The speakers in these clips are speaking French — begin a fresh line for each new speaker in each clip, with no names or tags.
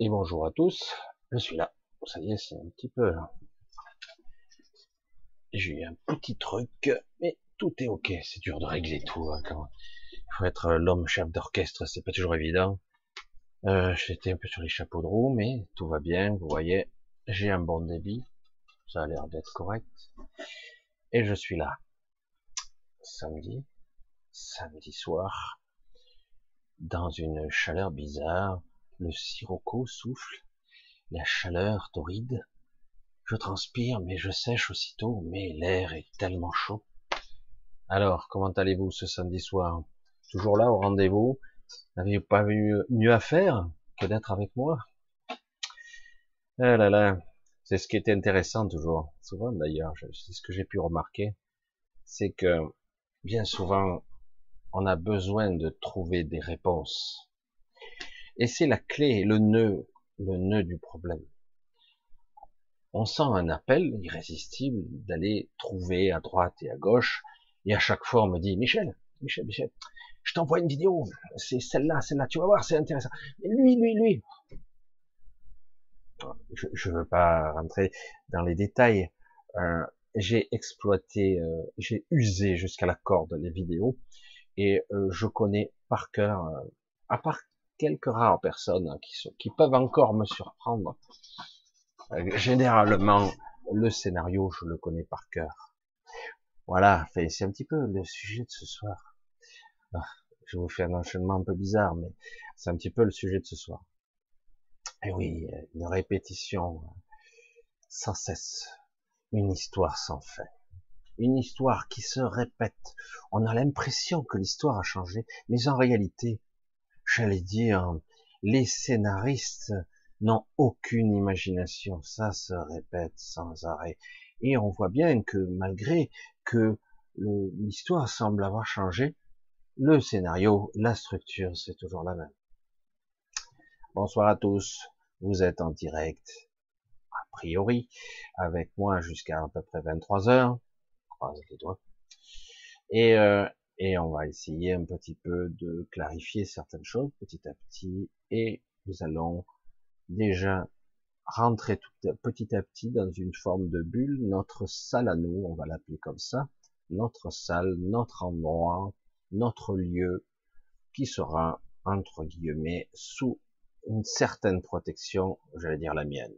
Et bonjour à tous, je suis là. Ça y est, c'est un petit peu... J'ai eu un petit truc, mais tout est ok. C'est dur de régler tout. Hein, quand... Il faut être l'homme chef d'orchestre, c'est pas toujours évident. Euh, J'étais un peu sur les chapeaux de roue, mais tout va bien. Vous voyez, j'ai un bon débit. Ça a l'air d'être correct. Et je suis là. Samedi. Samedi soir. Dans une chaleur bizarre le sirocco souffle, la chaleur torride. Je transpire, mais je sèche aussitôt, mais l'air est tellement chaud. Alors, comment allez-vous ce samedi soir? Toujours là au rendez-vous? N'avez-vous pas mieux, mieux à faire que d'être avec moi? Ah là là, c'est ce qui était intéressant toujours. Souvent d'ailleurs, c'est ce que j'ai pu remarquer, c'est que bien souvent, on a besoin de trouver des réponses et c'est la clé, le nœud, le nœud du problème. On sent un appel irrésistible d'aller trouver à droite et à gauche, et à chaque fois on me dit, Michel, Michel, Michel, je t'envoie une vidéo, c'est celle-là, celle-là, tu vas voir, c'est intéressant. Mais lui, lui, lui. Je ne veux pas rentrer dans les détails. Euh, j'ai exploité, euh, j'ai usé jusqu'à la corde les vidéos, et euh, je connais par cœur, à part quelques rares personnes qui, peuvent encore me surprendre. Euh, généralement, le scénario, je le connais par cœur. Voilà, c'est un petit peu le sujet de ce soir. Ah, je vous fais un enchaînement un peu bizarre, mais c'est un petit peu le sujet de ce soir. Et eh oui, une répétition sans cesse, une histoire sans fin, une histoire qui se répète. On a l'impression que l'histoire a changé, mais en réalité, j'allais dire, les scénaristes n'ont aucune imagination, ça se répète sans arrêt. Et on voit bien que malgré que l'histoire semble avoir changé, le scénario, la structure, c'est toujours la même. Bonsoir à tous, vous êtes en direct, a priori, avec moi jusqu'à à peu près 23 heures, croise les doigts. Et euh, et on va essayer un petit peu de clarifier certaines choses petit à petit et nous allons déjà rentrer tout, petit à petit dans une forme de bulle, notre salle à nous, on va l'appeler comme ça, notre salle, notre endroit, notre lieu, qui sera, entre guillemets, sous une certaine protection, j'allais dire la mienne.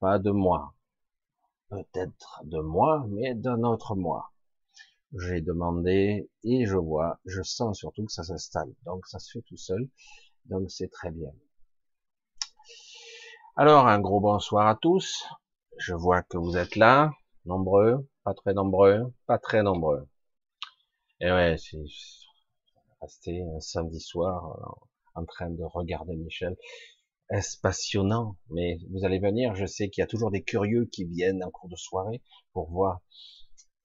Pas de moi, peut-être de moi, mais d'un autre moi. J'ai demandé et je vois, je sens surtout que ça s'installe. Donc ça se fait tout seul. Donc c'est très bien. Alors un gros bonsoir à tous. Je vois que vous êtes là, nombreux, pas très nombreux, pas très nombreux. Et ouais, c'est resté un samedi soir en train de regarder Michel. Est-ce passionnant Mais vous allez venir, je sais qu'il y a toujours des curieux qui viennent en cours de soirée pour voir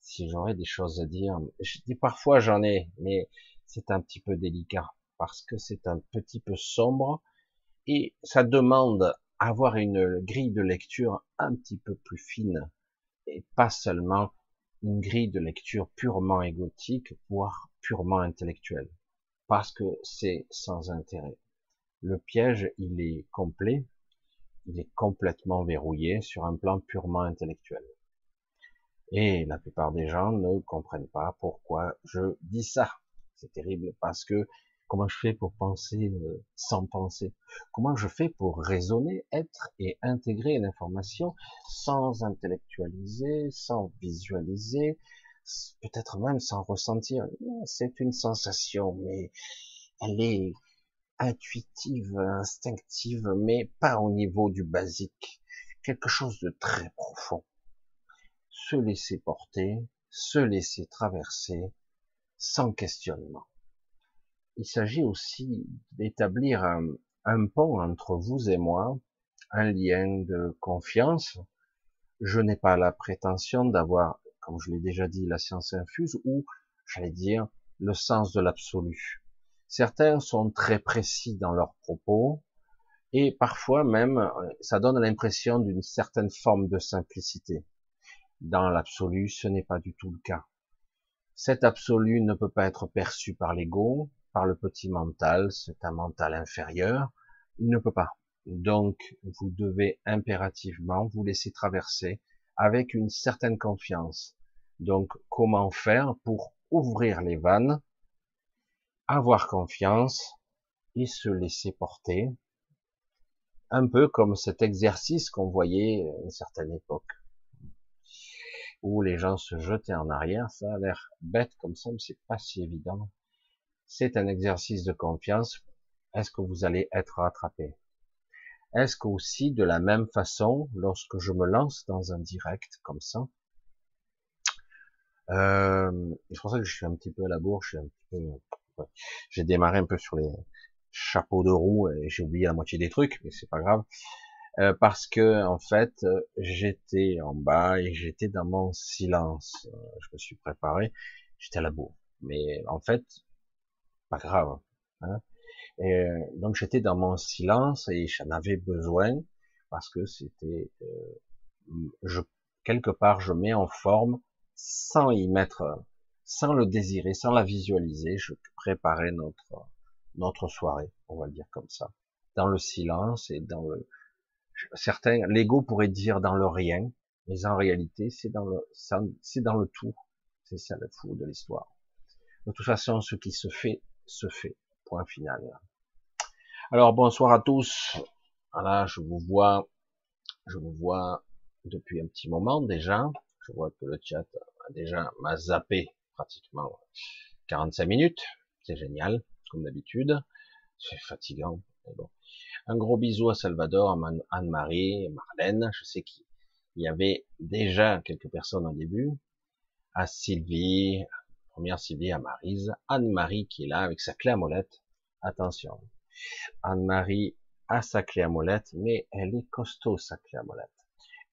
si j'aurais des choses à dire. Je dis parfois j'en ai, mais c'est un petit peu délicat parce que c'est un petit peu sombre et ça demande avoir une grille de lecture un petit peu plus fine et pas seulement une grille de lecture purement égotique, voire purement intellectuelle, parce que c'est sans intérêt. Le piège, il est complet, il est complètement verrouillé sur un plan purement intellectuel. Et la plupart des gens ne comprennent pas pourquoi je dis ça. C'est terrible parce que comment je fais pour penser euh, sans penser? Comment je fais pour raisonner, être et intégrer l'information sans intellectualiser, sans visualiser, peut-être même sans ressentir? C'est une sensation, mais elle est intuitive, instinctive, mais pas au niveau du basique. Quelque chose de très profond se laisser porter, se laisser traverser sans questionnement. Il s'agit aussi d'établir un, pont entre vous et moi, un lien de confiance. Je n'ai pas la prétention d'avoir, comme je l'ai déjà dit, la science infuse ou, j'allais dire, le sens de l'absolu. Certains sont très précis dans leurs propos et parfois même ça donne l'impression d'une certaine forme de simplicité. Dans l'absolu, ce n'est pas du tout le cas. Cet absolu ne peut pas être perçu par l'ego, par le petit mental, c'est un mental inférieur. Il ne peut pas. Donc, vous devez impérativement vous laisser traverser avec une certaine confiance. Donc, comment faire pour ouvrir les vannes, avoir confiance et se laisser porter, un peu comme cet exercice qu'on voyait à une certaine époque, où les gens se jetaient en arrière, ça a l'air bête comme ça, mais c'est pas si évident. C'est un exercice de confiance. Est-ce que vous allez être rattrapé? Est-ce qu'aussi, de la même façon, lorsque je me lance dans un direct comme ça, euh, c'est pour ça que je suis un petit peu à la bourre, j'ai démarré un peu sur les, chapeau de roue et j'ai oublié la moitié des trucs, mais c'est pas grave. Euh, parce que en fait, j'étais en bas et j'étais dans mon silence. Euh, je me suis préparé, j'étais à la bourre. Mais en fait, pas grave. Hein. Et euh, donc j'étais dans mon silence et j'en avais besoin parce que c'était, je quelque part, je mets en forme sans y mettre, sans le désirer, sans la visualiser, je préparais notre notre soirée, on va le dire comme ça, dans le silence et dans le certains l'ego pourrait dire dans le rien, mais en réalité c'est dans le c'est dans le tout, c'est ça le fou de l'histoire. De toute façon, ce qui se fait se fait. Point final. Alors bonsoir à tous. Voilà, je vous vois, je vous vois depuis un petit moment déjà. Je vois que le chat a déjà m'a zappé pratiquement 45 minutes. C'est génial comme d'habitude. C'est fatigant. bon. Un gros bisou à Salvador, à Anne-Marie, Marlène. Je sais qu'il y avait déjà quelques personnes au début. À Sylvie, première Sylvie, à Marise. Anne-Marie qui est là avec sa clé à molette. Attention. Anne-Marie a sa clé à molette, mais elle est costaud, sa clé à molette.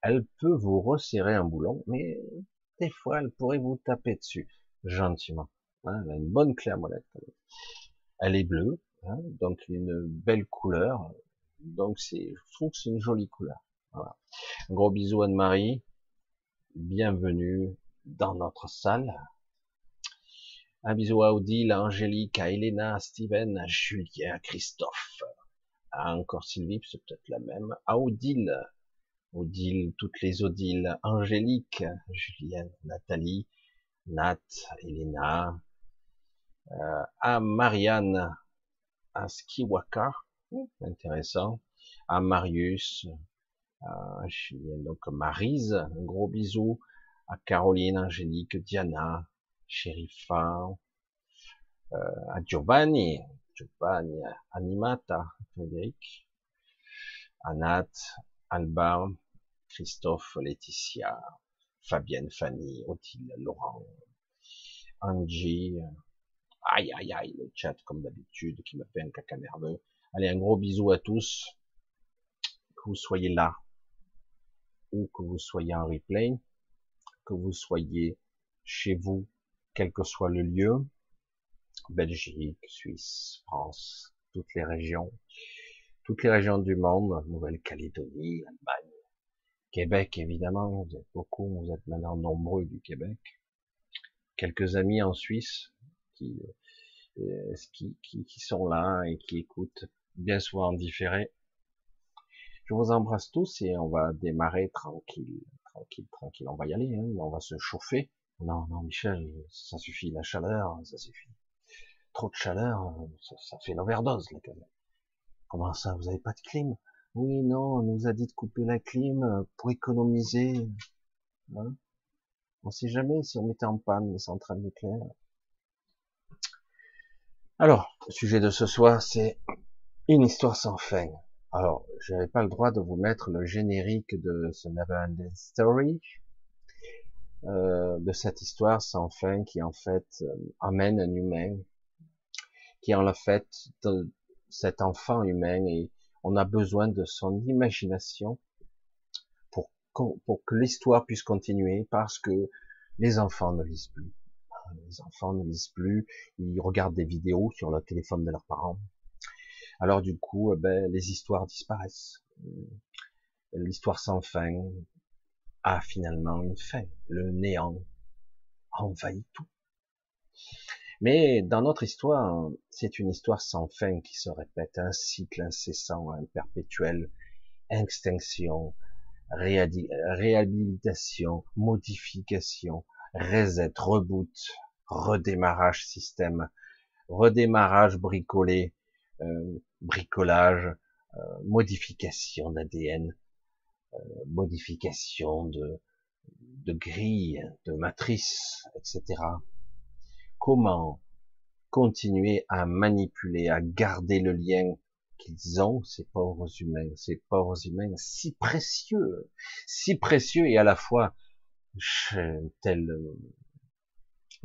Elle peut vous resserrer un boulon, mais des fois, elle pourrait vous taper dessus, gentiment. Hein, elle a une bonne clé à molette. Elle est bleue, hein, donc une belle couleur. Donc c'est, je trouve que c'est une jolie couleur. Un gros bisou Anne-Marie. Bienvenue dans notre salle. Un bisou à Odile, à Angélique, à Elena, à Steven, à Julien, à Christophe, à encore Sylvie, c'est peut-être la même, à Odile, Odile, toutes les Odiles, Angélique, Julien, Nathalie, Nat, Elena, euh, à Marianne, à Skiwaka, intéressant, à Marius, à donc Marise, un gros bisou, à Caroline, Angélique, Diana, Sherifa, euh, à Giovanni, Giovanni, Animata, Frédéric, Anat, Alba, Christophe, Laetitia, Fabienne, Fanny, Odile, Laurent, Angie, Aïe, aïe, aïe, le chat, comme d'habitude, qui me fait un caca nerveux. Allez, un gros bisou à tous. Que vous soyez là, ou que vous soyez en replay, que vous soyez chez vous, quel que soit le lieu, Belgique, Suisse, France, toutes les régions, toutes les régions du monde, Nouvelle-Calédonie, Allemagne, Québec évidemment, vous êtes beaucoup, vous êtes maintenant nombreux du Québec, quelques amis en Suisse, euh, qui, qui, qui, sont là et qui écoutent bien souvent en différé. Je vous embrasse tous et on va démarrer tranquille, tranquille, tranquille. On va y aller, hein, on va se chauffer. Non, non, Michel, ça suffit, la chaleur, ça suffit. Trop de chaleur, ça, fait l'overdose, là, quand même. Comment ça, vous avez pas de clim? Oui, non, on nous a dit de couper la clim pour économiser. Hein on sait jamais si on mettait en panne les centrales nucléaires. Alors, le sujet de ce soir, c'est une histoire sans fin. Alors, je n'avais pas le droit de vous mettre le générique de ce Neverending Story, euh, de cette histoire sans fin qui en fait euh, amène un humain, qui en la fait de cet enfant humain et on a besoin de son imagination pour, pour que l'histoire puisse continuer parce que les enfants ne lisent plus les enfants ne lisent plus, ils regardent des vidéos sur le téléphone de leurs parents. Alors du coup, eh ben, les histoires disparaissent. L'histoire sans fin a finalement une fin. Le néant envahit tout. Mais dans notre histoire, c'est une histoire sans fin qui se répète, un cycle incessant, un perpétuel, extinction, réhabilitation, modification, reset, reboot, redémarrage système, redémarrage bricolé, euh, bricolage, euh, modification d'ADN, euh, modification de, de grille, de matrice, etc. Comment continuer à manipuler, à garder le lien qu'ils ont, ces pauvres humains, ces pauvres humains si précieux, si précieux et à la fois telle,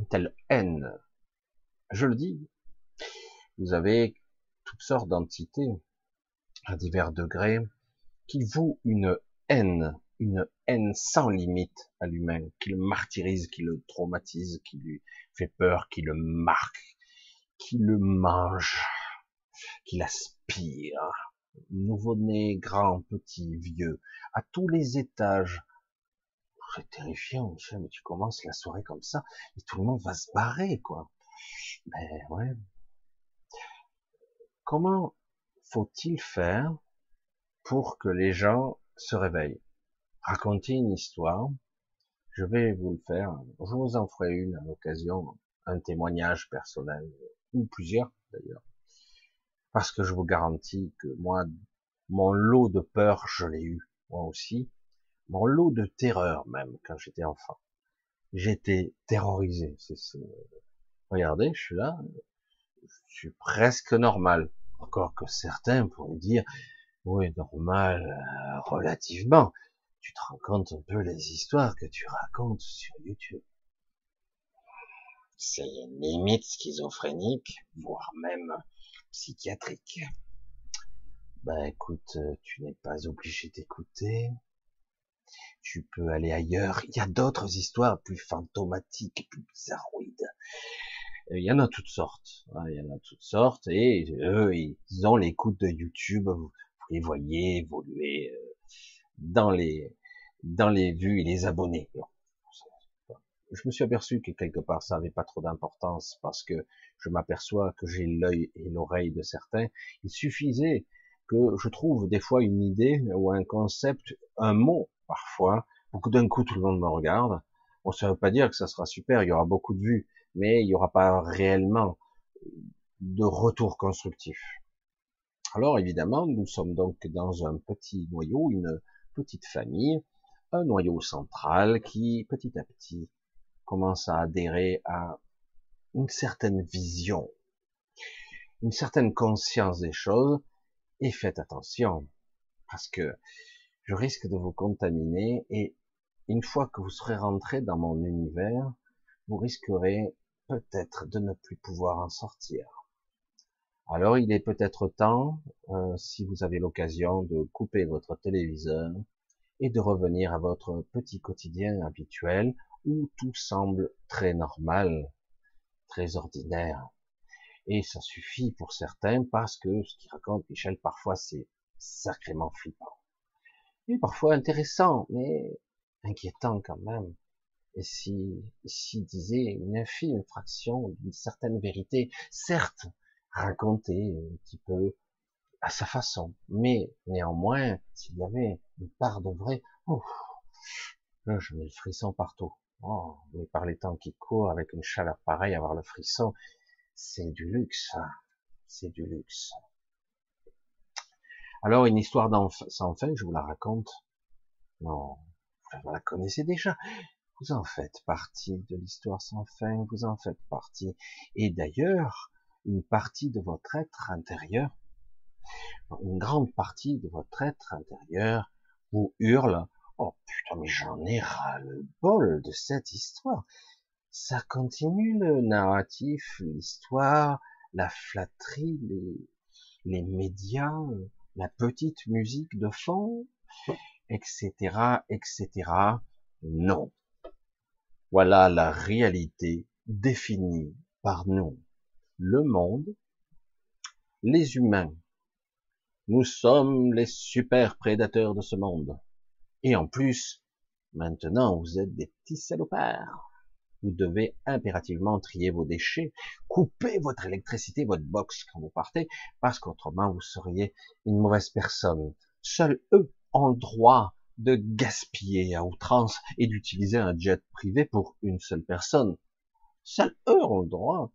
telle haine. Je le dis, vous avez toutes sortes d'entités à divers degrés qui vouent une haine, une haine sans limite à l'humain, qui le martyrise, qui le traumatise, qui lui fait peur, qui le marque, qui le mange, qui l'aspire. Nouveau-né, grand, petit, vieux, à tous les étages. C'est terrifiant, mais tu commences la soirée comme ça, et tout le monde va se barrer, quoi. Mais ouais, Comment faut-il faire pour que les gens se réveillent? Raconter une histoire. Je vais vous le faire. Je vous en ferai une à l'occasion, un témoignage personnel, ou plusieurs d'ailleurs. Parce que je vous garantis que moi, mon lot de peur, je l'ai eu, moi aussi. Mon lot de terreur même, quand j'étais enfant. J'étais terrorisé. Regardez, je suis là, je suis presque normal. Encore que certains pourraient dire, oui, normal, euh, relativement. Tu te rends un peu les histoires que tu racontes sur YouTube. C'est limite schizophrénique, voire même psychiatrique. Ben écoute, euh, tu n'es pas obligé d'écouter. Tu peux aller ailleurs. Il y a d'autres histoires plus fantomatiques, plus bizarroïdes. Il y en a toutes sortes. Hein, il y en a toutes sortes. Et eux, ils ont l'écoute de YouTube. Vous les voyez évoluer euh, dans les dans les vues et les abonnés. Je me suis aperçu que quelque part ça n'avait pas trop d'importance parce que je m'aperçois que j'ai l'œil et l'oreille de certains. Il suffisait que je trouve des fois une idée ou un concept, un mot parfois, que d'un coup tout le monde me regarde. Bon, ça veut pas dire que ça sera super, il y aura beaucoup de vues, mais il n'y aura pas réellement de retour constructif. Alors évidemment, nous sommes donc dans un petit noyau, une petite famille, un noyau central qui petit à petit commence à adhérer à une certaine vision, une certaine conscience des choses, et faites attention, parce que je risque de vous contaminer, et une fois que vous serez rentré dans mon univers, vous risquerez peut-être de ne plus pouvoir en sortir. Alors il est peut-être temps, euh, si vous avez l'occasion, de couper votre téléviseur et de revenir à votre petit quotidien habituel où tout semble très normal, très ordinaire. Et ça suffit pour certains parce que ce qu'il raconte Michel parfois c'est sacrément flippant. Parfois intéressant, mais inquiétant quand même et si, disait une infime fraction d'une certaine vérité, certes racontée un petit peu à sa façon, mais néanmoins, s'il y avait une part de vrai, là, je mets le frisson partout. Oh, mais par les temps qui courent, avec une chaleur pareille, avoir le frisson, c'est du luxe, hein. c'est du luxe. Alors, une histoire sans fin, je vous la raconte. Non, vous la connaissez déjà vous en faites partie de l'histoire sans fin, vous en faites partie. Et d'ailleurs, une partie de votre être intérieur, une grande partie de votre être intérieur vous hurle, oh putain, mais j'en ai ras le bol de cette histoire. Ça continue le narratif, l'histoire, la flatterie, les, les médias, la petite musique de fond, etc., etc. Non. Voilà la réalité définie par nous. Le monde, les humains. Nous sommes les super prédateurs de ce monde. Et en plus, maintenant, vous êtes des petits salopards. Vous devez impérativement trier vos déchets, couper votre électricité, votre box quand vous partez, parce qu'autrement vous seriez une mauvaise personne. Seuls eux ont le droit de gaspiller à outrance et d'utiliser un jet privé pour une seule personne. Seuls eux ont le droit,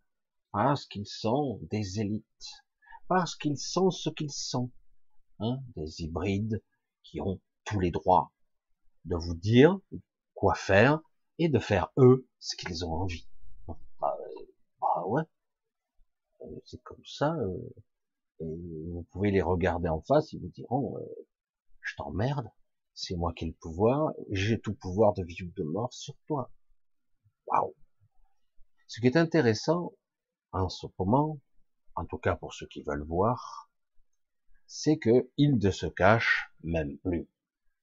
parce qu'ils sont des élites, parce qu'ils sont ce qu'ils sont, hein, des hybrides qui ont tous les droits de vous dire quoi faire et de faire eux ce qu'ils ont envie. Bah, bah ouais, euh, c'est comme ça. Euh, vous pouvez les regarder en face, ils vous diront euh, je t'emmerde, c'est moi qui ai le pouvoir, j'ai tout pouvoir de vie ou de mort sur toi. Waouh Ce qui est intéressant en ce moment, en tout cas pour ceux qui veulent voir, c'est que ils ne se cachent même plus.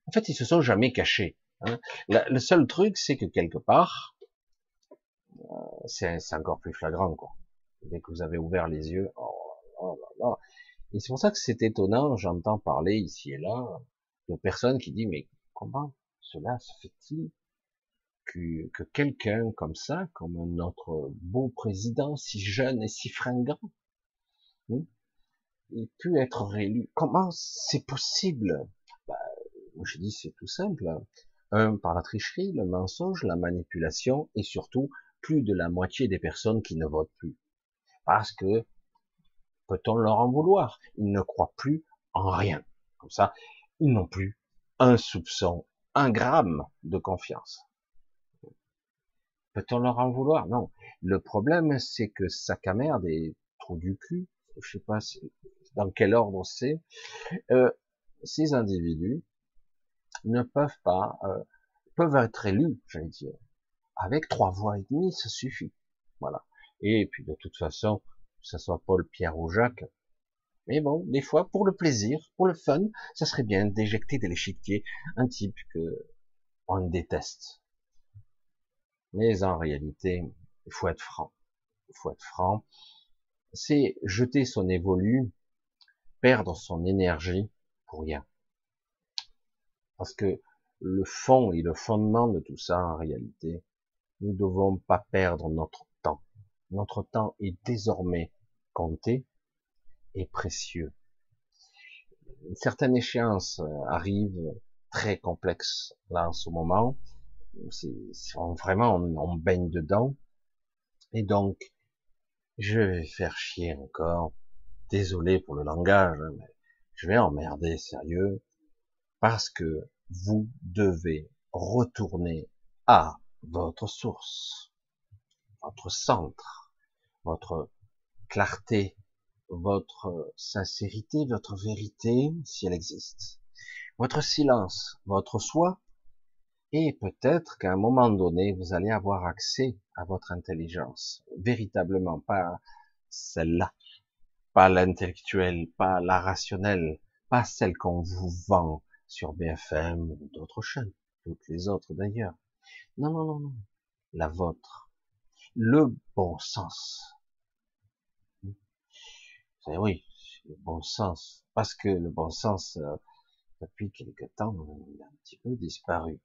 En fait, ils se sont jamais cachés. Hein. le seul truc, c'est que quelque part, euh, c'est encore plus flagrant, quoi. Dès que vous avez ouvert les yeux, oh, là. Et c'est pour ça que c'est étonnant, j'entends parler ici et là de personnes qui disent, mais comment cela se fait-il que, que quelqu'un comme ça, comme notre beau président, si jeune et si fringant, hein, ait pu être réélu? Comment c'est possible? Bah, Moi je dis c'est tout simple. Un, par la tricherie, le mensonge, la manipulation, et surtout plus de la moitié des personnes qui ne votent plus. Parce que, peut-on leur en vouloir? Ils ne croient plus en rien. Comme ça, ils n'ont plus un soupçon, un gramme de confiance. Peut-on leur en vouloir? Non. Le problème, c'est que sac à merde et trou du cul, je sais pas dans quel ordre c'est, euh, ces individus ne peuvent pas, euh, peuvent être élus, j'allais dire, avec trois voix et demie, ça suffit. Voilà. Et puis de toute façon, que ce soit Paul, Pierre ou Jacques, mais bon, des fois, pour le plaisir, pour le fun, ça serait bien d'éjecter de l'échiquier un type que on déteste. Mais en réalité, il faut être franc. Il faut être franc. C'est jeter son évolu, perdre son énergie pour rien. Parce que le fond et le fondement de tout ça, en réalité, nous ne devons pas perdre notre temps. Notre temps est désormais compté et précieux. Une certaine échéance euh, arrive très complexe là en ce moment. Vraiment on, baigne dedans. Et donc, je vais faire chier encore. Désolé pour le langage, mais je vais emmerder sérieux parce que vous devez retourner à votre source, votre centre, votre clarté, votre sincérité, votre vérité, si elle existe, votre silence, votre soi, et peut-être qu'à un moment donné, vous allez avoir accès à votre intelligence, véritablement, pas celle-là, pas l'intellectuelle, pas la rationnelle, pas celle qu'on vous vend sur BFM ou d'autres chaînes, toutes les autres d'ailleurs. Non, non, non, non, la vôtre, le bon sens, oui, le bon sens. Parce que le bon sens, euh, depuis quelque temps, il a un petit peu disparu.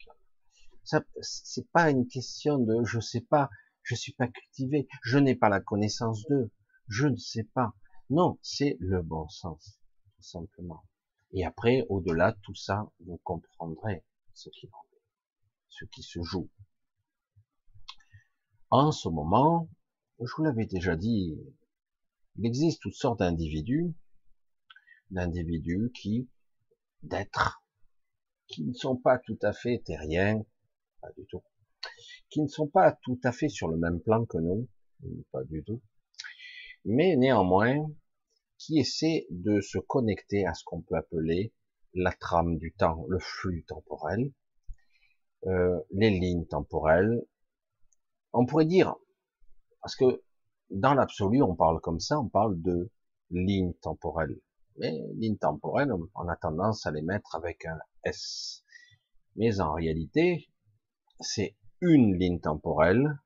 Ça, c'est pas une question de je sais pas, je suis pas cultivé, je n'ai pas la connaissance d'eux, je ne sais pas. Non, c'est le bon sens, tout simplement. Et après, au-delà de tout ça, vous comprendrez ce qui ce qui se joue. En ce moment, je vous l'avais déjà dit il existe toutes sortes d'individus, d'individus qui, d'êtres, qui ne sont pas tout à fait terriens, pas du tout, qui ne sont pas tout à fait sur le même plan que nous, pas du tout, mais néanmoins, qui essaient de se connecter à ce qu'on peut appeler la trame du temps, le flux temporel, euh, les lignes temporelles. On pourrait dire, parce que dans l'absolu, on parle comme ça, on parle de ligne temporelle. Mais ligne temporelle, on a tendance à les mettre avec un S. Mais en réalité, c'est une ligne temporelle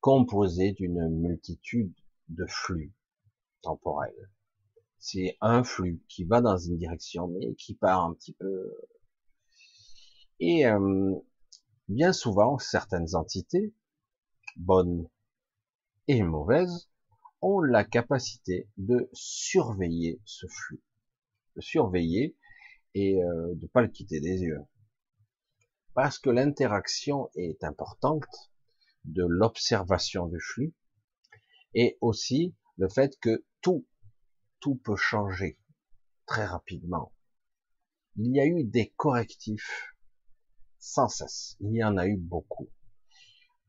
composée d'une multitude de flux temporels. C'est un flux qui va dans une direction, mais qui part un petit peu. Et euh, bien souvent, certaines entités bonnes et mauvaises, ont la capacité de surveiller ce flux, de surveiller et euh, de pas le quitter des yeux. Parce que l'interaction est importante de l'observation du flux et aussi le fait que tout, tout peut changer très rapidement. Il y a eu des correctifs sans cesse. Il y en a eu beaucoup.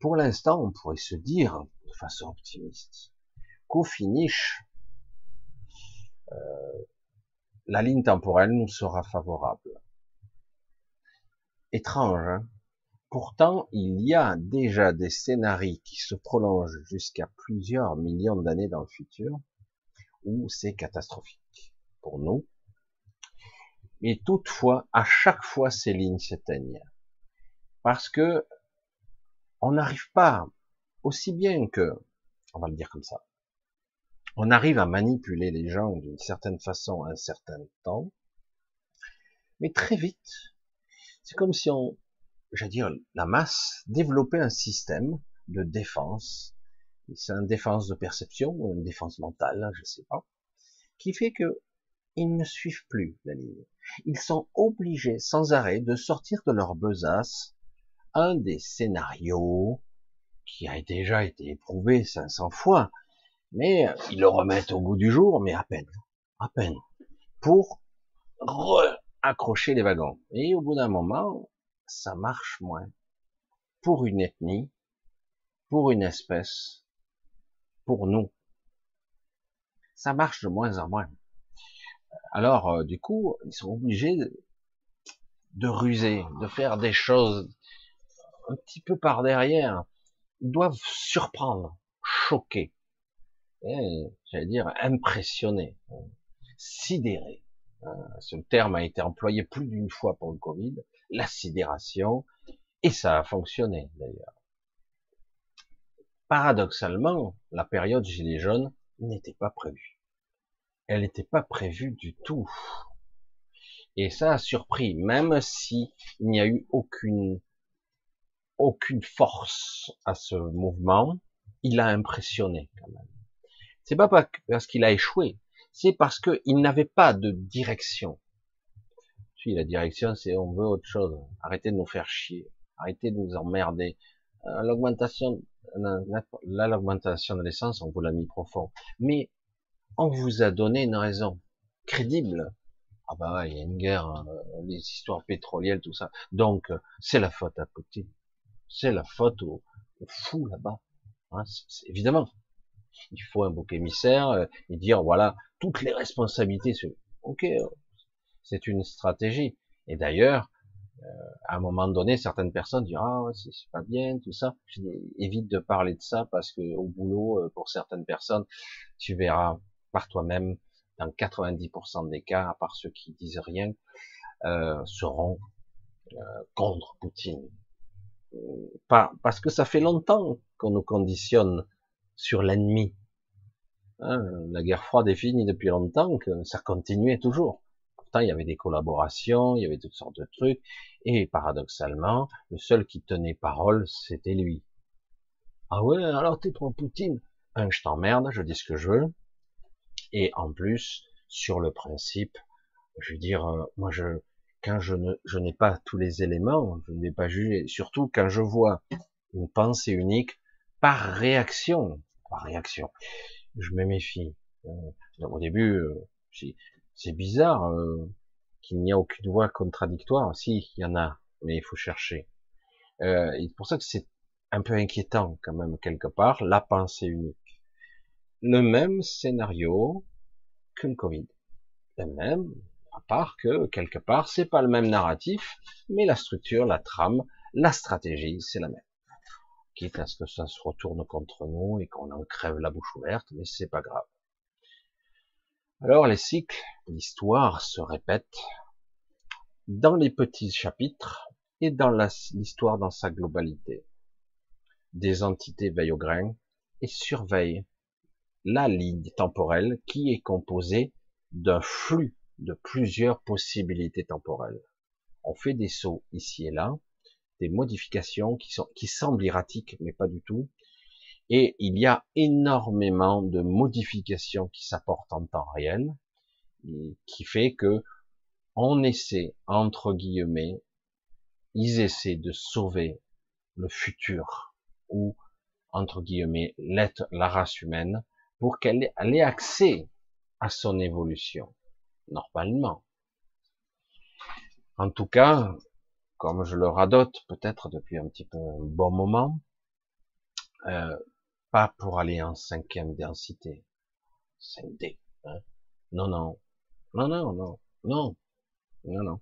Pour l'instant, on pourrait se dire, de façon optimiste, qu'au finish, euh, la ligne temporelle nous sera favorable. Étrange, hein? Pourtant, il y a déjà des scénarios qui se prolongent jusqu'à plusieurs millions d'années dans le futur, où c'est catastrophique pour nous. Et toutefois, à chaque fois, ces lignes s'éteignent. Parce que on n'arrive pas, aussi bien que, on va le dire comme ça, on arrive à manipuler les gens d'une certaine façon à un certain temps, mais très vite, c'est comme si on, j'allais dire, la masse développait un système de défense, c'est une défense de perception ou une défense mentale, je sais pas, qui fait que ils ne suivent plus la ligne. Ils sont obligés sans arrêt de sortir de leur besace un des scénarios qui a déjà été éprouvé 500 fois, mais ils le remettent au goût du jour, mais à peine, à peine, pour accrocher les wagons. Et au bout d'un moment, ça marche moins. Pour une ethnie, pour une espèce, pour nous. Ça marche de moins en moins. Alors, euh, du coup, ils sont obligés de ruser, de faire des choses un petit peu par derrière, doivent surprendre, choquer, j'allais dire impressionner, sidérer. Ce terme a été employé plus d'une fois pour le Covid, la sidération, et ça a fonctionné d'ailleurs. Paradoxalement, la période Gilets jaunes n'était pas prévue. Elle n'était pas prévue du tout. Et ça a surpris, même si il n'y a eu aucune aucune force à ce mouvement, il a impressionné quand même. C'est pas parce qu'il a échoué, c'est parce qu'il n'avait pas de direction. Si la direction, c'est on veut autre chose. Arrêtez de nous faire chier, arrêtez de nous emmerder. Euh, l'augmentation, là, l'augmentation de l'essence, on vous l'a mis profond. Mais on vous a donné une raison crédible. Ah bah il y a une guerre, euh, les histoires pétrolières, tout ça. Donc c'est la faute à Poutine c'est la faute au, fou là-bas. Hein, évidemment, il faut un bouc émissaire euh, et dire voilà toutes les responsabilités. Ok, c'est une stratégie. Et d'ailleurs, euh, à un moment donné, certaines personnes disent ah c'est pas bien tout ça. Évite de parler de ça parce que au boulot, euh, pour certaines personnes, tu verras par toi-même dans 90% des cas, à part ceux qui disent rien, seront contre Poutine pas, parce que ça fait longtemps qu'on nous conditionne sur l'ennemi. Hein, la guerre froide est finie depuis longtemps, que ça continuait toujours. Il y avait des collaborations, il y avait toutes sortes de trucs, et paradoxalement, le seul qui tenait parole, c'était lui. Ah ouais, alors t'es trop Poutine? Un, je t'emmerde, je dis ce que je veux. Et en plus, sur le principe, je veux dire, euh, moi je, quand je ne, je n'ai pas tous les éléments, je ne vais pas juger. Surtout quand je vois une pensée unique par réaction, par réaction, je me méfie. Euh, au début, euh, c'est bizarre euh, qu'il n'y a aucune voix contradictoire. Si, il y en a, mais il faut chercher. Euh, c'est pour ça que c'est un peu inquiétant quand même quelque part, la pensée unique. Le même scénario que Covid. Le même, à part que, quelque part, c'est pas le même narratif, mais la structure, la trame, la stratégie, c'est la même. Quitte à ce que ça se retourne contre nous et qu'on en crève la bouche ouverte, mais c'est pas grave. Alors, les cycles, l'histoire se répète dans les petits chapitres et dans l'histoire dans sa globalité. Des entités veillent au grain et surveillent la ligne temporelle qui est composée d'un flux de plusieurs possibilités temporelles. On fait des sauts ici et là, des modifications qui semblent erratiques, mais pas du tout. Et il y a énormément de modifications qui s'apportent en temps réel, qui fait que on essaie, entre guillemets, ils essaient de sauver le futur, ou, entre guillemets, l'être, la race humaine, pour qu'elle ait accès à son évolution, normalement. En tout cas, comme je le radote peut-être depuis un petit peu un bon moment, euh, pas pour aller en cinquième densité, 5D. Hein. Non, non, non, non, non, non, non, non.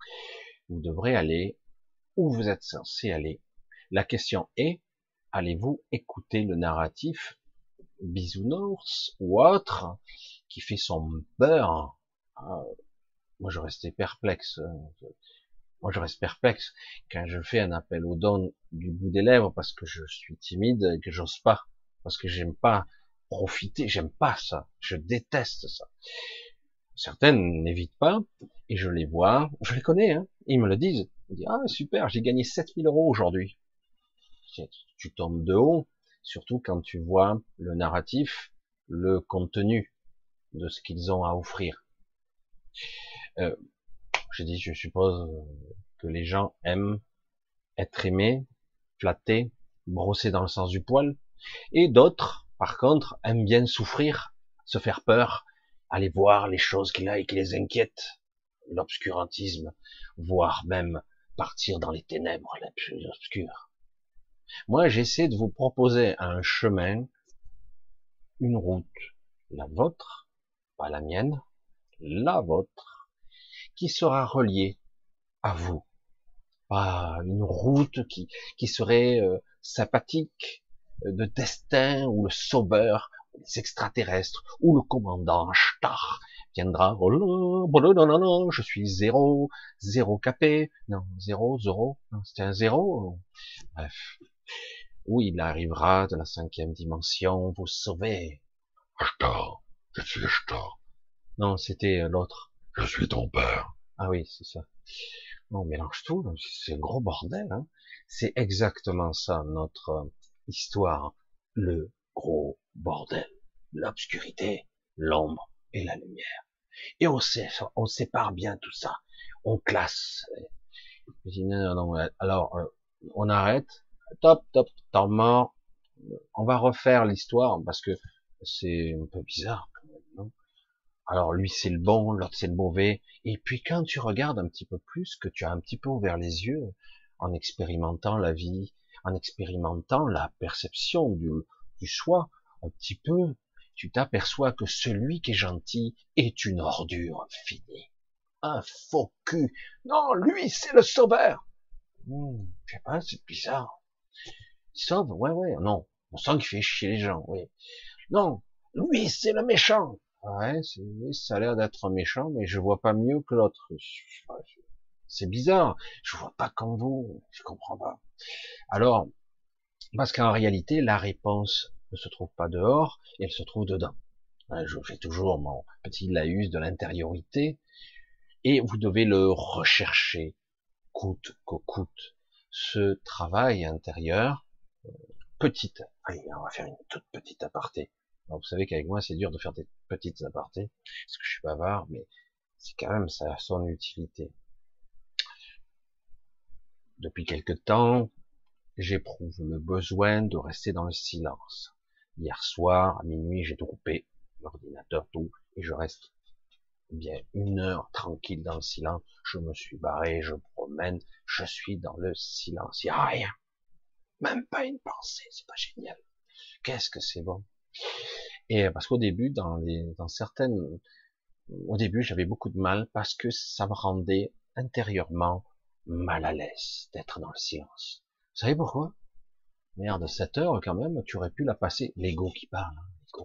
Vous devrez aller où vous êtes censé aller. La question est, allez-vous écouter le narratif bisounours ou autre qui fait son beurre? Ah, Moi, je restais perplexe. Moi, je reste perplexe quand je fais un appel au don du bout des lèvres parce que je suis timide et que j'ose pas parce que j'aime pas profiter, j'aime pas ça, je déteste ça. Certaines n'évitent pas, et je les vois, je les connais, hein, ils me le disent. Ils disent, ah super, j'ai gagné 7000 euros aujourd'hui. Tu tombes de haut, surtout quand tu vois le narratif, le contenu de ce qu'ils ont à offrir. Euh, je dis, je suppose que les gens aiment être aimés, flattés, brossés dans le sens du poil, et d'autres, par contre, aiment bien souffrir, se faire peur, aller voir les choses qui, là, et qui les inquiètent, l'obscurantisme, voire même partir dans les ténèbres les plus obscures. Moi, j'essaie de vous proposer un chemin, une route, la vôtre, pas la mienne, la vôtre, qui sera reliée à vous. Pas une route qui, qui serait euh, sympathique, de destin ou le sauveur, les extraterrestres ou le commandant Star viendra. Oh non, non, non, je suis zéro, zéro capé, non, zéro, zéro, non, c'était un zéro. Bref. Oui, il arrivera de la cinquième dimension, vous sauver.
Star, je suis Star.
Non, c'était euh, l'autre.
Je suis ton père.
Ah oui, c'est ça. On mélange tout, c'est un gros bordel. Hein. C'est exactement ça, notre histoire, le gros bordel, l'obscurité, l'ombre et la lumière. Et on, on sépare bien tout ça, on classe. non, non, alors euh, on arrête, top, top, temps mort, on va refaire l'histoire parce que c'est un peu bizarre alors lui c'est le bon, l'autre c'est le mauvais. Et puis quand tu regardes un petit peu plus, que tu as un petit peu ouvert les yeux en expérimentant la vie, en expérimentant la perception du, du soi un petit peu, tu t'aperçois que celui qui est gentil est une ordure finie. Un faux cul. Non, lui, c'est le sauveur. Hmm, je sais pas, c'est bizarre. Il sauve, ouais, ouais, non. On sent qu'il fait chier les gens, oui. Non, lui, c'est le méchant. Ouais, ça a l'air d'être méchant, mais je vois pas mieux que l'autre. C'est bizarre. Je vois pas comme vous. Je comprends pas. Alors, parce qu'en réalité, la réponse ne se trouve pas dehors, elle se trouve dedans. Je fais toujours mon petit laïus de l'intériorité, et vous devez le rechercher coûte que coûte. Ce travail intérieur, euh, petite, allez, on va faire une toute petite aparté. vous savez qu'avec moi, c'est dur de faire des petites apartés, parce que je suis bavard, mais c'est quand même ça son utilité. Depuis quelque temps, j'éprouve le besoin de rester dans le silence. Hier soir, à minuit, j'ai tout coupé, l'ordinateur, tout, et je reste bien une heure tranquille dans le silence. Je me suis barré, je promène, je suis dans le silence. Il n'y a rien. Même pas une pensée, c'est pas génial. Qu'est-ce que c'est bon? Et parce qu'au début, dans les, dans certaines, au début, j'avais beaucoup de mal parce que ça me rendait intérieurement mal à l'aise d'être dans le silence. Vous savez pourquoi? Merde, cette heure quand même, tu aurais pu la passer. L'ego qui parle, hein,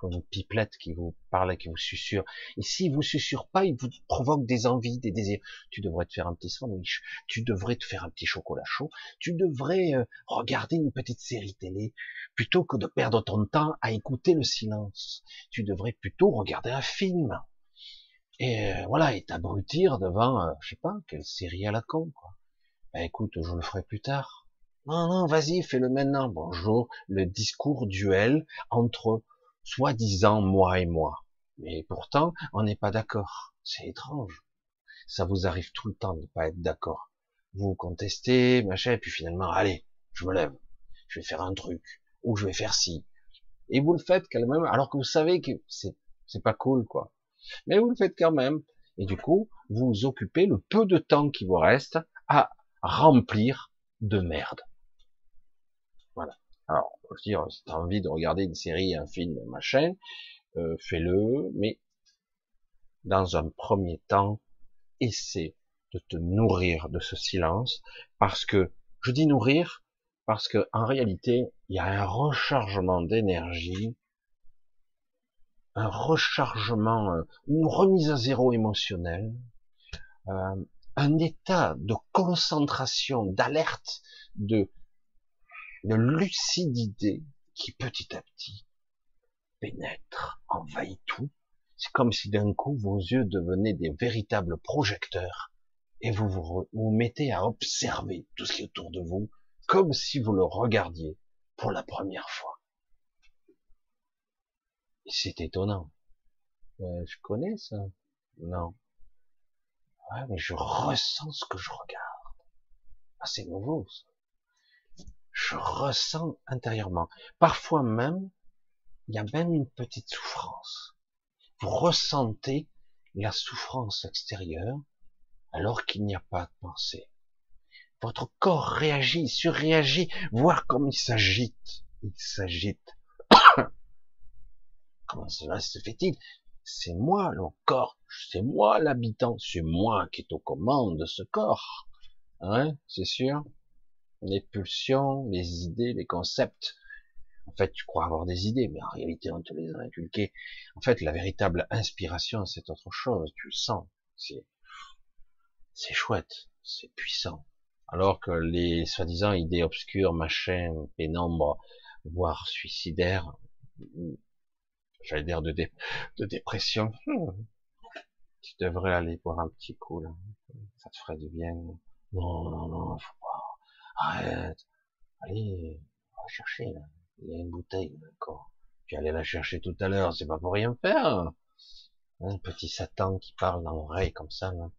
comme une pipelette qui vous parle, qui vous susurre. Et s'il vous susurre pas, il vous provoque des envies, des désirs. Tu devrais te faire un petit sandwich, tu devrais te faire un petit chocolat chaud, tu devrais euh, regarder une petite série télé, plutôt que de perdre ton temps à écouter le silence. Tu devrais plutôt regarder un film. Et euh, voilà, et t'abrutir devant, euh, je sais pas, quelle série à la con, quoi. Ben écoute, je le ferai plus tard. Non, non, vas-y, fais-le maintenant. Bonjour, le discours duel entre soi-disant moi et moi. Mais pourtant, on n'est pas d'accord. C'est étrange. Ça vous arrive tout le temps de ne pas être d'accord. Vous contestez, machin, et puis finalement, allez, je me lève. Je vais faire un truc. Ou je vais faire ci. Et vous le faites quand même, alors que vous savez que c'est, c'est pas cool, quoi. Mais vous le faites quand même. Et du coup, vous occupez le peu de temps qui vous reste à remplir de merde. Voilà. Alors, je veux dire, si tu as envie de regarder une série, un film, machin, euh, fais-le, mais dans un premier temps, essaie de te nourrir de ce silence, parce que, je dis nourrir, parce que en réalité, il y a un rechargement d'énergie, un rechargement, euh, une remise à zéro émotionnelle, euh, un état de concentration, d'alerte, de, lucidité qui petit à petit pénètre, envahit tout. C'est comme si d'un coup vos yeux devenaient des véritables projecteurs et vous vous, vous mettez à observer tout ce qui est autour de vous comme si vous le regardiez pour la première fois. C'est étonnant. Euh, je connais ça. Non. Ouais, mais je ressens ce que je regarde. Ah, c'est nouveau, ça. Je ressens intérieurement. Parfois même, il y a même une petite souffrance. Vous ressentez la souffrance extérieure alors qu'il n'y a pas de pensée. Votre corps réagit, surréagit, voire comme il s'agite. Il s'agite. Comment cela se fait-il? C'est moi le corps, c'est moi l'habitant, c'est moi qui est aux commandes de ce corps. Hein, c'est sûr? Les pulsions, les idées, les concepts. En fait, tu crois avoir des idées, mais en réalité, on te les a inculquées. En fait, la véritable inspiration, c'est autre chose. Tu le sens. C'est, c'est chouette. C'est puissant alors que les soi-disant idées obscures, machin, pénombre, voire suicidaires, j'allais dire de, de dépression, hmm, tu devrais aller boire un petit coup là, ça te ferait du bien. Non, non, non, faut pas, arrête, allez, va chercher là, il y a une bouteille encore, puis aller la chercher tout à l'heure, c'est pas pour rien faire. Un petit Satan qui parle dans l'oreille comme ça, là.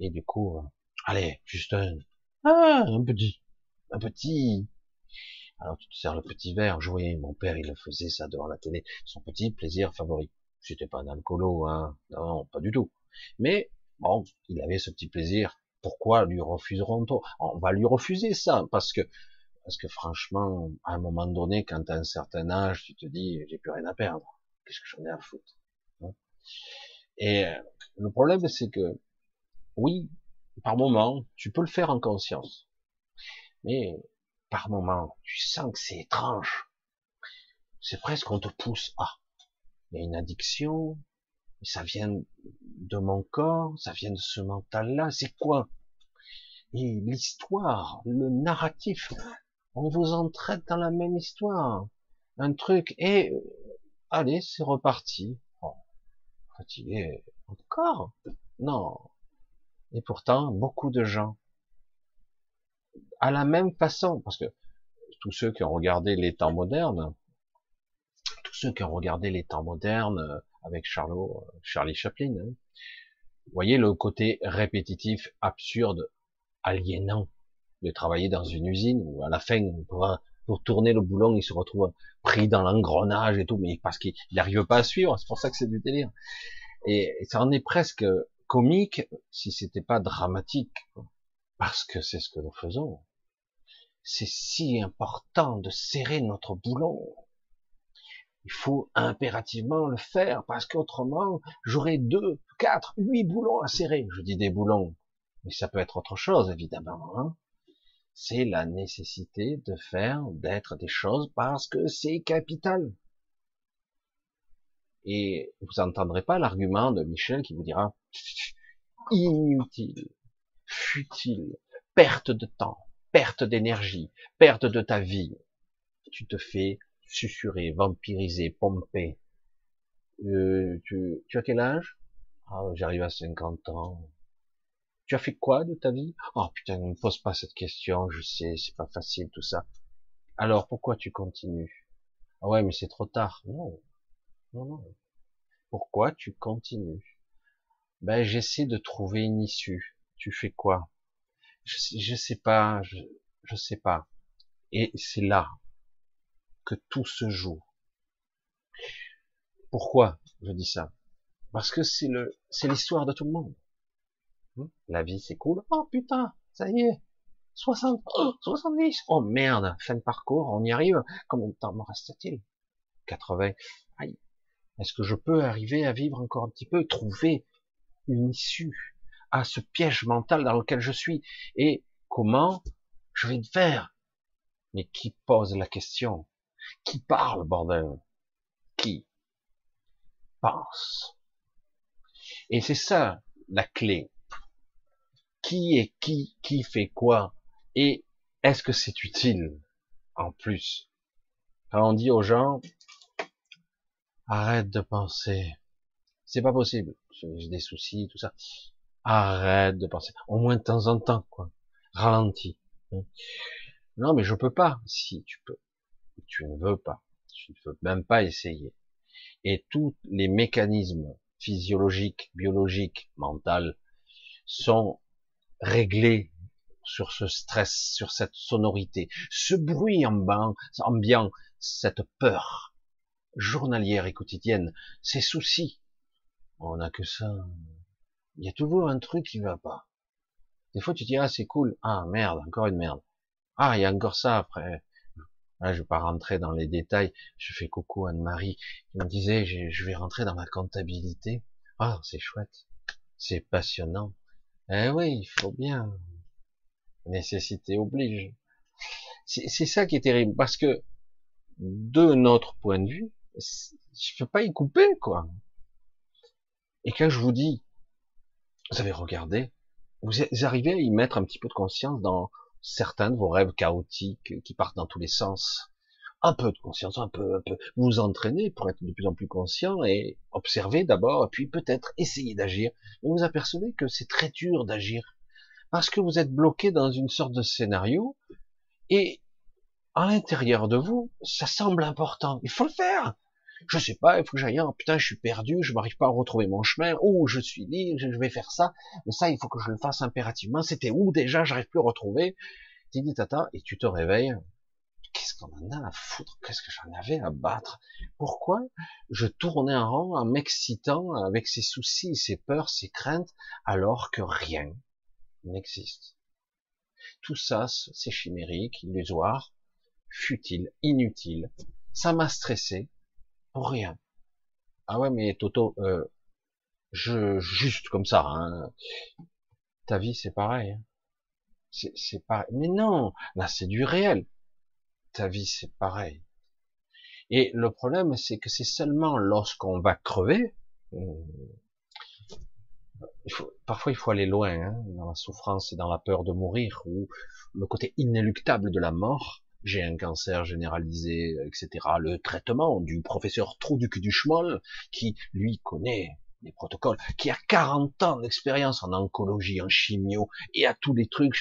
et du coup, euh, allez, juste un, ah, un petit, un petit. Alors tu te sers le petit verre. Je voyais mon père, il faisait ça devant la télé. Son petit plaisir favori. C'était pas un alcoolo, hein. Non, pas du tout. Mais bon, il avait ce petit plaisir. Pourquoi lui refuseront-on? On va lui refuser ça parce que parce que franchement, à un moment donné, quand tu as un certain âge, tu te dis j'ai plus rien à perdre. Qu'est-ce que j'en ai à foutre hein? Et le problème, c'est que oui, par moment, tu peux le faire en conscience. Mais par moment, tu sens que c'est étrange. C'est presque qu'on te pousse à. Il y a une addiction, ça vient de mon corps, ça vient de ce mental-là, c'est quoi? Et l'histoire, le narratif, on vous entraîne dans la même histoire. Un truc, et allez, c'est reparti. Oh, fatigué, encore? Non, et pourtant, beaucoup de gens, à la même façon, parce que tous ceux qui ont regardé les temps modernes, tous ceux qui ont regardé les temps modernes euh, avec Charlot, euh, Charlie Chaplin, hein, vous voyez le côté répétitif, absurde, aliénant de travailler dans une usine où à la fin, pour, pour tourner le boulon, il se retrouve pris dans l'engrenage et tout, mais parce qu'il n'arrive pas à suivre, c'est pour ça que c'est du délire. Et ça en est presque comique si c'était pas dramatique, parce que c'est ce que nous faisons. C'est si important de serrer notre boulon. Il faut impérativement le faire, parce qu'autrement, j'aurai deux, quatre, huit boulons à serrer. Je dis des boulons, mais ça peut être autre chose, évidemment. Hein. c'est la nécessité de faire, d'être des choses, parce que c'est capital. Et vous entendrez pas l'argument de Michel qui vous dira, inutile, futile, perte de temps, perte d'énergie, perte de ta vie. Tu te fais susurrer, vampiriser, pomper. Euh, tu, tu as quel âge? Ah, J'arrive à 50 ans. Tu as fait quoi de ta vie? Oh putain, ne me pose pas cette question, je sais, c'est pas facile tout ça. Alors pourquoi tu continues? Ah ouais, mais c'est trop tard. Non, non, non. Pourquoi tu continues? Ben j'essaie de trouver une issue. Tu fais quoi? Je, je sais pas, je, je sais pas. Et c'est là que tout se joue. Pourquoi je dis ça? Parce que c'est le, c'est l'histoire de tout le monde. Hmm? La vie cool. Oh putain, ça y est, 60, 70. Oh merde, fin de parcours, on y arrive. Combien de temps me reste-t-il? 80. Aïe. Est-ce que je peux arriver à vivre encore un petit peu, trouver une issue? À ce piège mental dans lequel je suis. Et comment je vais le faire? Mais qui pose la question? Qui parle, bordel? Qui pense? Et c'est ça la clé. Qui est qui? Qui fait quoi? Et est-ce que c'est utile en plus? Quand on dit aux gens, arrête de penser, c'est pas possible, j'ai des soucis, tout ça, arrête de penser, au moins de temps en temps, quoi, ralentis. Non, mais je peux pas. Si tu peux, tu ne veux pas, tu ne veux même pas essayer. Et tous les mécanismes physiologiques, biologiques, mentaux sont réglés sur ce stress, sur cette sonorité, ce bruit ambiant, ambiant cette peur journalière et quotidienne, ces soucis. On n'a que ça. Il y a toujours un truc qui va pas. Des fois, tu te dis, ah, c'est cool. Ah, merde, encore une merde. Ah, il y a encore ça après. Là, je vais pas rentrer dans les détails. Je fais coucou Anne-Marie. Il me disait, je vais rentrer dans la comptabilité. Ah, c'est chouette. C'est passionnant. Eh oui, il faut bien. Nécessité oblige. C'est ça qui est terrible, parce que de notre point de vue, je peux pas y couper, quoi. Et quand je vous dis, vous avez regardé, vous arrivez à y mettre un petit peu de conscience dans certains de vos rêves chaotiques qui partent dans tous les sens? Un peu de conscience, un peu, un peu. Vous vous entraînez pour être de plus en plus conscient et observer d'abord, puis peut-être essayer d'agir. Vous vous apercevez que c'est très dur d'agir parce que vous êtes bloqué dans une sorte de scénario et à l'intérieur de vous, ça semble important. Il faut le faire. Je sais pas, il faut que j'aille. Oh, putain, je suis perdu, je m'arrive pas à retrouver mon chemin. Oh, je suis libre, je vais faire ça. Mais ça, il faut que je le fasse impérativement. C'était où déjà? J'arrive plus à retrouver. Titi tata, et tu te réveilles. Qu'est-ce qu'on en a à foutre? Qu'est-ce que j'en avais à battre? Pourquoi je tournais en rond en m'excitant avec ces soucis, ces peurs, ces craintes, alors que rien n'existe? Tout ça, c'est chimérique, illusoire, futile, inutile. Ça m'a stressé pour rien. Ah ouais, mais Toto, euh, je juste comme ça. Hein. Ta vie, c'est pareil. Hein. C'est pareil. Mais non, là, c'est du réel. Ta vie, c'est pareil. Et le problème, c'est que c'est seulement lorsqu'on va crever, euh, parfois il faut aller loin hein, dans la souffrance et dans la peur de mourir, ou le côté inéluctable de la mort. J'ai un cancer généralisé, etc. Le traitement du professeur Trou du cul du schmoll, qui lui connaît les protocoles, qui a 40 ans d'expérience en oncologie, en chimio, et à tous les trucs,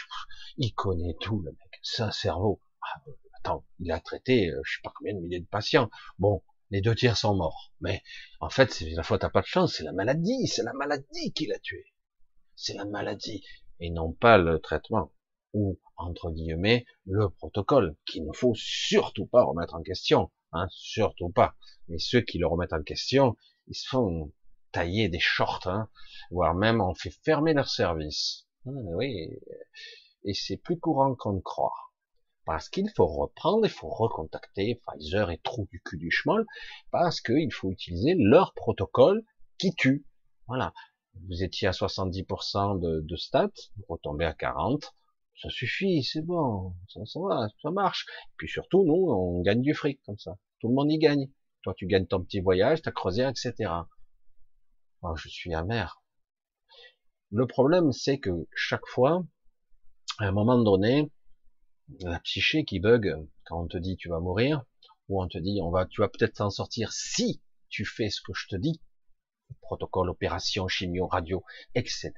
il connaît tout, le mec. C'est un cerveau. Ah, attends, il a traité, euh, je sais pas combien de milliers de patients. Bon, les deux tiers sont morts. Mais en fait, c'est la fois t'as pas de chance, c'est la maladie, c'est la maladie qui l'a tué. C'est la maladie et non pas le traitement ou entre guillemets le protocole qu'il ne faut surtout pas remettre en question, hein, surtout pas. Mais ceux qui le remettent en question, ils se font tailler des shorts, hein, voire même on fait fermer leur service. Ah, oui, et c'est plus courant qu'on ne croit parce qu'il faut reprendre, il faut recontacter Pfizer et trou du cul du schmoll, parce qu'il faut utiliser leur protocole qui tue. Voilà. Vous étiez à 70% de, de stats, vous retombez à 40, ça suffit, c'est bon, ça, ça va, ça marche. Et puis surtout, nous, on gagne du fric comme ça. Tout le monde y gagne. Toi, tu gagnes ton petit voyage, ta croisière, etc. Moi, je suis amer. Le problème, c'est que chaque fois, à un moment donné, la psyché qui bug quand on te dit tu vas mourir, ou on te dit on va, tu vas peut-être t'en sortir si tu fais ce que je te dis. Protocole, opération, chimio, radio, etc.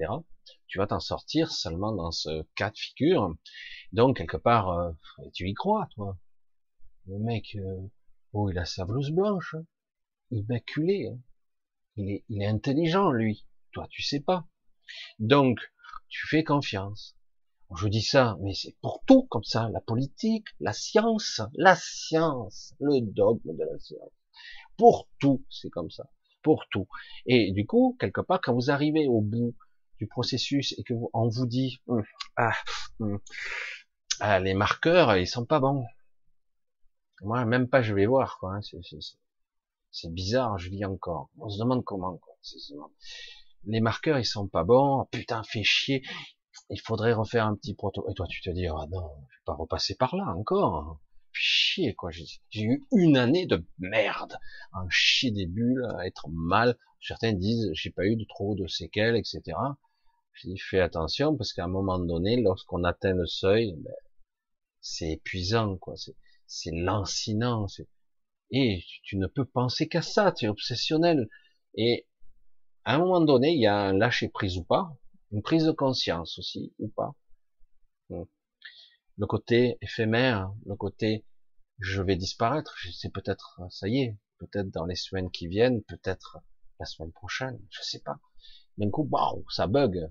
Tu vas t'en sortir seulement dans ce cas de figure. Donc, quelque part, euh, tu y crois, toi. Le mec, euh, oh, il a sa blouse blanche, hein. immaculé. Hein. Il, est, il est intelligent, lui. Toi, tu sais pas. Donc, tu fais confiance. Je dis ça, mais c'est pour tout comme ça, la politique, la science, la science, le dogme de la science. Pour tout, c'est comme ça. Pour tout. Et du coup, quelque part, quand vous arrivez au bout du processus et que vous, on vous dit, hum, ah, hum, ah, les marqueurs, ils sont pas bons. Moi, même pas, je vais voir, quoi. Hein, c'est bizarre, je dis encore. On se demande comment, quoi. Les marqueurs, ils sont pas bons. Putain, fait chier il faudrait refaire un petit proto. Et toi, tu te dis, ah non, je vais pas repasser par là encore. Chier, quoi. J'ai eu une année de merde, un chier des bulles, à être mal. Certains disent, j'ai pas eu de trop de séquelles, etc. Je dis, fais attention, parce qu'à un moment donné, lorsqu'on atteint le seuil, ben, c'est épuisant, quoi. C'est lancinant. Et tu ne peux penser qu'à ça, tu es obsessionnel. Et à un moment donné, il y a un lâcher prise ou pas, une prise de conscience aussi, ou pas. Le côté éphémère, le côté je vais disparaître, c'est peut-être, ça y est, peut-être dans les semaines qui viennent, peut-être la semaine prochaine, je sais pas. D'un coup, waouh, ça bug.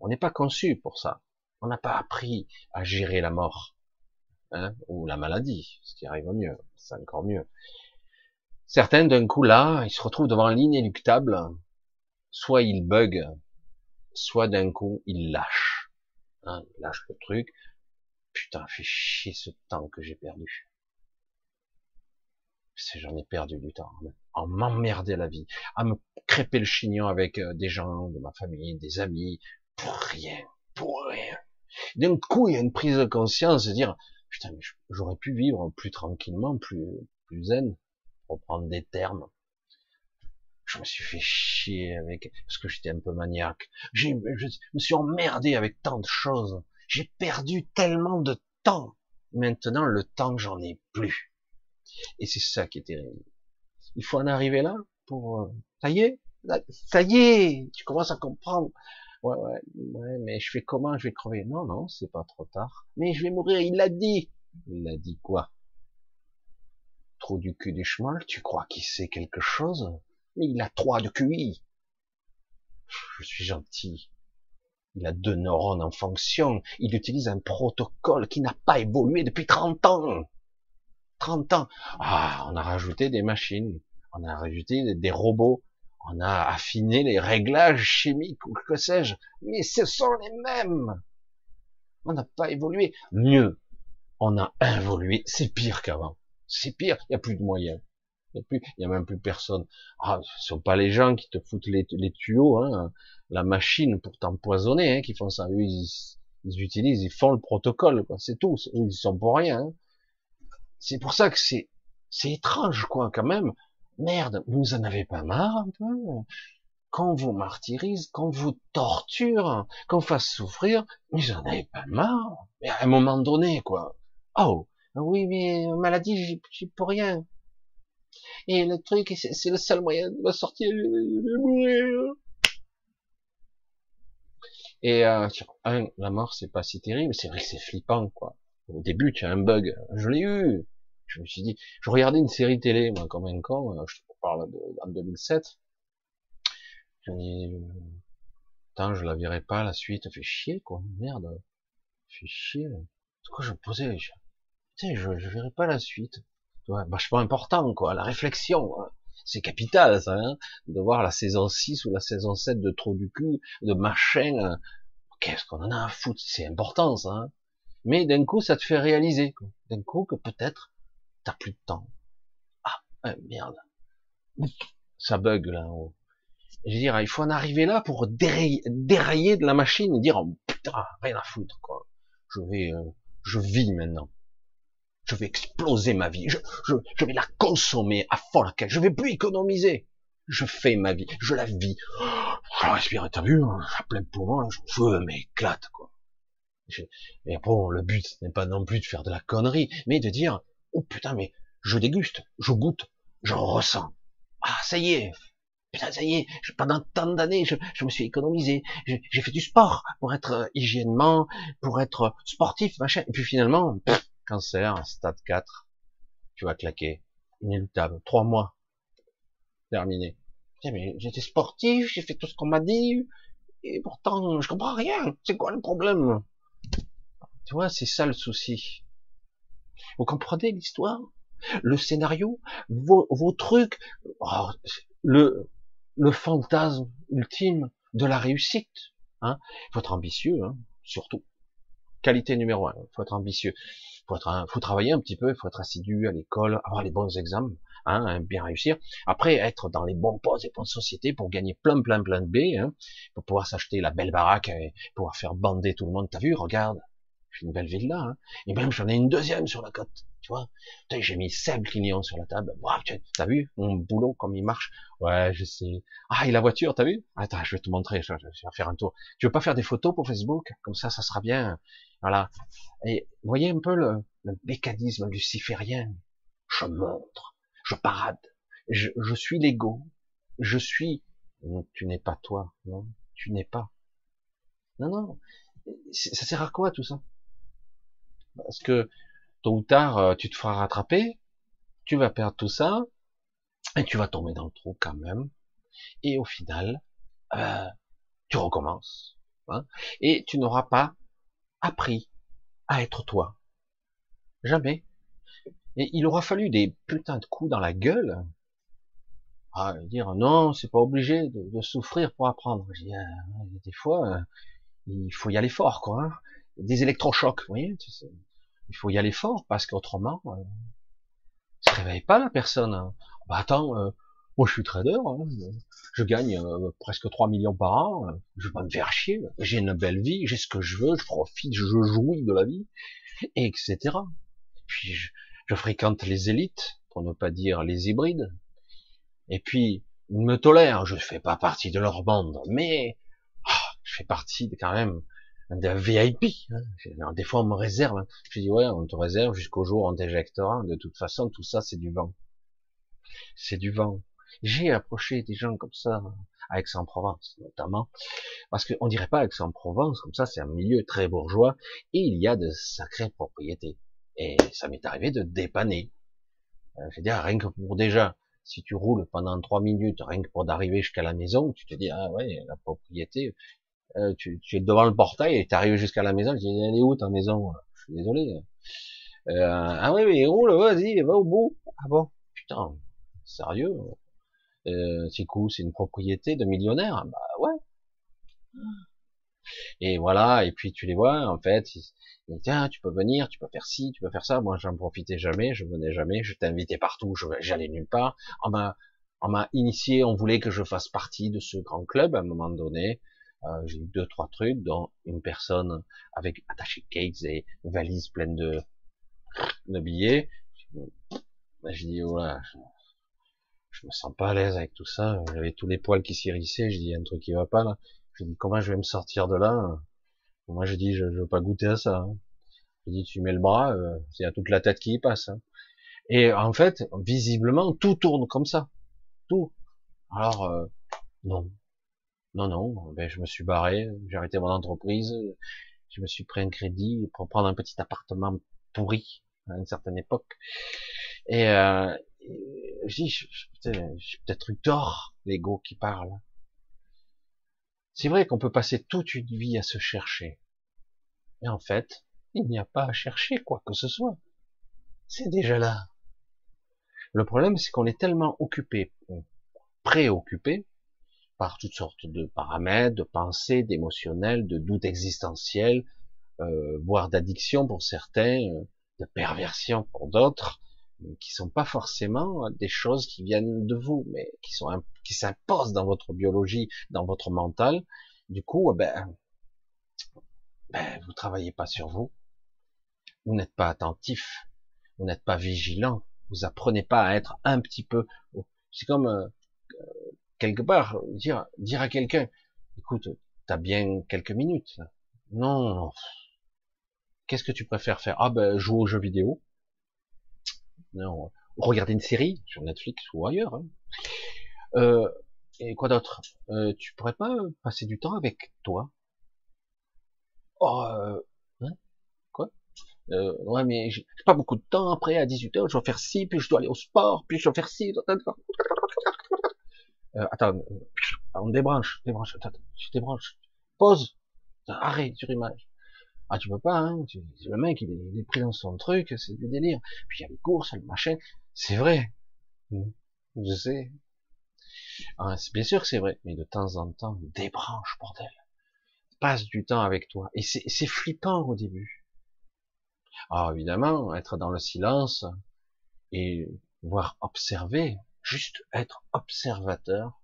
On n'est pas conçu pour ça. On n'a pas appris à gérer la mort, hein, ou la maladie, ce qui arrive mieux, c'est encore mieux. Certains, d'un coup, là, ils se retrouvent devant l'inéluctable, soit ils bug, soit d'un coup il lâche, hein, il lâche le truc. Putain, fait chier ce temps que j'ai perdu. J'en ai perdu du temps, à m'emmerder la vie, à me crêper le chignon avec euh, des gens de ma famille, des amis, pour rien, pour rien. D'un coup, il y a une prise de conscience de dire, putain, mais j'aurais pu vivre plus tranquillement, plus, plus zen, pour prendre des termes je me suis fait chier avec, parce que j'étais un peu maniaque. je me suis emmerdé avec tant de choses. J'ai perdu tellement de temps. Maintenant, le temps, j'en ai plus. Et c'est ça qui est terrible. Il faut en arriver là pour, euh, ça y est, ça y est, tu commences à comprendre. Ouais, ouais, ouais, mais je fais comment? Je vais crever. Non, non, c'est pas trop tard. Mais je vais mourir, il l'a dit. Il l'a dit quoi? Trop du cul du chemin, tu crois qu'il sait quelque chose? mais il a trois de QI. Je suis gentil. Il a deux neurones en fonction. Il utilise un protocole qui n'a pas évolué depuis 30 ans. 30 ans. Ah, on a rajouté des machines. On a rajouté des robots. On a affiné les réglages chimiques ou que sais-je. Mais ce sont les mêmes. On n'a pas évolué. Mieux. On a évolué. C'est pire qu'avant. C'est pire. Il n'y a plus de moyens. Il n'y a, a, même plus personne. Ah, ce sont pas les gens qui te foutent les, tuyaux, hein, la machine pour t'empoisonner, hein, qui font ça. Eux, ils, utilisent, ils font le protocole, quoi. C'est tout. Ils sont pour rien. Hein. C'est pour ça que c'est, c'est étrange, quoi, quand même. Merde, vous en avez pas marre un peu? Qu'on vous martyrise, qu'on vous torture, qu'on fasse souffrir, vous en avez pas marre? Mais à un moment donné, quoi. Oh, oui, mais maladie, j'ai pour rien. Et le truc, c'est le seul moyen de me sortir, de mourir. Et euh, la mort, c'est pas si terrible, c'est vrai que c'est flippant, quoi. Au début, tu as un bug, je l'ai eu. Je me suis dit, je regardais une série télé, moi, comme un con, euh, je te parle de, en 2007. Je me dis, putain, je la verrai pas, la suite, fait chier, quoi, merde. Fait chier. C'est quoi je me posais, je, putain, je, je verrai pas la suite vachement important, quoi. La réflexion, hein. c'est capital, ça, hein, de voir la saison 6 ou la saison 7 de Trop du cul, de machin. Euh, qu'est-ce qu'on en a à foutre? C'est important, ça. Hein. Mais d'un coup, ça te fait réaliser, d'un coup, que peut-être t'as plus de temps. Ah, euh, merde. Ça bug là. haut Je veux dire, il faut en arriver là pour dérailler, dérailler de la machine et dire oh, putain, rien à foutre, quoi. Je vais, euh, je vis maintenant je vais exploser ma vie, je, je, je vais la consommer à fond la caisse, je vais plus économiser. Je fais ma vie, je la vis. Je respire, t'as vu, à plein poumon, je m'éclate, quoi. mais bon, le but n'est pas non plus de faire de la connerie, mais de dire, oh putain, mais je déguste, je goûte, je ressens. Ah, ça y est, Putain, ça y est, pendant tant d'années, je, je, me suis économisé, j'ai fait du sport pour être euh, hygiénement, pour être sportif, machin. Et puis finalement, cancer, stade 4, tu vas claquer, inéluctable, trois mois, terminé. Mais j'étais sportif, j'ai fait tout ce qu'on m'a dit, et pourtant, je comprends rien. C'est quoi le problème? Tu vois, c'est ça le souci. Vous comprenez l'histoire? Le scénario? Vos, vos trucs? Oh, Le le fantasme ultime de la réussite. Hein faut ambitieux, hein, surtout. Qualité numéro un, faut être ambitieux. Faut, faut travailler un petit peu, faut être assidu à l'école, avoir les bons examens, hein, bien réussir. Après, être dans les bons postes et bonnes sociétés pour gagner plein, plein, plein de B, hein, pour pouvoir s'acheter la belle baraque et pouvoir faire bander tout le monde. T'as vu, regarde, une belle ville là, hein. et même j'en ai une deuxième sur la côte, tu vois. J'ai mis Seb Clignon sur la table. t'as vu mon boulot comme il marche? Ouais, je sais. Ah, et la voiture, t'as vu? Attends, je vais te montrer. Je, vais faire un tour. Tu veux pas faire des photos pour Facebook? Comme ça, ça sera bien. Voilà. Et voyez un peu le, mécanisme luciférien? Je montre, je parade, je, je suis l'ego, je suis. Tu n'es pas toi, non Tu n'es pas. Non, non. Ça sert à quoi tout ça? Parce que tôt ou tard, euh, tu te feras rattraper, tu vas perdre tout ça, et tu vas tomber dans le trou quand même. Et au final, euh, tu recommences. Hein, et tu n'auras pas appris à être toi. Jamais. Et il aura fallu des putains de coups dans la gueule. À dire non, c'est pas obligé de, souffrir pour apprendre. Ah, des fois, euh, il faut y aller fort, quoi. Hein. Des électrochocs, vous voyez. Il faut y aller fort parce qu'autrement, euh, se réveille pas la personne. Hein. Bah attends, euh, moi je suis trader, hein, je gagne euh, presque 3 millions par an, euh, je vais pas me faire chier, j'ai une belle vie, j'ai ce que je veux, je profite, je jouis de la vie, etc. Puis je, je fréquente les élites, pour ne pas dire les hybrides, et puis ils me tolèrent, je fais pas partie de leur bande, mais ah, je fais partie quand même un VIP. Hein. Des fois, on me réserve. Hein. Je dis, ouais, on te réserve jusqu'au jour où on t'éjectera. De toute façon, tout ça, c'est du vent. C'est du vent. J'ai approché des gens comme ça, à Aix-en-Provence, notamment, parce qu'on dirait pas Aix-en-Provence, comme ça, c'est un milieu très bourgeois, et il y a de sacrées propriétés. Et ça m'est arrivé de dépanner. Euh, je veux dire, rien que pour déjà, si tu roules pendant trois minutes, rien que pour d'arriver jusqu'à la maison, tu te dis, ah ouais, la propriété, euh, tu, tu, es devant le portail et tu jusqu'à la maison, je dis, elle est où ta maison? Je suis désolé. Euh, ah oui, mais roule, vas-y, va au bout. Ah bon? Putain, sérieux? Euh, C'est cool, c'est une propriété de millionnaire Bah ouais. Et voilà, et puis tu les vois, en fait, ils, disent, tiens, tu peux venir, tu peux faire ci, tu peux faire ça. Moi, j'en profitais jamais, je venais jamais, je t'invitais partout, j'allais nulle part. On m'a, on m'a initié, on voulait que je fasse partie de ce grand club à un moment donné. Euh, j'ai eu deux, trois trucs, dont une personne avec attaché cakes et valise pleine de, de billets. J'ai dit, voilà, je, me sens pas à l'aise avec tout ça. J'avais tous les poils qui s'hérissaient. J'ai dit, un truc qui va pas là. J'ai dit, comment je vais me sortir de là? Moi, j'ai dit, je, je veux pas goûter à ça. Hein. J'ai dit, tu mets le bras, euh, c'est à toute la tête qui y passe. Hein. Et en fait, visiblement, tout tourne comme ça. Tout. Alors, euh, non. Non, non, ben, je me suis barré, j'ai arrêté mon entreprise, je me suis pris un crédit pour prendre un petit appartement pourri à une certaine époque. Et, euh, j'ai peut-être eu tort, l'ego qui parle. C'est vrai qu'on peut passer toute une vie à se chercher. Et en fait, il n'y a pas à chercher quoi que ce soit. C'est déjà là. Le problème, c'est qu'on est tellement occupé, préoccupé, par toutes sortes de paramètres, de pensées, d'émotionnels, de doutes existentiels, euh, voire d'addiction pour certains, euh, de perversion pour d'autres, qui sont pas forcément des choses qui viennent de vous, mais qui sont qui s'imposent dans votre biologie, dans votre mental. Du coup, ben, ben vous travaillez pas sur vous, vous n'êtes pas attentif, vous n'êtes pas vigilant, vous apprenez pas à être un petit peu. C'est comme euh, quelque part, dire, dire à quelqu'un, écoute, t'as bien quelques minutes. Non, Qu'est-ce que tu préfères faire? Ah ben, jouer aux jeux vidéo. Non. Regarder une série sur Netflix ou ailleurs. Hein. Euh, et quoi d'autre? Euh, Tu pourrais pas passer du temps avec toi? Oh, euh, hein? Quoi? Euh, Ouais, mais j'ai pas beaucoup de temps. Après, à 18h, je dois faire ci, puis je dois aller au sport, puis je dois faire ci. Euh, attends, on débranche, débranche, attends, je débranche. Pause. Arrête sur image. Ah, tu peux pas, hein. Le mec, il est, il est pris dans son truc, c'est du délire. Puis il y a les courses, le machin. C'est vrai. Je sais. Ah, bien sûr que c'est vrai, mais de temps en temps, débranche, bordel. Passe du temps avec toi. Et c'est flippant au début. Alors évidemment, être dans le silence et voir observer, juste être observateur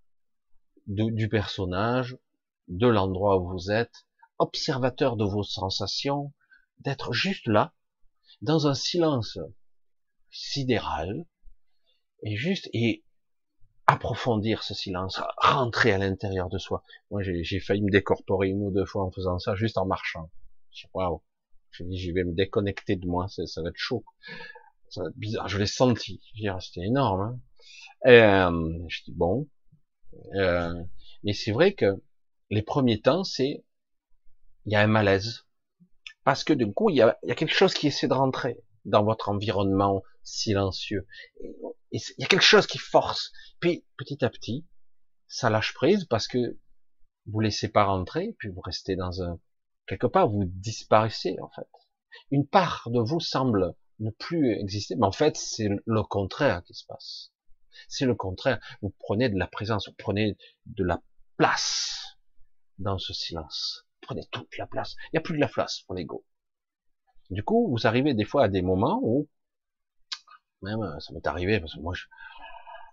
du personnage, de l'endroit où vous êtes, observateur de vos sensations, d'être juste là, dans un silence sidéral, et juste, et approfondir ce silence, rentrer à l'intérieur de soi. Moi, j'ai failli me décorporer une ou deux fois en faisant ça, juste en marchant. Je waouh. J'ai dit, je vais me déconnecter de moi, ça, va être chaud. Ça va être bizarre. Je l'ai senti. C'était énorme. Hein. Euh, je dis bon. Euh, mais c'est vrai que les premiers temps, c'est il y a un malaise parce que du coup, il y a, y a quelque chose qui essaie de rentrer dans votre environnement silencieux. Il y a quelque chose qui force. Puis petit à petit, ça lâche prise parce que vous laissez pas rentrer, puis vous restez dans un quelque part vous disparaissez en fait. Une part de vous semble ne plus exister, mais en fait c'est le contraire qui se passe. C'est le contraire. Vous prenez de la présence, vous prenez de la place dans ce silence. Vous prenez toute la place. Il n'y a plus de la place pour l'ego. Du coup, vous arrivez des fois à des moments où même, euh, ça m'est arrivé, parce que moi, je,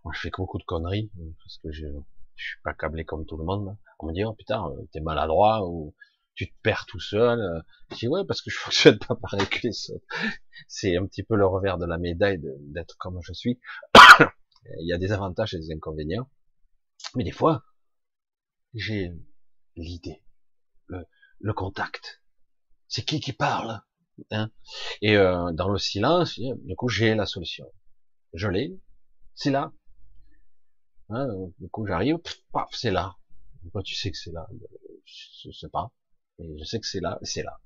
moi, je fais beaucoup de conneries, parce que je, je suis pas câblé comme tout le monde. On me dit, oh putain, euh, t'es maladroit, ou tu te perds tout seul. Je dis, ouais, parce que je fonctionne pas pareil que les autres. C'est un petit peu le revers de la médaille d'être comme je suis. Il y a des avantages et des inconvénients. Mais des fois, j'ai l'idée, le, le contact. C'est qui qui parle Hein? Et euh, dans le silence, du coup, j'ai la solution. Je l'ai, c'est là. Hein, du coup, j'arrive, paf, c'est là. Pourquoi tu sais que c'est là? Je sais pas. Et je sais que c'est là, c'est là.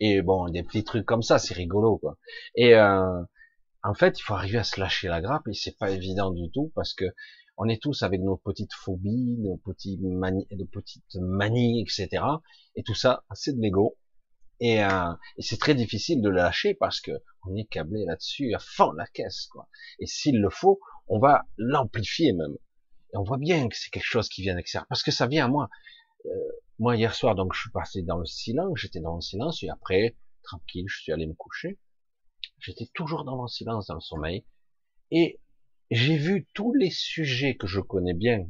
Et bon, des petits trucs comme ça, c'est rigolo, quoi. Et euh, en fait, il faut arriver à se lâcher la grappe, et c'est pas évident du tout, parce que on est tous avec nos petites phobies, nos petites manies, etc. Et tout ça, c'est de l'ego. Et, euh, et c'est très difficile de le lâcher parce que on est câblé là-dessus à fond la caisse, quoi. Et s'il le faut, on va l'amplifier même. Et on voit bien que c'est quelque chose qui vient d'extérieur, parce que ça vient à moi. Euh, moi hier soir, donc je suis passé dans le silence, j'étais dans le silence, et après, tranquille, je suis allé me coucher. J'étais toujours dans le silence, dans le sommeil, et j'ai vu tous les sujets que je connais bien,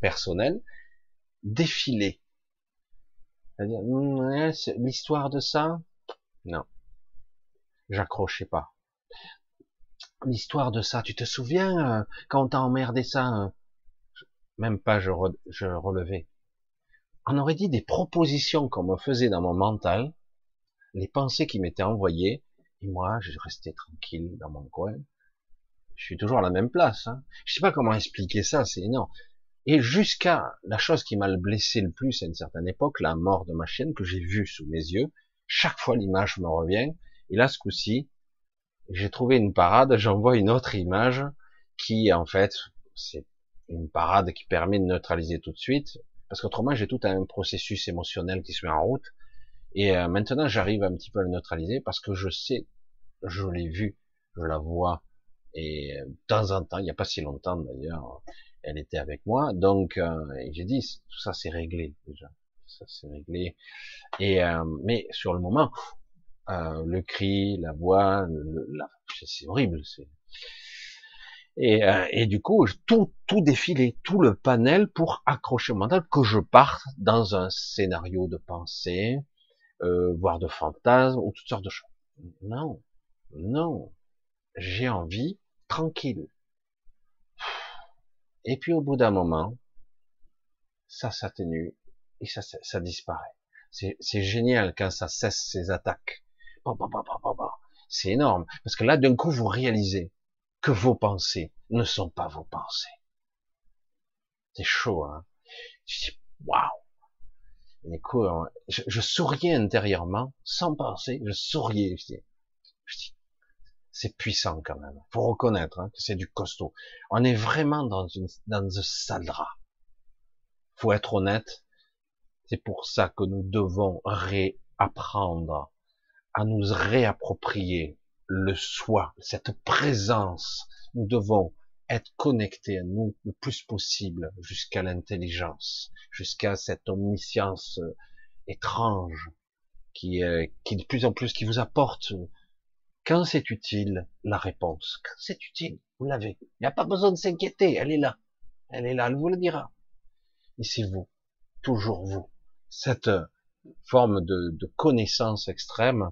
personnels, défiler. C'est-à-dire, hmm, l'histoire de ça, non, j'accrochais pas. L'histoire de ça, tu te souviens euh, quand on t'a emmerdé ça euh, Même pas, je relevais. On aurait dit des propositions qu'on me faisait dans mon mental, les pensées qui m'étaient envoyées, et moi, je restais tranquille dans mon coin. Je suis toujours à la même place. Hein. Je sais pas comment expliquer ça, c'est énorme. Et jusqu'à la chose qui m'a blessé le plus à une certaine époque, la mort de ma chienne que j'ai vue sous mes yeux, chaque fois l'image me revient. Et là, ce coup-ci, j'ai trouvé une parade, j'envoie une autre image qui, en fait, c'est une parade qui permet de neutraliser tout de suite, parce qu'autrement, j'ai tout un processus émotionnel qui se met en route. Et euh, maintenant, j'arrive un petit peu à le neutraliser parce que je sais, je l'ai vu, je la vois, et euh, de temps en temps, il n'y a pas si longtemps d'ailleurs, elle était avec moi, donc euh, j'ai dit tout ça c'est réglé déjà, ça c'est réglé. Et euh, mais sur le moment, euh, le cri, la voix, c'est horrible, c'est. Et, et, du coup, tout, tout défilé, tout le panel pour accrocher au mental, que je parte dans un scénario de pensée, euh, de fantasme, ou toutes sortes de choses. Non, non, j'ai envie tranquille, et puis au bout d'un moment, ça s'atténue et ça, ça disparaît. C'est génial quand ça cesse ses attaques. C'est énorme. Parce que là, d'un coup, vous réalisez que vos pensées ne sont pas vos pensées. C'est chaud, hein. Je dis, waouh. Je, souriais intérieurement, sans penser, je souriais. Je dis, c'est puissant quand même. Faut reconnaître hein, que c'est du costaud. On est vraiment dans une dans un sale Faut être honnête. C'est pour ça que nous devons réapprendre à nous réapproprier le soi, cette présence. Nous devons être connectés à nous le plus possible jusqu'à l'intelligence, jusqu'à cette omniscience euh, étrange qui, est, qui de plus en plus qui vous apporte quand c'est utile la réponse. Quand c'est utile, vous l'avez. Il n'y a pas besoin de s'inquiéter, elle est là. Elle est là, elle vous le dira. Et c'est vous, toujours vous. Cette euh, forme de, de connaissance extrême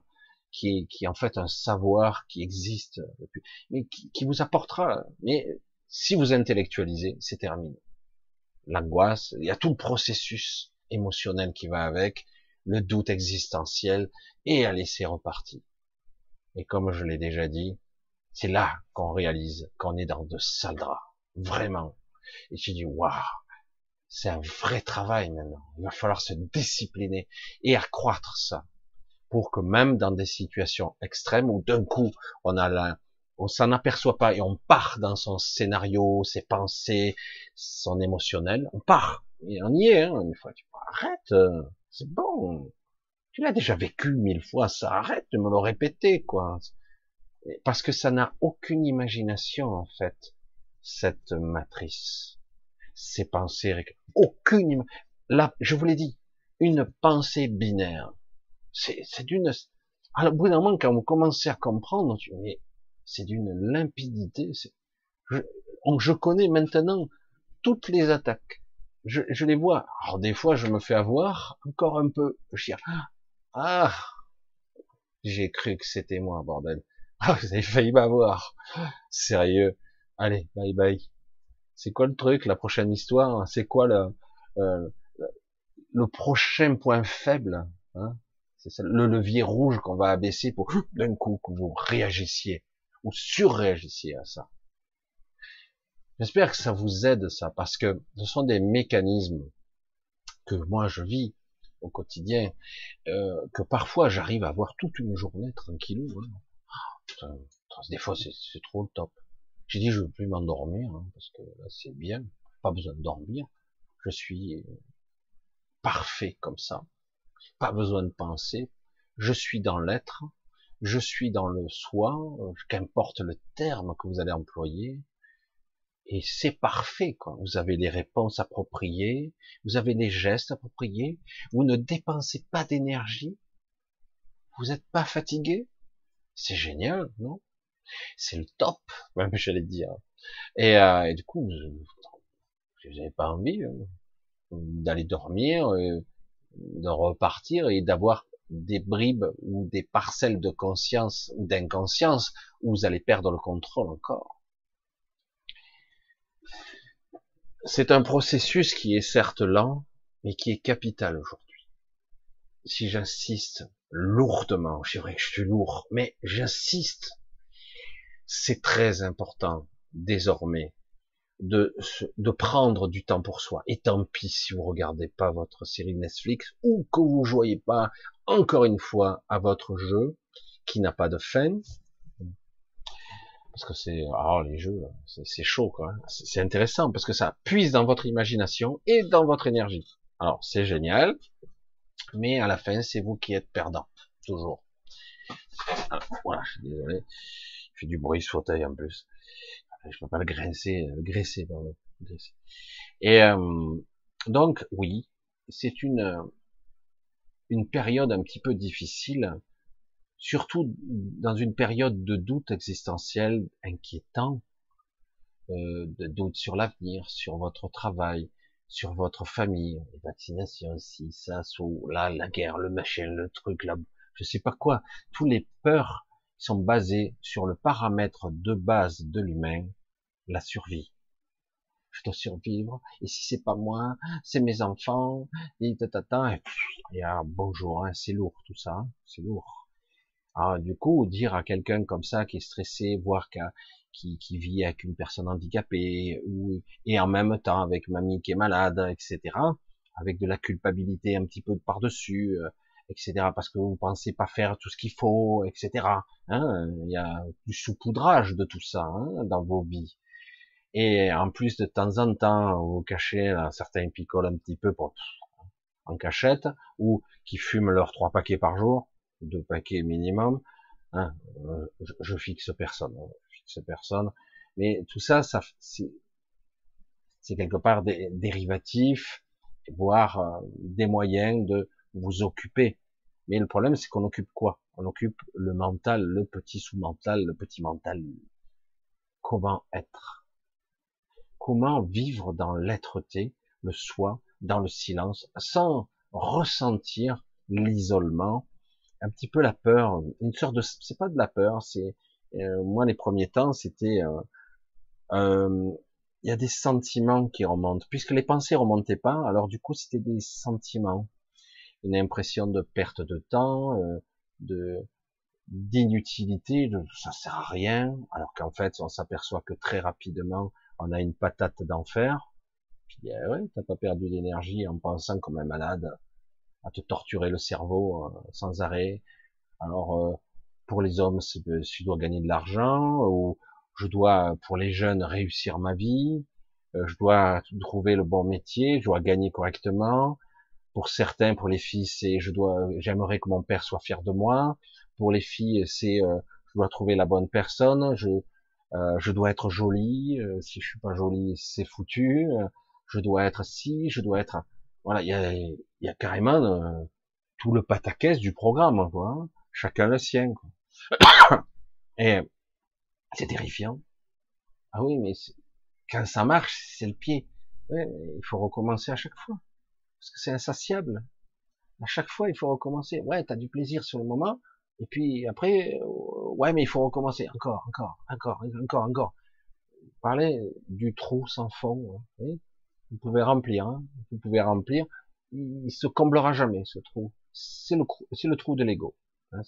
qui est, qui en fait un savoir qui existe, mais qui, qui vous apportera. Mais si vous intellectualisez, c'est terminé. L'angoisse, il y a tout le processus émotionnel qui va avec, le doute existentiel, et allez, c'est reparti. Et comme je l'ai déjà dit, c'est là qu'on réalise qu'on est dans de sales draps. Vraiment. Et j'ai dit, waouh, c'est un vrai travail maintenant. Il va falloir se discipliner et accroître ça pour que même dans des situations extrêmes où d'un coup on a la, on s'en aperçoit pas et on part dans son scénario, ses pensées, son émotionnel, on part. Et on y est, hein, une fois. Tu arrête, euh, c'est bon. Tu l'as déjà vécu mille fois, ça arrête de me le répéter, quoi. Parce que ça n'a aucune imagination, en fait, cette matrice. Ces pensées, aucune, là, je vous l'ai dit, une pensée binaire c'est d'une, à bout d'un moment, quand vous commencez à comprendre, tu mais c'est d'une limpidité. Je, je connais maintenant toutes les attaques. Je, je, les vois. Alors des fois, je me fais avoir encore un peu. Je dis, ah, j'ai cru que c'était moi, bordel. Ah, vous avez failli m'avoir. Sérieux. Allez, bye bye. C'est quoi le truc, la prochaine histoire? C'est quoi le, euh, le prochain point faible hein? C'est le levier rouge qu'on va abaisser pour d'un coup que vous réagissiez ou surréagissiez à ça. J'espère que ça vous aide ça, parce que ce sont des mécanismes que moi je vis au quotidien, euh, que parfois j'arrive à avoir toute une journée tranquille. Hein. Des fois c'est trop le top. J'ai dit je veux plus m'endormir hein, parce que là c'est bien, pas besoin de dormir. Je suis parfait comme ça pas besoin de penser, je suis dans l'être, je suis dans le soi, qu'importe le terme que vous allez employer, et c'est parfait, quoi. Vous avez les réponses appropriées, vous avez les gestes appropriés, vous ne dépensez pas d'énergie, vous n'êtes pas fatigué, c'est génial, non? C'est le top, même j'allais dire. Et, euh, du coup, vous n'avez pas envie hein, d'aller dormir, euh, de repartir et d'avoir des bribes ou des parcelles de conscience ou d'inconscience où vous allez perdre le contrôle encore. C'est un processus qui est certes lent, mais qui est capital aujourd'hui. Si j'insiste lourdement, c'est vrai que je suis lourd, mais j'insiste, c'est très important désormais de, prendre du temps pour soi. Et tant pis si vous regardez pas votre série Netflix ou que vous jouez pas encore une fois à votre jeu qui n'a pas de fin. Parce que c'est, ah, les jeux, c'est chaud, quoi. C'est intéressant parce que ça puise dans votre imagination et dans votre énergie. Alors, c'est génial, mais à la fin, c'est vous qui êtes perdant, toujours. voilà, je suis désolé. Je fais du bruit ce fauteuil en plus je peux pas le graisser, le graisser. Et euh, donc oui, c'est une une période un petit peu difficile, surtout dans une période de doute existentiel inquiétant, euh, de doute sur l'avenir, sur votre travail, sur votre famille, les vaccinations, si ça, ou là, la guerre, le machin, le truc, là, je sais pas quoi, tous les peurs sont basés sur le paramètre de base de l'humain, la survie. Je dois survivre, et si c'est pas moi, c'est mes enfants, et tata, et, ah, bonjour, hein, c'est lourd tout ça, hein, c'est lourd. Alors, du coup, dire à quelqu'un comme ça qui est stressé, voire qui, qui vit avec une personne handicapée, ou, et en même temps avec mamie qui est malade, etc., avec de la culpabilité un petit peu par-dessus, euh, etc., parce que vous pensez pas faire tout ce qu'il faut, etc. Hein, il y a du saupoudrage de tout ça hein, dans vos vies. Et en plus, de temps en temps, vous cachez, certains picolent un petit peu en cachette, ou qui fument leurs trois paquets par jour, deux paquets minimum. Hein, euh, je, fixe personne, hein, je fixe personne. Mais tout ça, ça c'est quelque part des dérivatifs, voire euh, des moyens de vous occuper. Mais le problème, c'est qu'on occupe quoi? On occupe le mental, le petit sous-mental, le petit mental. Comment être? Comment vivre dans l'être-té, le soi, dans le silence, sans ressentir l'isolement, un petit peu la peur, une sorte de, c'est pas de la peur, c'est euh, moi les premiers temps c'était, euh, euh, il y a des sentiments qui remontent, puisque les pensées remontaient pas, alors du coup c'était des sentiments, une impression de perte de temps, de d'inutilité, de ça sert à rien, alors qu'en fait on s'aperçoit que très rapidement on a une patate d'enfer, puis eh ouais, t'as pas perdu d'énergie en pensant comme un malade, à te torturer le cerveau euh, sans arrêt. Alors euh, pour les hommes, je dois gagner de l'argent, ou je dois pour les jeunes réussir ma vie, euh, je dois trouver le bon métier, je dois gagner correctement. Pour certains, pour les filles, c'est je dois, j'aimerais que mon père soit fier de moi. Pour les filles, c'est je dois trouver la bonne personne, je je dois être jolie. si je suis pas jolie, c'est foutu. je dois être si, je dois être voilà, il y a, y a, carrément euh, tout le pataquès du programme, quoi. Hein. Chacun le sien, quoi. Et c'est terrifiant. Ah oui, mais quand ça marche, c'est le pied. il faut recommencer à chaque fois. Parce que c'est insatiable. À chaque fois, il faut recommencer. Ouais, t'as du plaisir sur le moment. Et puis après, euh, ouais, mais il faut recommencer. Encore, encore, encore, encore, encore. Parler du trou sans fond. Hein. Vous pouvez remplir, hein. vous pouvez remplir. Il se comblera jamais ce trou. C'est le, c'est le trou de l'ego. Hein.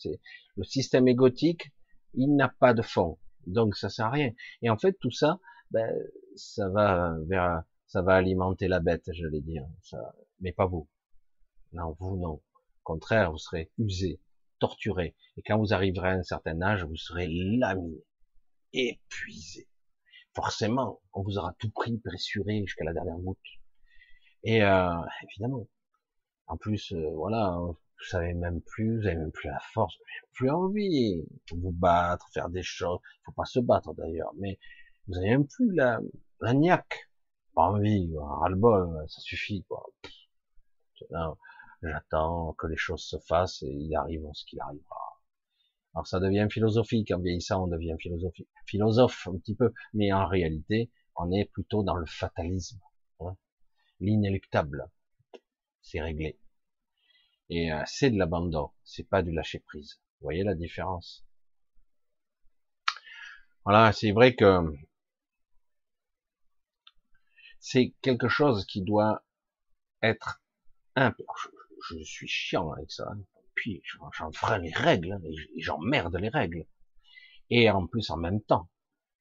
le système égotique. Il n'a pas de fond, donc ça sert à rien. Et en fait, tout ça, ben, ça va vers, ça va alimenter la bête, je vais dire. Mais pas vous. Non, vous non. Au contraire, vous serez usé, torturé. Et quand vous arriverez à un certain âge, vous serez laminé, épuisé forcément, on vous aura tout pris, pressuré jusqu'à la dernière goutte. Et euh, évidemment, en plus, euh, voilà, vous savez même plus, vous avez même plus la force, vous n'avez plus envie de vous battre, faire des choses. Faut pas se battre d'ailleurs, mais vous avez même plus la, la niaque. Pas envie, ras-le-bol, ça suffit. Quoi. J'attends que les choses se fassent et il arrive ce qu'il arrivera. Alors ça devient philosophique, en vieillissant on devient philosophique, philosophe un petit peu, mais en réalité on est plutôt dans le fatalisme, hein. l'inéluctable, c'est réglé. Et euh, c'est de l'abandon, c'est pas du lâcher prise. Vous voyez la différence? Voilà, c'est vrai que c'est quelque chose qui doit être je, je suis chiant avec ça, puis j'en les règles, hein, et j'emmerde les règles. Et en plus, en même temps,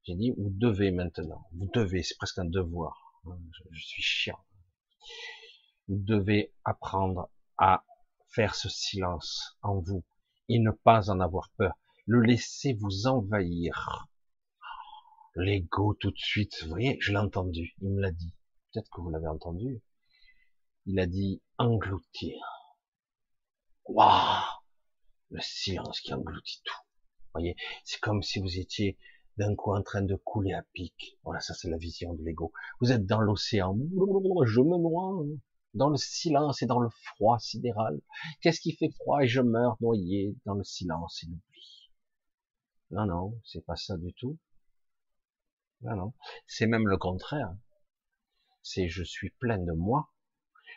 j'ai dit, vous devez maintenant, vous devez, c'est presque un devoir, hein, je, suis chiant. Vous devez apprendre à faire ce silence en vous et ne pas en avoir peur. Le laisser vous envahir. L'ego tout de suite, vous voyez, je l'ai entendu, il me l'a dit. Peut-être que vous l'avez entendu. Il a dit engloutir. Waouh Le silence qui engloutit tout. Vous voyez, c'est comme si vous étiez d'un coup en train de couler à pic. Voilà, ça c'est la vision de l'ego. Vous êtes dans l'océan. Je me noie dans le silence et dans le froid sidéral. Qu'est-ce qui fait froid? Et je meurs noyé dans le silence et l'oubli. Non, non, c'est pas ça du tout. Non, non. C'est même le contraire. C'est je suis plein de moi,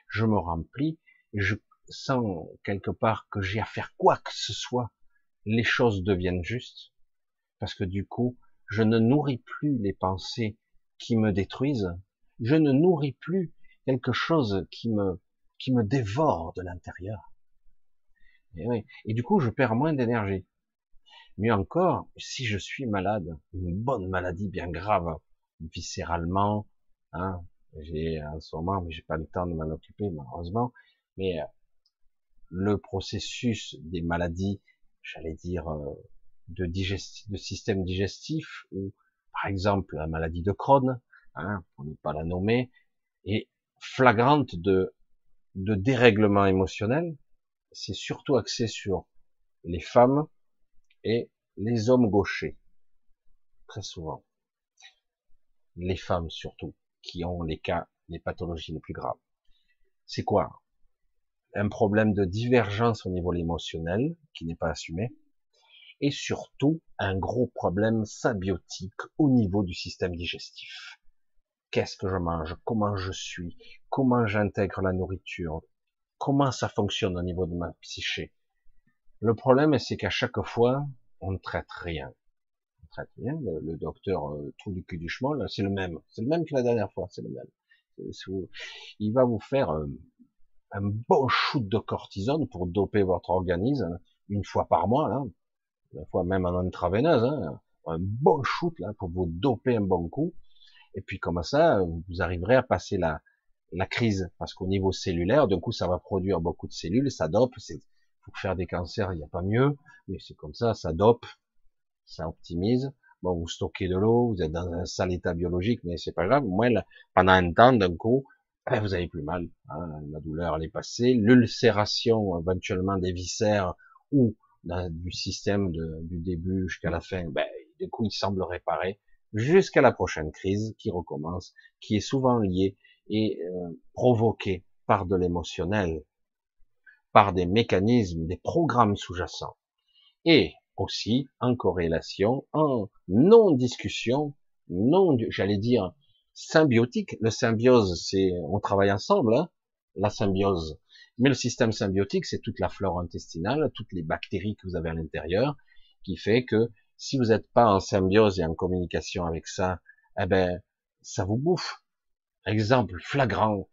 je me remplis, je sans quelque part que j'ai à faire quoi que ce soit, les choses deviennent justes, parce que du coup, je ne nourris plus les pensées qui me détruisent, je ne nourris plus quelque chose qui me qui me dévore de l'intérieur. Et, et du coup, je perds moins d'énergie. Mieux encore, si je suis malade, une bonne maladie bien grave, viscéralement, hein, j'ai en ce moment, mais j'ai pas le temps de m'en occuper malheureusement, mais euh, le processus des maladies, j'allais dire euh, de, de système digestif, ou par exemple la maladie de Crohn, hein, pour ne pas la nommer, est flagrante de, de dérèglement émotionnel. C'est surtout axé sur les femmes et les hommes gauchers, très souvent. Les femmes surtout, qui ont les cas, les pathologies les plus graves. C'est quoi? Un problème de divergence au niveau émotionnel, qui n'est pas assumé, et surtout un gros problème symbiotique au niveau du système digestif. Qu'est-ce que je mange? Comment je suis? Comment j'intègre la nourriture? Comment ça fonctionne au niveau de ma psyché? Le problème, c'est qu'à chaque fois, on ne traite rien. On traite rien. Le, docteur euh, du cul du chemin, c'est le même. C'est le même que la dernière fois. C'est le même. Il va vous faire euh, un bon shoot de cortisone pour doper votre organisme une fois par mois, là, une fois même en intraveineuse, hein, un bon shoot là pour vous doper un bon coup. Et puis comme ça, vous arriverez à passer la, la crise, parce qu'au niveau cellulaire, d'un coup, ça va produire beaucoup de cellules, ça dope. C'est pour faire des cancers, il n'y a pas mieux, mais c'est comme ça, ça dope, ça optimise. Bon, vous stockez de l'eau, vous êtes dans un sale état biologique, mais c'est pas grave. Moins, pendant un temps, d'un coup, eh, vous avez plus mal. Hein, la douleur, elle est passée. L'ulcération, éventuellement, des viscères ou du système du début jusqu'à la fin, ben, du coup, il semble réparer jusqu'à la prochaine crise qui recommence, qui est souvent liée et euh, provoquée par de l'émotionnel, par des mécanismes, des programmes sous-jacents, et aussi en corrélation, en non-discussion, non, j'allais dire symbiotique. Le symbiose, c'est on travaille ensemble, hein, la symbiose. Mais le système symbiotique, c'est toute la flore intestinale, toutes les bactéries que vous avez à l'intérieur, qui fait que si vous n'êtes pas en symbiose et en communication avec ça, eh ben, ça vous bouffe. Exemple flagrant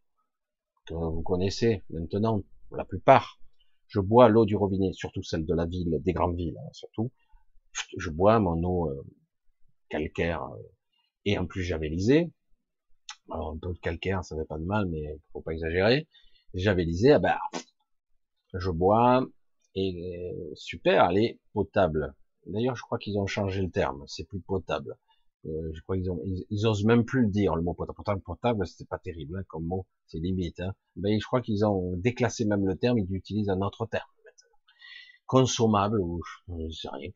que vous connaissez maintenant, la plupart. Je bois l'eau du robinet, surtout celle de la ville, des grandes villes, hein, surtout. Je bois mon eau euh, calcaire euh, et en plus javélisée. Alors un peu de calcaire, ça fait pas de mal, mais faut pas exagérer. Javélisée, ah ben, je bois et euh, super, elle est potable. D'ailleurs, je crois qu'ils ont changé le terme, c'est plus potable. Euh, je crois qu'ils ont, ils, osent même plus le dire, le mot potable. Pourtant, potable, c'était pas terrible, hein, comme mot, c'est limite. Hein. Ben, je crois qu'ils ont déclassé même le terme, ils utilisent un autre terme. Consommable, ou je sais rien.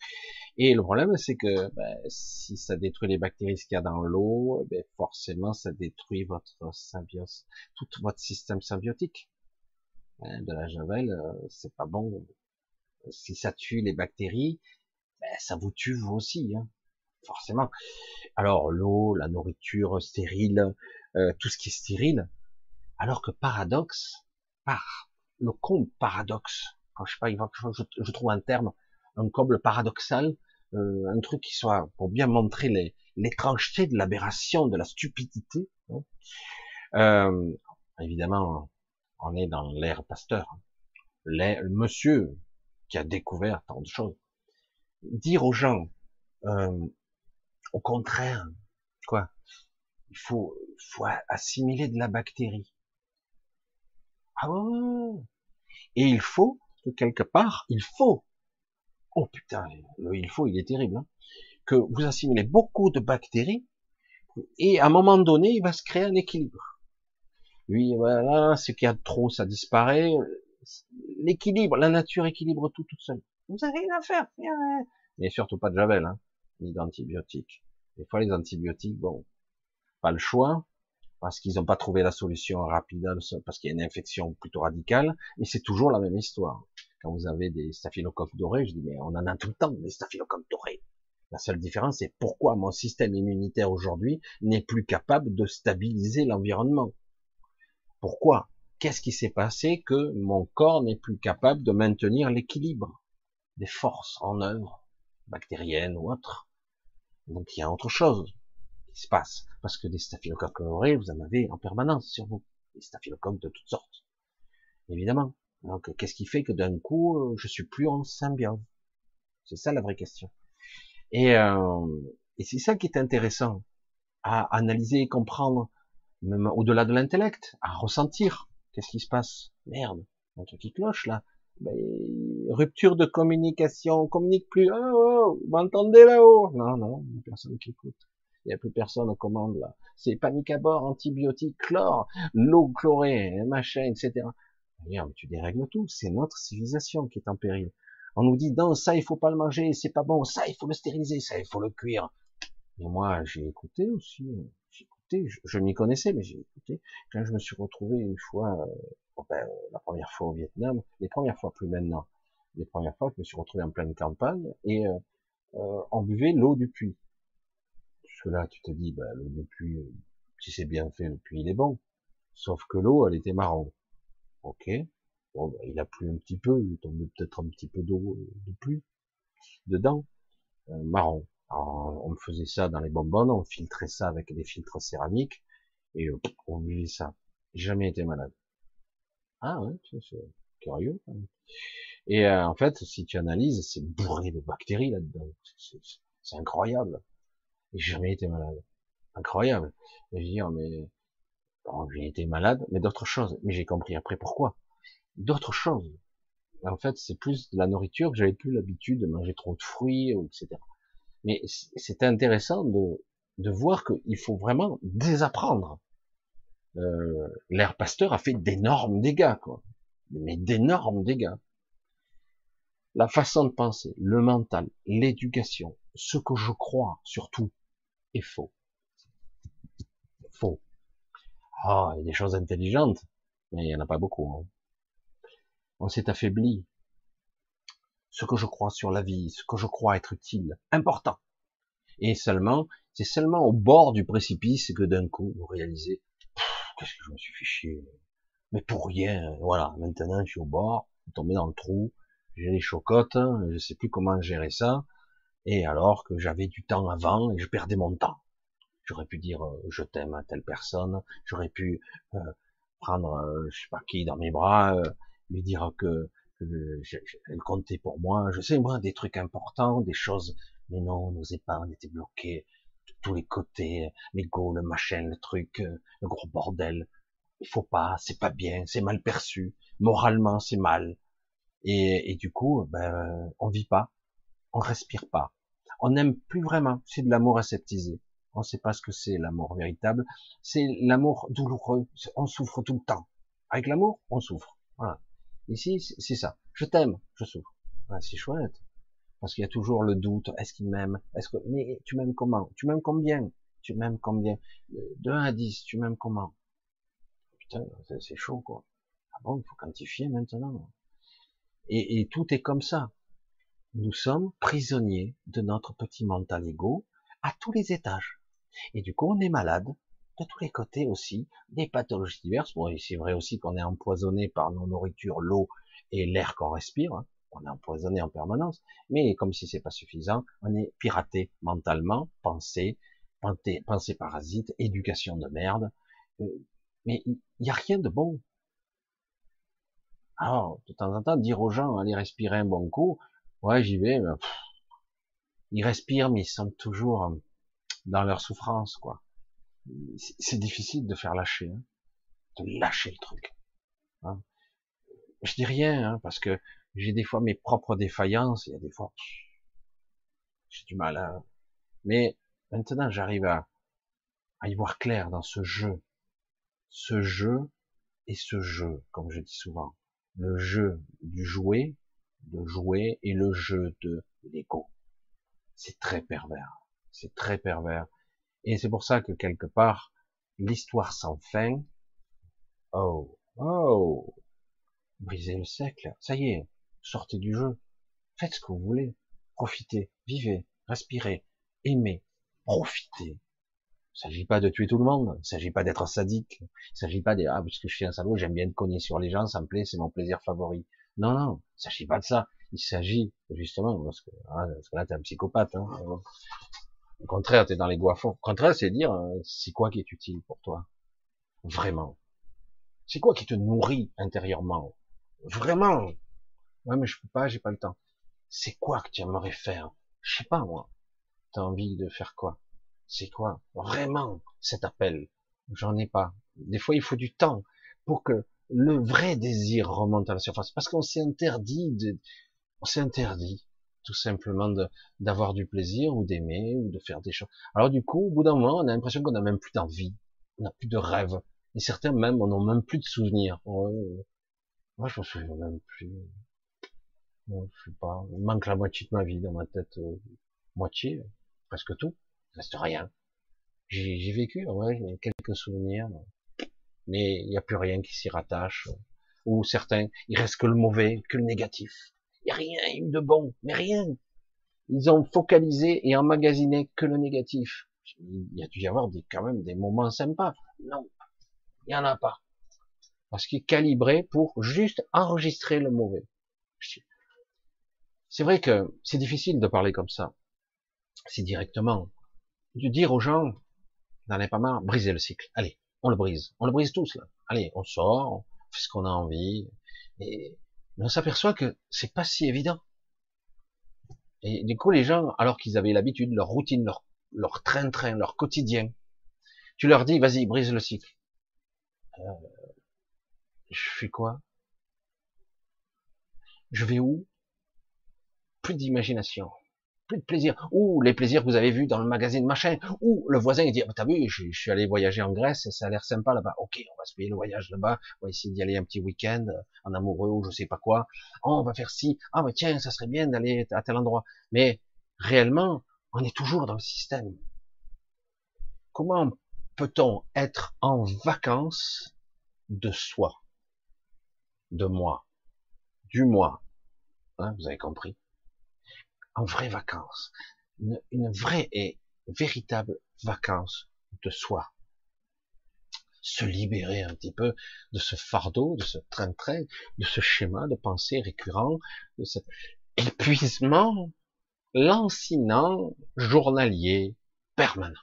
Et le problème, c'est que ben, si ça détruit les bactéries qu'il y a dans l'eau, ben, forcément, ça détruit votre symbiose, tout votre système symbiotique. Ben, de la javel, euh, c'est pas bon. Si ça tue les bactéries, ben, ça vous tue vous aussi. Hein forcément. Alors l'eau, la nourriture stérile, euh, tout ce qui est stérile. Alors que paradoxe, par le comble paradoxe, je sais pas, je, trouve un terme, un comble paradoxal, euh, un truc qui soit pour bien montrer l'étrangeté de l'aberration, de la stupidité. Hein. Euh, évidemment, on est dans l'ère Pasteur. Le monsieur qui a découvert tant de choses. Dire aux gens, euh, au contraire, quoi Il faut, faut assimiler de la bactérie. Ah ouais. Et il faut que quelque part, il faut. Oh putain, le il faut, il est terrible. Hein, que vous assimilez beaucoup de bactéries et à un moment donné, il va se créer un équilibre. Lui, voilà, ce qu'il y a de trop, ça disparaît. L'équilibre, la nature équilibre tout toute seule. Vous avez rien à faire. Mais surtout pas de javel. Hein ni d'antibiotiques. Des fois, les antibiotiques, bon, pas le choix, parce qu'ils n'ont pas trouvé la solution rapide, parce qu'il y a une infection plutôt radicale, et c'est toujours la même histoire. Quand vous avez des staphylocoques dorés, je dis, mais on en a tout le temps, des staphylocoques dorés. La seule différence, c'est pourquoi mon système immunitaire aujourd'hui n'est plus capable de stabiliser l'environnement. Pourquoi? Qu'est-ce qui s'est passé que mon corps n'est plus capable de maintenir l'équilibre des forces en œuvre, bactériennes ou autres? Donc il y a autre chose qui se passe. Parce que des staphylocoques colorés, vous en avez en permanence sur vous. Des staphylocoques de toutes sortes. Évidemment. Donc qu'est-ce qui fait que d'un coup, je suis plus en symbiose C'est ça la vraie question. Et, euh, et c'est ça qui est intéressant à analyser, comprendre, même au-delà de l'intellect, à ressentir. Qu'est-ce qui se passe? Merde, un truc qui cloche là? Ben, rupture de communication, on communique plus. Oh, vous m'entendez là-haut? Non, non, il n'y a personne qui écoute. Il n'y a plus personne aux commandes là. C'est panique à bord, antibiotiques, chlore, l'eau chlorée, machin, etc. Tu dérègles tout. C'est notre civilisation qui est en péril. On nous dit non, ça il faut pas le manger, c'est pas bon, ça il faut le stériliser, ça il faut le cuire. Et moi j'ai écouté aussi, j'ai écouté, je, je m'y connaissais, mais j'ai écouté. Quand je me suis retrouvé une fois, euh, ben, la première fois au Vietnam, les premières fois plus maintenant, les premières fois je me suis retrouvé en pleine campagne et euh, euh, on buvait l'eau du puits. Parce que là tu te dis, ben, l'eau du puits, euh, si c'est bien fait, le puits il est bon. Sauf que l'eau elle était marron. Ok, Bon, ben, il a plu un petit peu, il tombé peut-être un petit peu d'eau de pluie dedans, euh, marron. Alors, on faisait ça dans les bonbonnes, on filtrait ça avec des filtres céramiques et euh, on buvait ça. Jamais été malade. Ah ouais, c'est curieux. Et euh, en fait, si tu analyses, c'est bourré de bactéries là-dedans. C'est incroyable. J'ai jamais été malade. Incroyable. Je veux dire, mais bon, j'ai été malade, mais d'autres choses. Mais j'ai compris après pourquoi d'autres choses. En fait, c'est plus de la nourriture que j'avais plus l'habitude de manger trop de fruits, etc. Mais c'était intéressant de, de voir qu'il faut vraiment désapprendre. Euh, L'ère Pasteur a fait d'énormes dégâts, quoi. Mais d'énormes dégâts. La façon de penser, le mental, l'éducation, ce que je crois, surtout, est faux. Faux. Ah, il y a des choses intelligentes, mais il n'y en a pas beaucoup. Hein on s'est affaibli. Ce que je crois sur la vie, ce que je crois être utile, important. Et seulement, c'est seulement au bord du précipice que d'un coup, vous réalisez, qu'est-ce que je me suis fait chier. Mais pour rien, voilà, maintenant je suis au bord, tombé dans le trou, j'ai les chocottes, je sais plus comment gérer ça, et alors que j'avais du temps avant et je perdais mon temps. J'aurais pu dire euh, je t'aime à telle personne, j'aurais pu euh, prendre euh, je sais pas qui dans mes bras, lui dire que, elle comptait pour moi, je sais moi des trucs importants, des choses, mais non, on n'osait pas, on bloqués. De tous les côtés, l'ego, le machin, le truc, le gros bordel. Il faut pas, c'est pas bien, c'est mal perçu, moralement c'est mal. Et, et du coup, ben, on vit pas, on respire pas, on n'aime plus vraiment, c'est de l'amour aseptisé. On ne sait pas ce que c'est l'amour véritable. C'est l'amour douloureux. On souffre tout le temps. Avec l'amour, on souffre. Voilà. Ici, c'est ça. Je t'aime, je souffre. c'est chouette. Parce qu'il y a toujours le doute. Est-ce qu'il m'aime? Est-ce que mais tu m'aimes comment? Tu m'aimes combien? Tu m'aimes combien? De 1 à 10, tu m'aimes comment? C'est chaud quoi. Ah bon, il faut quantifier maintenant. Et, tout est comme ça. Nous sommes prisonniers de notre petit mental ego à tous les étages. Et du coup, on est malade de tous les côtés aussi, des pathologies diverses. Bon, c'est vrai aussi qu'on est empoisonné par nos nourritures, l'eau et l'air qu'on respire. Hein. On est empoisonné en permanence. Mais comme si c'est pas suffisant, on est piraté mentalement, pensée, pensée, pensée parasite, éducation de merde. Euh, mais il n'y a rien de bon. Alors, de temps en temps, dire aux gens, allez respirer un bon coup, ouais, j'y vais, mais ils respirent, mais ils sont toujours dans leur souffrance, quoi c'est difficile de faire lâcher, hein, de lâcher le truc. Hein. Je dis rien, hein, parce que j'ai des fois mes propres défaillances, il y a des fois, j'ai du mal à... Mais maintenant, j'arrive à y voir clair dans ce jeu. Ce jeu et ce jeu, comme je dis souvent. Le jeu du jouet, de jouer, et le jeu de l'ego. C'est très pervers. C'est très pervers. Et c'est pour ça que quelque part, l'histoire sans fin, oh, oh, brisez le siècle, ça y est, sortez du jeu, faites ce que vous voulez, profitez, vivez, respirez, aimez, profitez. Il s'agit pas de tuer tout le monde, il s'agit pas d'être sadique, il s'agit pas de ah parce que je suis un salaud, j'aime bien de cogner sur les gens, ça me plaît, c'est mon plaisir favori. Non, non, il s'agit pas de ça. Il s'agit justement parce que, que là t'es un psychopathe. Hein, au contraire, tu es dans les fond. Au contraire, c'est dire, euh, c'est quoi qui est utile pour toi? Vraiment. C'est quoi qui te nourrit intérieurement? Vraiment. Ouais, mais je peux pas, j'ai pas le temps. C'est quoi que tu aimerais faire? Je sais pas moi. T'as envie de faire quoi? C'est quoi Vraiment, cet appel? J'en ai pas. Des fois, il faut du temps pour que le vrai désir remonte à la surface. Parce qu'on s'est interdit de, on s'est interdit tout simplement d'avoir du plaisir ou d'aimer ou de faire des choses. Alors du coup, au bout d'un moment, on a l'impression qu'on n'a même plus d'envie, on n'a plus de rêve. Et certains même, on n'a même plus de souvenirs. moi, je me souviens même plus. je sais pas. Il manque la moitié de ma vie dans ma tête. Euh, moitié, presque tout. Reste rien. J'ai vécu, ouais, quelques souvenirs. Mais il n'y a plus rien qui s'y rattache. Ou certains, il reste que le mauvais, que le négatif. Il n'y a rien de bon, mais rien. Ils ont focalisé et emmagasiné que le négatif. Il y a dû y avoir des, quand même des moments sympas. Non, il n'y en a pas. Parce qu'il est calibré pour juste enregistrer le mauvais. C'est vrai que c'est difficile de parler comme ça. C'est directement. De dire aux gens, n'en avez pas marre, brisez le cycle. Allez, on le brise. On le brise tous, là. Allez, on sort, on fait ce qu'on a envie. Et on s'aperçoit que c'est pas si évident. Et du coup, les gens, alors qu'ils avaient l'habitude, leur routine, leur, leur train-train, leur quotidien, tu leur dis, vas-y, brise le cycle. Euh, je fais quoi? Je vais où? Plus d'imagination plus de plaisir. Ou les plaisirs que vous avez vus dans le magazine machin. Ou le voisin il dit, oh, t'as vu, je, suis allé voyager en Grèce et ça a l'air sympa là-bas. Ok, on va se payer le voyage là-bas. On va essayer d'y aller un petit week-end euh, en amoureux ou je sais pas quoi. Oh, on va faire ci. Ah, mais tiens, ça serait bien d'aller à tel endroit. Mais réellement, on est toujours dans le système. Comment peut-on être en vacances de soi, de moi, du moi hein, Vous avez compris? En vraies vacances, une, vraie et véritable vacance de soi. Se libérer un petit peu de ce fardeau, de ce train-train, de ce schéma de pensée récurrent, de cet épuisement lancinant, journalier, permanent.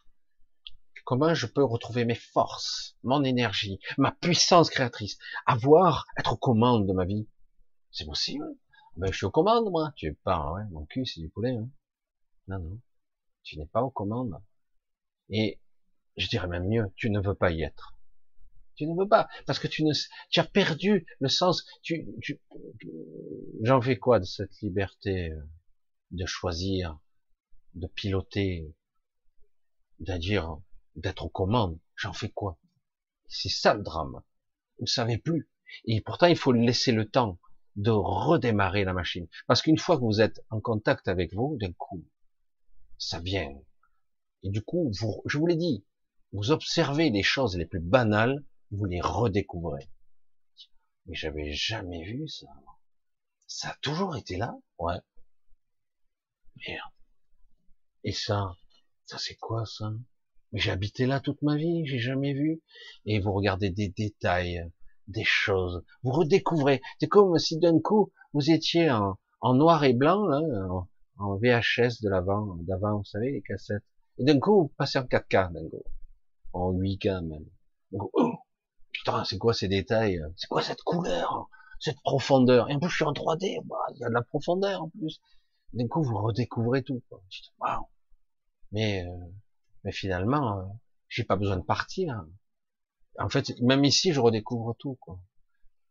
Comment je peux retrouver mes forces, mon énergie, ma puissance créatrice, avoir, être aux commandes de ma vie? C'est possible. Ben, je suis aux commandes, moi. Tu pas, ouais, mon cul, c'est du poulet, hein. Non, non. Tu n'es pas aux commandes. Et, je dirais même mieux, tu ne veux pas y être. Tu ne veux pas, parce que tu ne, tu as perdu le sens, tu, tu, j'en fais quoi de cette liberté euh, de choisir, de piloter, c'est-à-dire d'être aux commandes, j'en fais quoi? C'est ça le drame. Vous savez plus. Et pourtant, il faut laisser le temps de redémarrer la machine. Parce qu'une fois que vous êtes en contact avec vous, d'un coup, ça vient. Et du coup, vous, je vous l'ai dit, vous observez les choses les plus banales, vous les redécouvrez. Mais j'avais jamais vu ça. Ça a toujours été là, ouais. Merde. Et ça, ça c'est quoi ça? Mais j'ai habité là toute ma vie, j'ai jamais vu. Et vous regardez des détails, des choses. Vous redécouvrez. C'est comme si d'un coup vous étiez en, noir et blanc, là, en, VHS de l'avant, d'avant, vous savez, les cassettes. Et d'un coup, vous passez en 4K, d'un coup. En 8K même. Oh, putain, c'est quoi ces détails? C'est quoi cette couleur? Cette profondeur? Et en plus, je suis en 3D, bah, il y a de la profondeur en plus. D'un coup, vous redécouvrez tout. Waouh Mais, euh, mais finalement, euh, j'ai pas besoin de partir en fait, même ici, je redécouvre tout, quoi.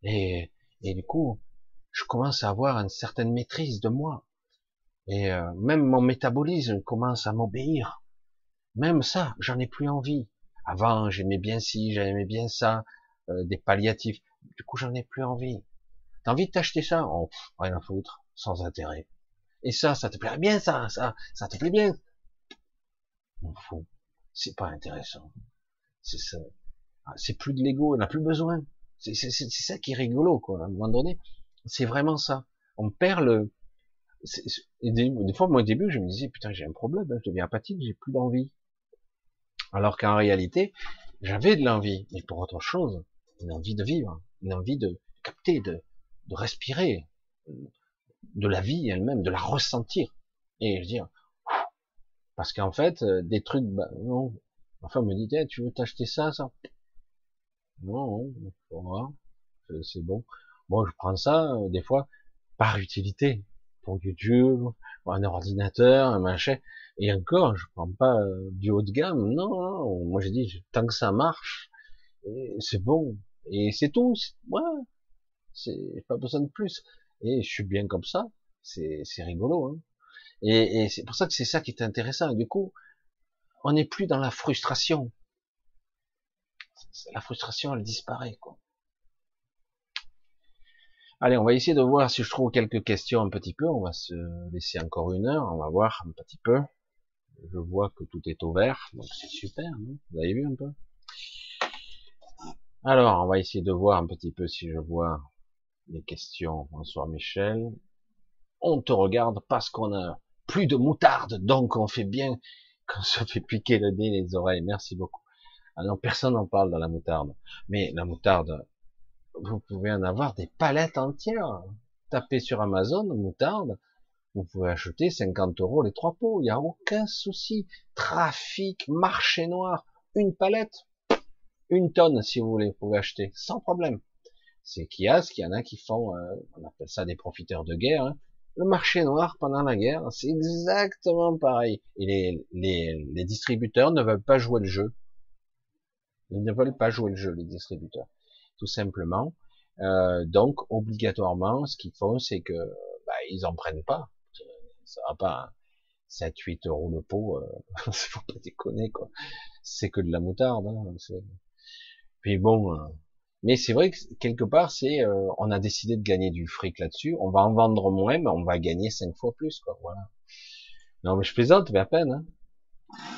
Et, et du coup, je commence à avoir une certaine maîtrise de moi. Et euh, même mon métabolisme commence à m'obéir. Même ça, j'en ai plus envie. Avant, j'aimais bien ci, j'aimais bien ça, euh, des palliatifs. Du coup, j'en ai plus envie. T'as envie de t'acheter ça? Oh, Rien à foutre, sans intérêt. Et ça, ça te plaît bien, ça, ça, ça te plaît bien? On fout. C'est pas intéressant. C'est ça. C'est plus de l'ego, on n'a plus besoin. C'est ça qui est rigolo, quoi. À un moment donné, c'est vraiment ça. On perd le. des, fois, moi, au début, je me disais, putain, j'ai un problème, hein, je deviens apathique, j'ai plus d'envie. Alors qu'en réalité, j'avais de l'envie, mais pour autre chose, une envie de vivre, une envie de capter, de, de respirer, de la vie elle-même, de la ressentir. Et je dire, parce qu'en fait, euh, des trucs, bah, non. Ma femme me dit, tu veux t'acheter ça, ça? Non, c'est bon. Moi, je prends ça, euh, des fois, par utilité. Pour YouTube, pour un ordinateur, un machin. Et encore, je prends pas euh, du haut de gamme. Non, non. moi j'ai dit tant que ça marche, c'est bon. Et c'est tout. Ouais, c'est pas besoin de plus. Et je suis bien comme ça. C'est rigolo. Hein. Et, et c'est pour ça que c'est ça qui est intéressant. Du coup, on n'est plus dans la frustration. La frustration, elle disparaît, quoi. Allez, on va essayer de voir si je trouve quelques questions un petit peu. On va se laisser encore une heure. On va voir un petit peu. Je vois que tout est ouvert, donc c'est super. Vous avez vu un peu? Alors, on va essayer de voir un petit peu si je vois les questions. Bonsoir Michel. On te regarde parce qu'on a plus de moutarde, donc on fait bien qu'on se fait piquer le nez, les oreilles. Merci beaucoup. Alors personne n'en parle dans la moutarde. Mais la moutarde, vous pouvez en avoir des palettes entières. Tapez sur Amazon, moutarde, vous pouvez acheter 50 euros les trois pots, il n'y a aucun souci. Trafic, marché noir, une palette, une tonne si vous voulez, vous pouvez acheter, sans problème. C'est qu'il y a, ce qu'il y en a qui font, euh, on appelle ça des profiteurs de guerre, hein. le marché noir pendant la guerre, c'est exactement pareil. Et les, les distributeurs ne veulent pas jouer le jeu. Ils ne veulent pas jouer le jeu, les distributeurs tout simplement. Euh, donc obligatoirement, ce qu'ils font, c'est que bah, ils en prennent pas. Ça va pas 7-8 euros le pot, euh, faut pas déconner quoi. C'est que de la moutarde. Hein, Puis bon, euh, mais c'est vrai que quelque part, c'est, euh, on a décidé de gagner du fric là-dessus. On va en vendre moins, mais on va gagner cinq fois plus quoi. Voilà. Non mais je plaisante, mais à peine. Hein.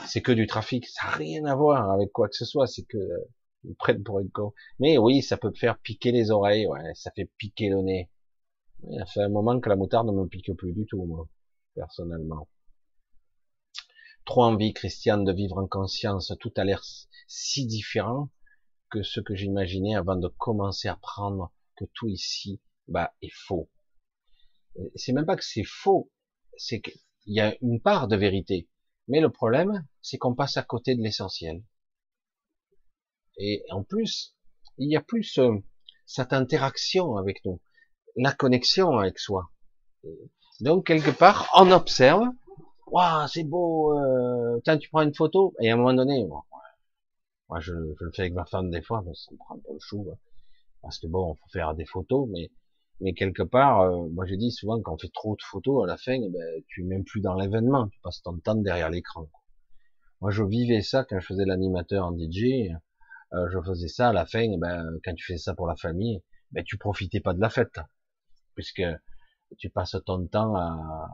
C'est que du trafic, ça n'a rien à voir avec quoi que ce soit. C'est que ils prennent pour une con. Mais oui, ça peut faire piquer les oreilles, ouais, ça fait piquer le nez. Il a fait un moment que la moutarde ne me pique plus du tout, moi, personnellement. Trop envie, Christiane, de vivre en conscience. Tout a l'air si différent que ce que j'imaginais avant de commencer à prendre que tout ici, bah, est faux. C'est même pas que c'est faux, c'est qu'il y a une part de vérité. Mais le problème, c'est qu'on passe à côté de l'essentiel. Et en plus, il y a plus euh, cette interaction avec nous, la connexion avec soi. Donc quelque part, on observe, waouh, c'est beau, euh, tu prends une photo, et à un moment donné, moi je, je, le fais avec ma femme des fois, mais ça me prend pas le chou, hein. parce que bon, faut faire des photos, mais mais quelque part, euh, moi je dis souvent quand on fait trop de photos, à la fin, eh ben, tu es même plus dans l'événement, tu passes ton temps derrière l'écran. Moi je vivais ça quand je faisais l'animateur en DJ, euh, je faisais ça à la fin, ben, quand tu fais ça pour la famille, ben, tu profitais pas de la fête, puisque tu passes ton temps à,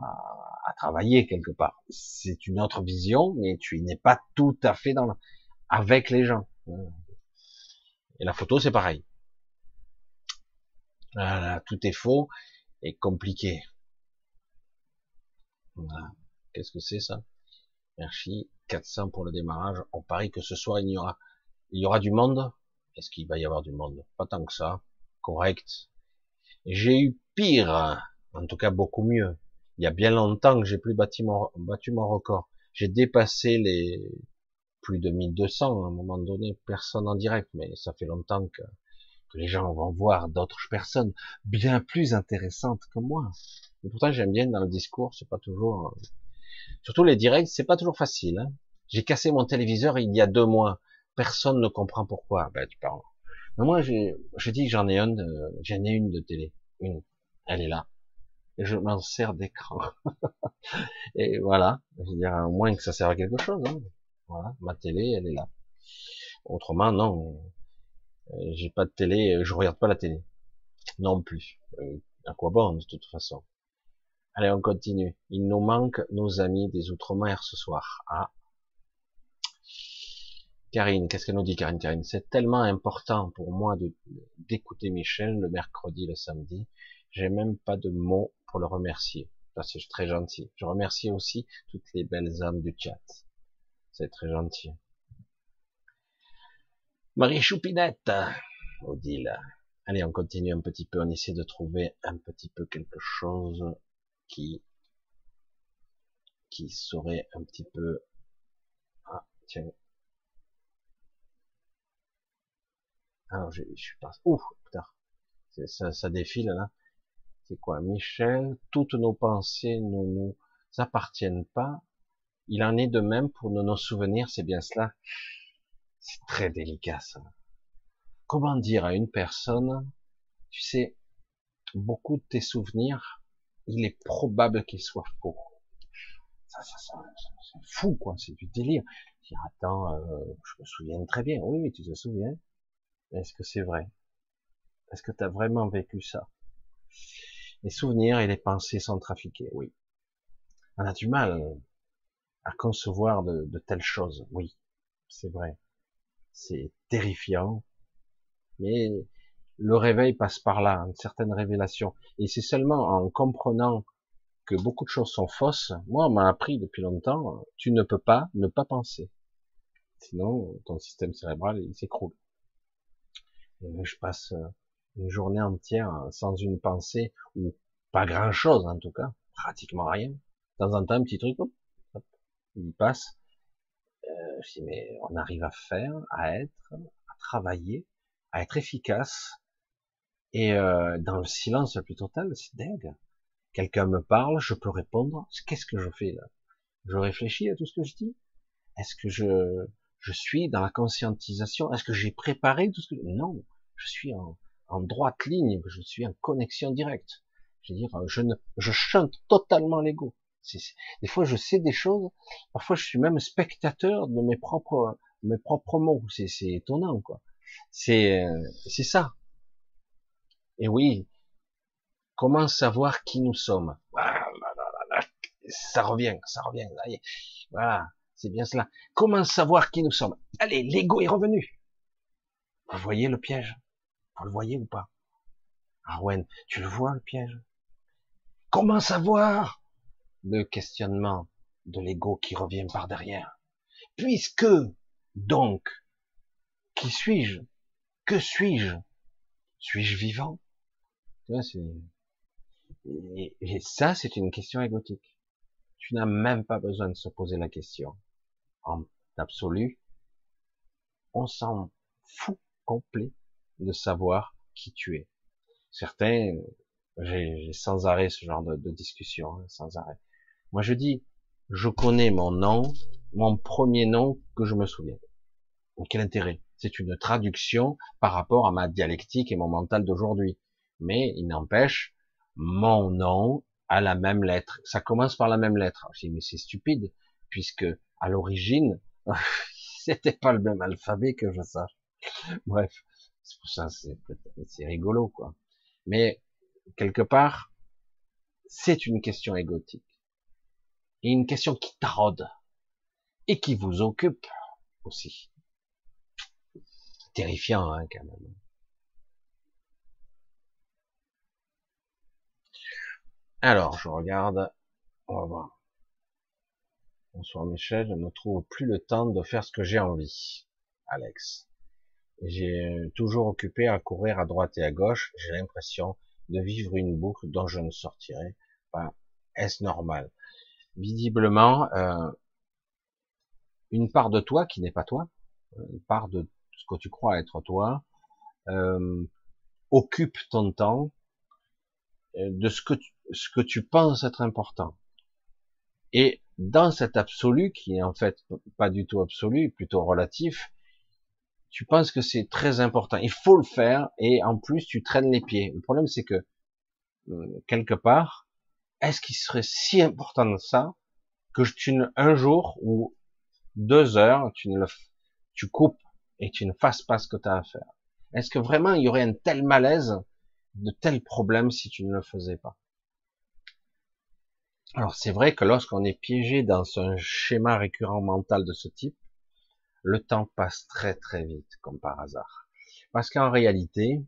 à travailler quelque part. C'est une autre vision, mais tu n'es pas tout à fait dans avec les gens. Et la photo, c'est pareil. Voilà, tout est faux et compliqué. Voilà. Qu'est-ce que c'est ça? Merci. 400 pour le démarrage. On parie que ce soir, il y aura il y aura du monde Est-ce qu'il va y avoir du monde? Pas tant que ça. Correct. J'ai eu pire, en tout cas beaucoup mieux. Il y a bien longtemps que j'ai plus battu mon, battu mon record. J'ai dépassé les plus de 1200 à un moment donné, personne en direct, mais ça fait longtemps que, que les gens vont voir d'autres personnes bien plus intéressantes que moi. Et pourtant j'aime bien dans le discours, c'est pas toujours, surtout les directs, c'est pas toujours facile. Hein. J'ai cassé mon téléviseur il y a deux mois personne ne comprend pourquoi. Ben, tu parles. Mais moi, je dis que j'en ai une, j'en ai une de télé. Une. Elle est là. Et je m'en sers d'écran. et voilà. Je veux dire, au moins que ça sert à quelque chose. Hein. Voilà. Ma télé, elle est là. Autrement, non. Euh, j'ai pas de télé, je regarde pas la télé. Non plus. Euh, à quoi bon, de toute façon? Allez, on continue. Il nous manque nos amis des Outre-mer ce soir. Ah, Karine, qu'est-ce qu'elle nous dit, Karine? Karine, c'est tellement important pour moi de d'écouter Michel le mercredi, le samedi. J'ai même pas de mots pour le remercier. c'est très gentil. Je remercie aussi toutes les belles âmes du chat. C'est très gentil. Marie Choupinette, Odile. Allez, on continue un petit peu. On essaie de trouver un petit peu quelque chose qui qui serait un petit peu. Ah, tiens, Alors, je, je suis pas... Ouh, putain. Ça, ça défile, là. C'est quoi Michel, toutes nos pensées ne nous appartiennent pas. Il en est de même pour nos souvenirs, c'est bien cela. C'est très délicat ça. Comment dire à une personne, tu sais, beaucoup de tes souvenirs, il est probable qu'ils soient faux. Ça, ça, c'est fou quoi, c'est du délire. Dire attends, euh, je me souviens très bien. Oui, oui, tu te souviens. Est-ce que c'est vrai? Est-ce que tu as vraiment vécu ça? Les souvenirs et les pensées sont trafiqués, oui. On a du mal à concevoir de, telles choses, oui, c'est vrai. C'est terrifiant, mais le réveil passe par là, une certaine révélation. Et c'est seulement en comprenant que beaucoup de choses sont fausses. Moi, on m'a appris depuis longtemps, tu ne peux pas ne pas penser. Sinon, ton système cérébral, il s'écroule. Je passe une journée entière sans une pensée, ou pas grand chose en tout cas, pratiquement rien. De temps en temps, un petit truc, hop, il passe. Euh, je dis, mais on arrive à faire, à être, à travailler, à être efficace, et euh, dans le silence le plus total, c'est dingue. Quelqu'un me parle, je peux répondre. Qu'est-ce que je fais là? Je réfléchis à tout ce que je dis? Est-ce que je je suis dans la conscientisation? Est-ce que j'ai préparé tout ce que Non, je suis en, en droite ligne, je suis en connexion directe. Je veux dire, je ne, je chante totalement l'ego. Des fois, je sais des choses. Parfois, je suis même spectateur de mes propres, mes propres mots. C'est, étonnant, quoi. C'est, c'est ça. Et oui, comment savoir qui nous sommes? Ça revient, ça revient. Voilà, c'est bien cela. Comment savoir qui nous sommes? Allez, l'ego est revenu. Vous voyez le piège? Vous le voyez ou pas? Arwen, tu le vois le piège? Comment savoir? Le questionnement de l'ego qui revient par derrière. Puisque, donc, qui suis-je? Que suis-je? Suis-je vivant? Et, ça, c'est une question égotique. Tu n'as même pas besoin de se poser la question. En absolu, on s'en fout complet de savoir qui tu es. Certains, j'ai sans arrêt ce genre de, discussion, hein, sans arrêt. Moi, je dis, je connais mon nom, mon premier nom que je me souviens. quel intérêt? C'est une traduction par rapport à ma dialectique et mon mental d'aujourd'hui mais il n'empêche, mon nom a la même lettre. Ça commence par la même lettre. Je dis, mais c'est stupide, puisque à l'origine, c'était pas le même alphabet que je sache. Bref, c'est pour ça, c'est rigolo, quoi. Mais quelque part, c'est une question égotique et une question qui taraude et qui vous occupe aussi. Terrifiant, hein, quand même. Alors, je regarde. On va voir. Bonsoir Michel, je ne trouve plus le temps de faire ce que j'ai envie. Alex. J'ai toujours occupé à courir à droite et à gauche. J'ai l'impression de vivre une boucle dont je ne sortirai pas. Est-ce normal? Visiblement, euh, une part de toi qui n'est pas toi, une part de ce que tu crois être toi, euh, occupe ton temps euh, de ce que tu, ce que tu penses être important. Et dans cet absolu, qui est en fait pas du tout absolu, plutôt relatif, tu penses que c'est très important. Il faut le faire et en plus tu traînes les pieds. Le problème c'est que euh, quelque part, est-ce qu'il serait si important de ça que tu ne, un jour ou deux heures, tu ne le, tu coupes et tu ne fasses pas ce que tu as à faire? Est-ce que vraiment il y aurait un tel malaise, de tels problèmes si tu ne le faisais pas? Alors c'est vrai que lorsqu'on est piégé dans un schéma récurrent mental de ce type, le temps passe très très vite, comme par hasard. Parce qu'en réalité,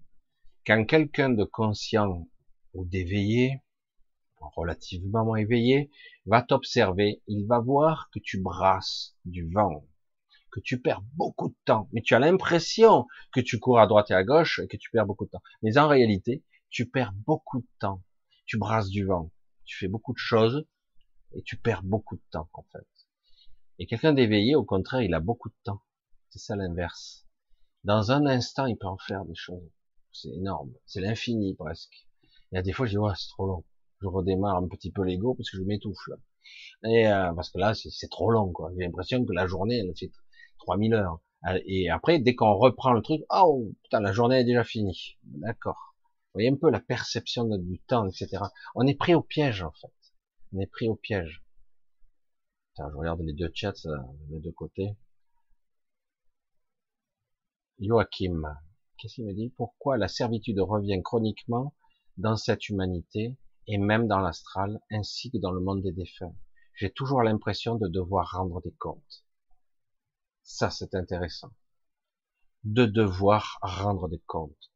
quand quelqu'un de conscient ou d'éveillé, relativement éveillé, va t'observer, il va voir que tu brasses du vent, que tu perds beaucoup de temps, mais tu as l'impression que tu cours à droite et à gauche et que tu perds beaucoup de temps. Mais en réalité, tu perds beaucoup de temps, tu brasses du vent tu fais beaucoup de choses et tu perds beaucoup de temps en fait. Et quelqu'un d'éveillé, au contraire, il a beaucoup de temps. C'est ça l'inverse. Dans un instant, il peut en faire des choses. C'est énorme. C'est l'infini presque. Y a des fois, je dis, ouais, c'est trop long. Je redémarre un petit peu l'ego parce que je m'étouffe. Et euh, parce que là, c'est trop long, quoi. J'ai l'impression que la journée, elle fait 3000 heures. Euh, et après, dès qu'on reprend le truc, oh putain, la journée est déjà finie. D'accord. Vous voyez un peu la perception du temps, etc. On est pris au piège, en fait. On est pris au piège. Putain, je regarde les deux chats, les deux côtés. Joachim, qu'est-ce qu'il me dit? Pourquoi la servitude revient chroniquement dans cette humanité? Et même dans l'astral, ainsi que dans le monde des défunts J'ai toujours l'impression de devoir rendre des comptes. Ça, c'est intéressant. De devoir rendre des comptes.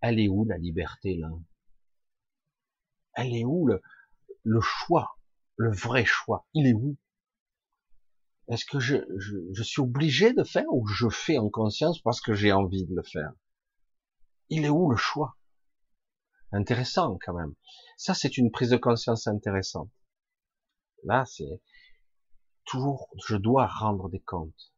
Elle est où la liberté là? Elle est où le, le choix, le vrai choix? Il est où? Est-ce que je, je, je, suis obligé de faire ou je fais en conscience parce que j'ai envie de le faire? Il est où le choix? Intéressant quand même. Ça, c'est une prise de conscience intéressante. Là, c'est toujours, je dois rendre des comptes.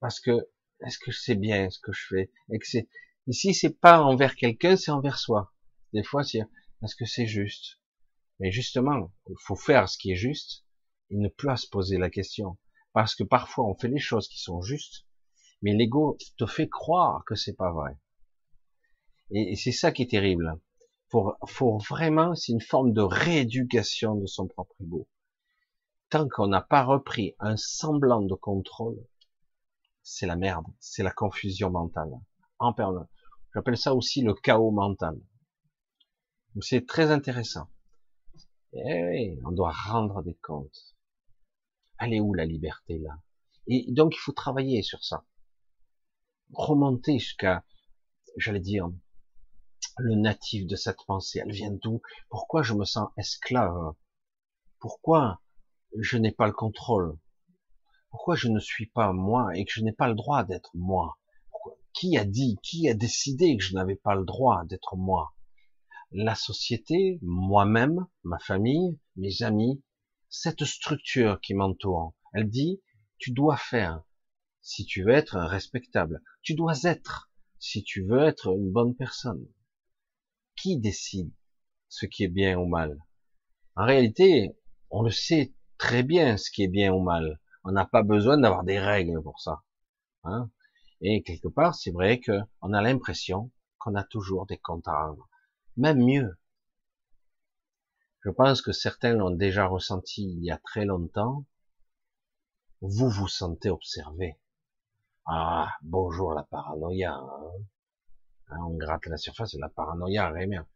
Parce que est-ce que c'est bien ce que je fais? Et que c'est ici c'est pas envers quelqu'un c'est envers soi. Des fois c'est est-ce que c'est juste? Mais justement il faut faire ce qui est juste et ne plus à se poser la question. Parce que parfois on fait les choses qui sont justes mais l'ego te fait croire que c'est pas vrai et, c'est ça qui est terrible faut, faut vraiment c'est une forme de rééducation de son propre ego tant qu'on n'a pas repris un semblant de contrôle c'est la merde, c'est la confusion mentale. En permanence. J'appelle ça aussi le chaos mental. C'est très intéressant. Eh oui, on doit rendre des comptes. Elle est où la liberté là? Et donc il faut travailler sur ça. Remonter jusqu'à, j'allais dire, le natif de cette pensée. Elle vient d'où? Pourquoi je me sens esclave? Pourquoi je n'ai pas le contrôle? Pourquoi je ne suis pas moi et que je n'ai pas le droit d'être moi? Qui a dit, qui a décidé que je n'avais pas le droit d'être moi? La société, moi-même, ma famille, mes amis, cette structure qui m'entoure, elle dit, tu dois faire si tu veux être respectable. Tu dois être si tu veux être une bonne personne. Qui décide ce qui est bien ou mal? En réalité, on le sait très bien ce qui est bien ou mal. On n'a pas besoin d'avoir des règles pour ça. Hein et quelque part, c'est vrai que on a l'impression qu'on a toujours des comptes à rendre. Même mieux. Je pense que certains l'ont déjà ressenti il y a très longtemps. Vous vous sentez observé. Ah, bonjour la paranoïa. Hein. Hein, on gratte la surface de la paranoïa, rien.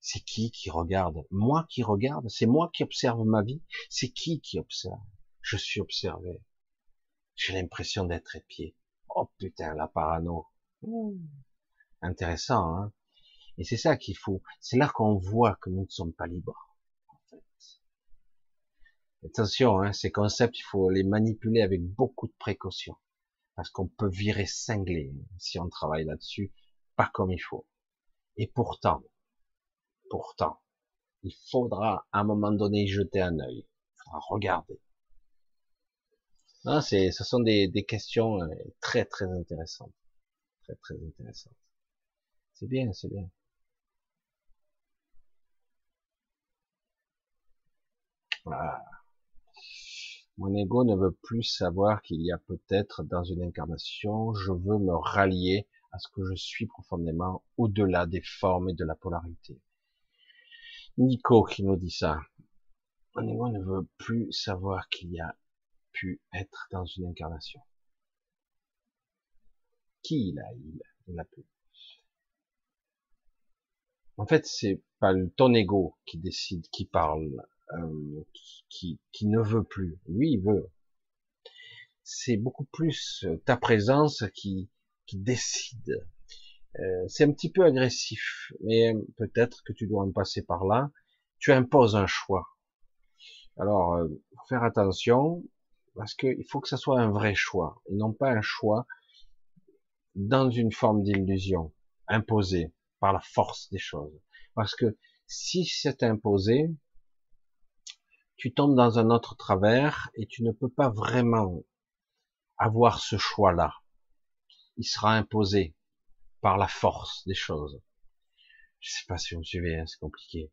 C'est qui qui regarde? Moi qui regarde? C'est moi qui observe ma vie? C'est qui qui observe? Je suis observé. J'ai l'impression d'être épié. Oh putain, la parano. Intéressant, hein Et c'est ça qu'il faut. C'est là qu'on voit que nous ne sommes pas libres. Attention, hein, ces concepts, il faut les manipuler avec beaucoup de précaution. Parce qu'on peut virer cinglé si on travaille là-dessus, pas comme il faut. Et pourtant, pourtant, il faudra à un moment donné jeter un œil. Il regarder. Non, c'est, ce sont des, des questions euh, très très intéressantes, très très intéressantes. C'est bien, c'est bien. Voilà. Mon ego ne veut plus savoir qu'il y a peut-être dans une incarnation, je veux me rallier à ce que je suis profondément au-delà des formes et de la polarité. Nico qui nous dit ça. Ego ne veut plus savoir qu'il y a pu être dans une incarnation. Qui il a Il, il a pu? En fait, c'est pas ton ego qui décide, qui parle, euh, qui, qui ne veut plus. Lui, il veut. C'est beaucoup plus ta présence qui, qui décide. Euh, c'est un petit peu agressif, mais peut-être que tu dois en passer par là. Tu imposes un choix. Alors, euh, faire attention, parce qu'il faut que ça soit un vrai choix, et non pas un choix dans une forme d'illusion, imposé par la force des choses. Parce que si c'est imposé, tu tombes dans un autre travers et tu ne peux pas vraiment avoir ce choix-là. Il sera imposé par la force des choses. Je sais pas si vous me suivez, hein, c'est compliqué.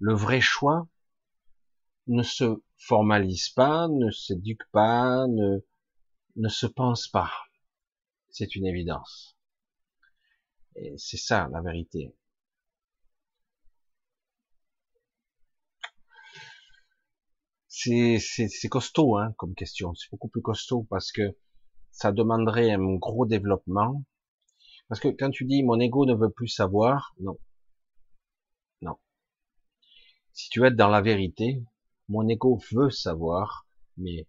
Le vrai choix ne se formalise pas, ne s'éduque pas, ne, ne se pense pas. C'est une évidence. Et c'est ça la vérité. C'est, costaud hein, comme question. C'est beaucoup plus costaud parce que ça demanderait un gros développement. Parce que quand tu dis mon ego ne veut plus savoir, non. Non. Si tu veux être dans la vérité, mon ego veut savoir, mais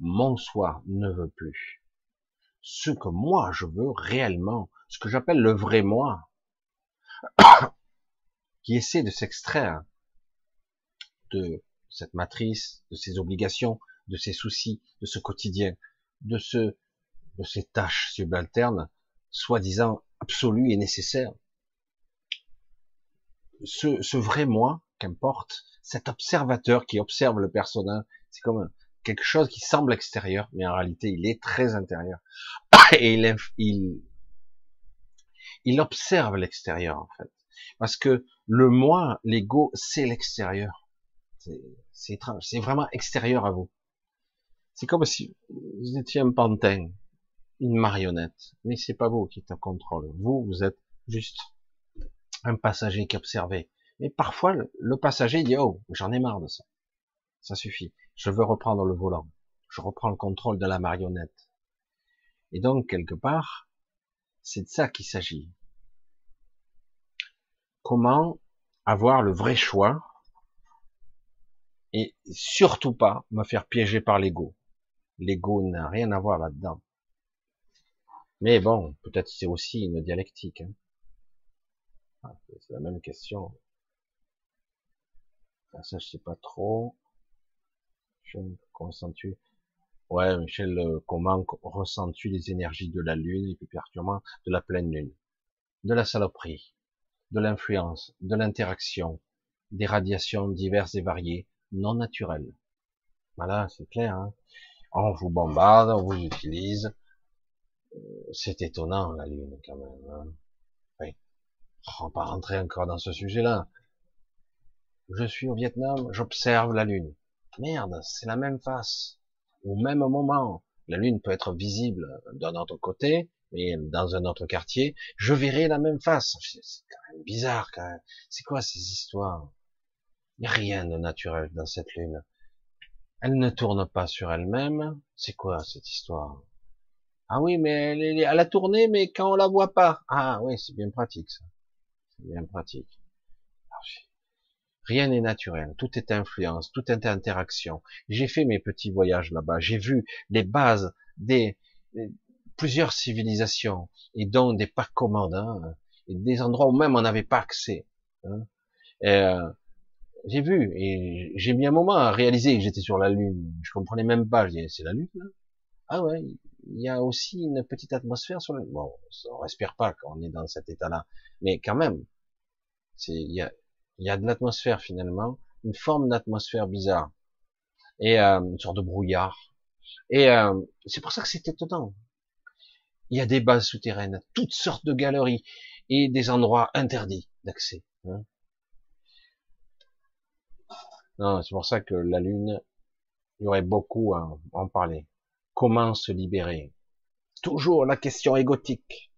mon soi ne veut plus. Ce que moi je veux réellement, ce que j'appelle le vrai moi, qui essaie de s'extraire de cette matrice, de ses obligations, de ses soucis, de ce quotidien, de ce, de ces tâches subalternes, soi-disant absolues et nécessaires. Ce, ce vrai moi, qu'importe, cet observateur qui observe le personnage, c'est comme quelque chose qui semble extérieur, mais en réalité, il est très intérieur. Et il, il, il observe l'extérieur, en fait. Parce que le moi, l'ego, c'est l'extérieur. C'est étrange. C'est vraiment extérieur à vous. C'est comme si vous étiez un pantin, une marionnette. Mais c'est pas vous qui êtes en contrôle. Vous, vous êtes juste un passager qui observait. Mais parfois, le passager dit, oh, j'en ai marre de ça. Ça suffit. Je veux reprendre le volant. Je reprends le contrôle de la marionnette. Et donc, quelque part, c'est de ça qu'il s'agit. Comment avoir le vrai choix et surtout pas me faire piéger par l'ego. L'ego n'a rien à voir là-dedans. Mais bon, peut-être c'est aussi une dialectique. Hein. Ah, c'est la même question. ça, je sais pas trop. ressens-tu Ouais, Michel, euh, comment ressens-tu les énergies de la lune et plus particulièrement de la pleine lune? De la saloperie, de l'influence, de l'interaction, des radiations diverses et variées, non naturel. Voilà, c'est clair. Hein. on vous bombarde, on vous utilise. C'est étonnant la Lune quand même. Hein. Oui. On va pas rentrer encore dans ce sujet-là. Je suis au Vietnam, j'observe la Lune. Merde, c'est la même face. Au même moment. La Lune peut être visible d'un autre côté, mais dans un autre quartier, je verrai la même face. C'est quand même bizarre quand même. C'est quoi ces histoires? Il n'y a rien de naturel dans cette lune. Elle ne tourne pas sur elle-même. C'est quoi cette histoire? Ah oui, mais elle, est, elle a tourné, mais quand on la voit pas. Ah oui, c'est bien pratique ça. C'est bien pratique. Rien n'est naturel. Tout est influence, tout est interaction. J'ai fait mes petits voyages là-bas. J'ai vu les bases des, plusieurs civilisations et donc des parcs commandes, hein, et des endroits où même on n'avait pas accès. Hein. Euh, j'ai vu et j'ai mis un moment à réaliser que j'étais sur la Lune. Je comprenais même pas. Je c'est la Lune Ah ouais, il y a aussi une petite atmosphère sur Lune. Bon, on respire pas quand on est dans cet état-là, mais quand même, il y a y a de l'atmosphère finalement, une forme d'atmosphère bizarre et euh, une sorte de brouillard. Et euh, c'est pour ça que c'est étonnant. Il y a des bases souterraines, toutes sortes de galeries et des endroits interdits d'accès. Hein. Non, c'est pour ça que la Lune, il y aurait beaucoup à en parler. Comment se libérer? Toujours la question égotique.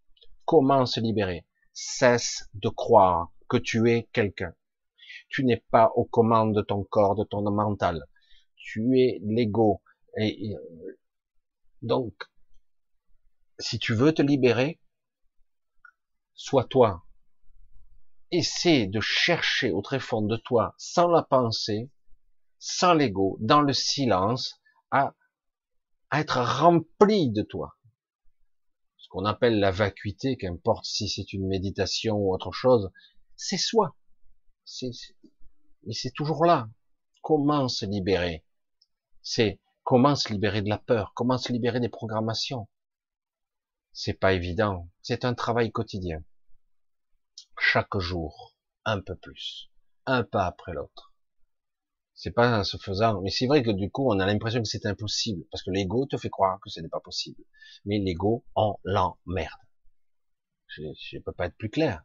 Comment se libérer? Cesse de croire que tu es quelqu'un. Tu n'es pas aux commandes de ton corps, de ton mental. Tu es l'ego. Et donc, si tu veux te libérer, sois toi, essaie de chercher au très fond de toi, sans la pensée, sans l'ego, dans le silence, à, être rempli de toi. Ce qu'on appelle la vacuité, qu'importe si c'est une méditation ou autre chose, c'est soi. Mais c'est toujours là. Comment se libérer? C'est comment se libérer de la peur, comment se libérer des programmations. C'est pas évident. C'est un travail quotidien chaque jour, un peu plus, un pas après l'autre. C'est pas se faisant, mais c'est vrai que du coup, on a l'impression que c'est impossible, parce que l'ego te fait croire que ce n'est pas possible. Mais l'ego, on l'emmerde. Je, je peux pas être plus clair.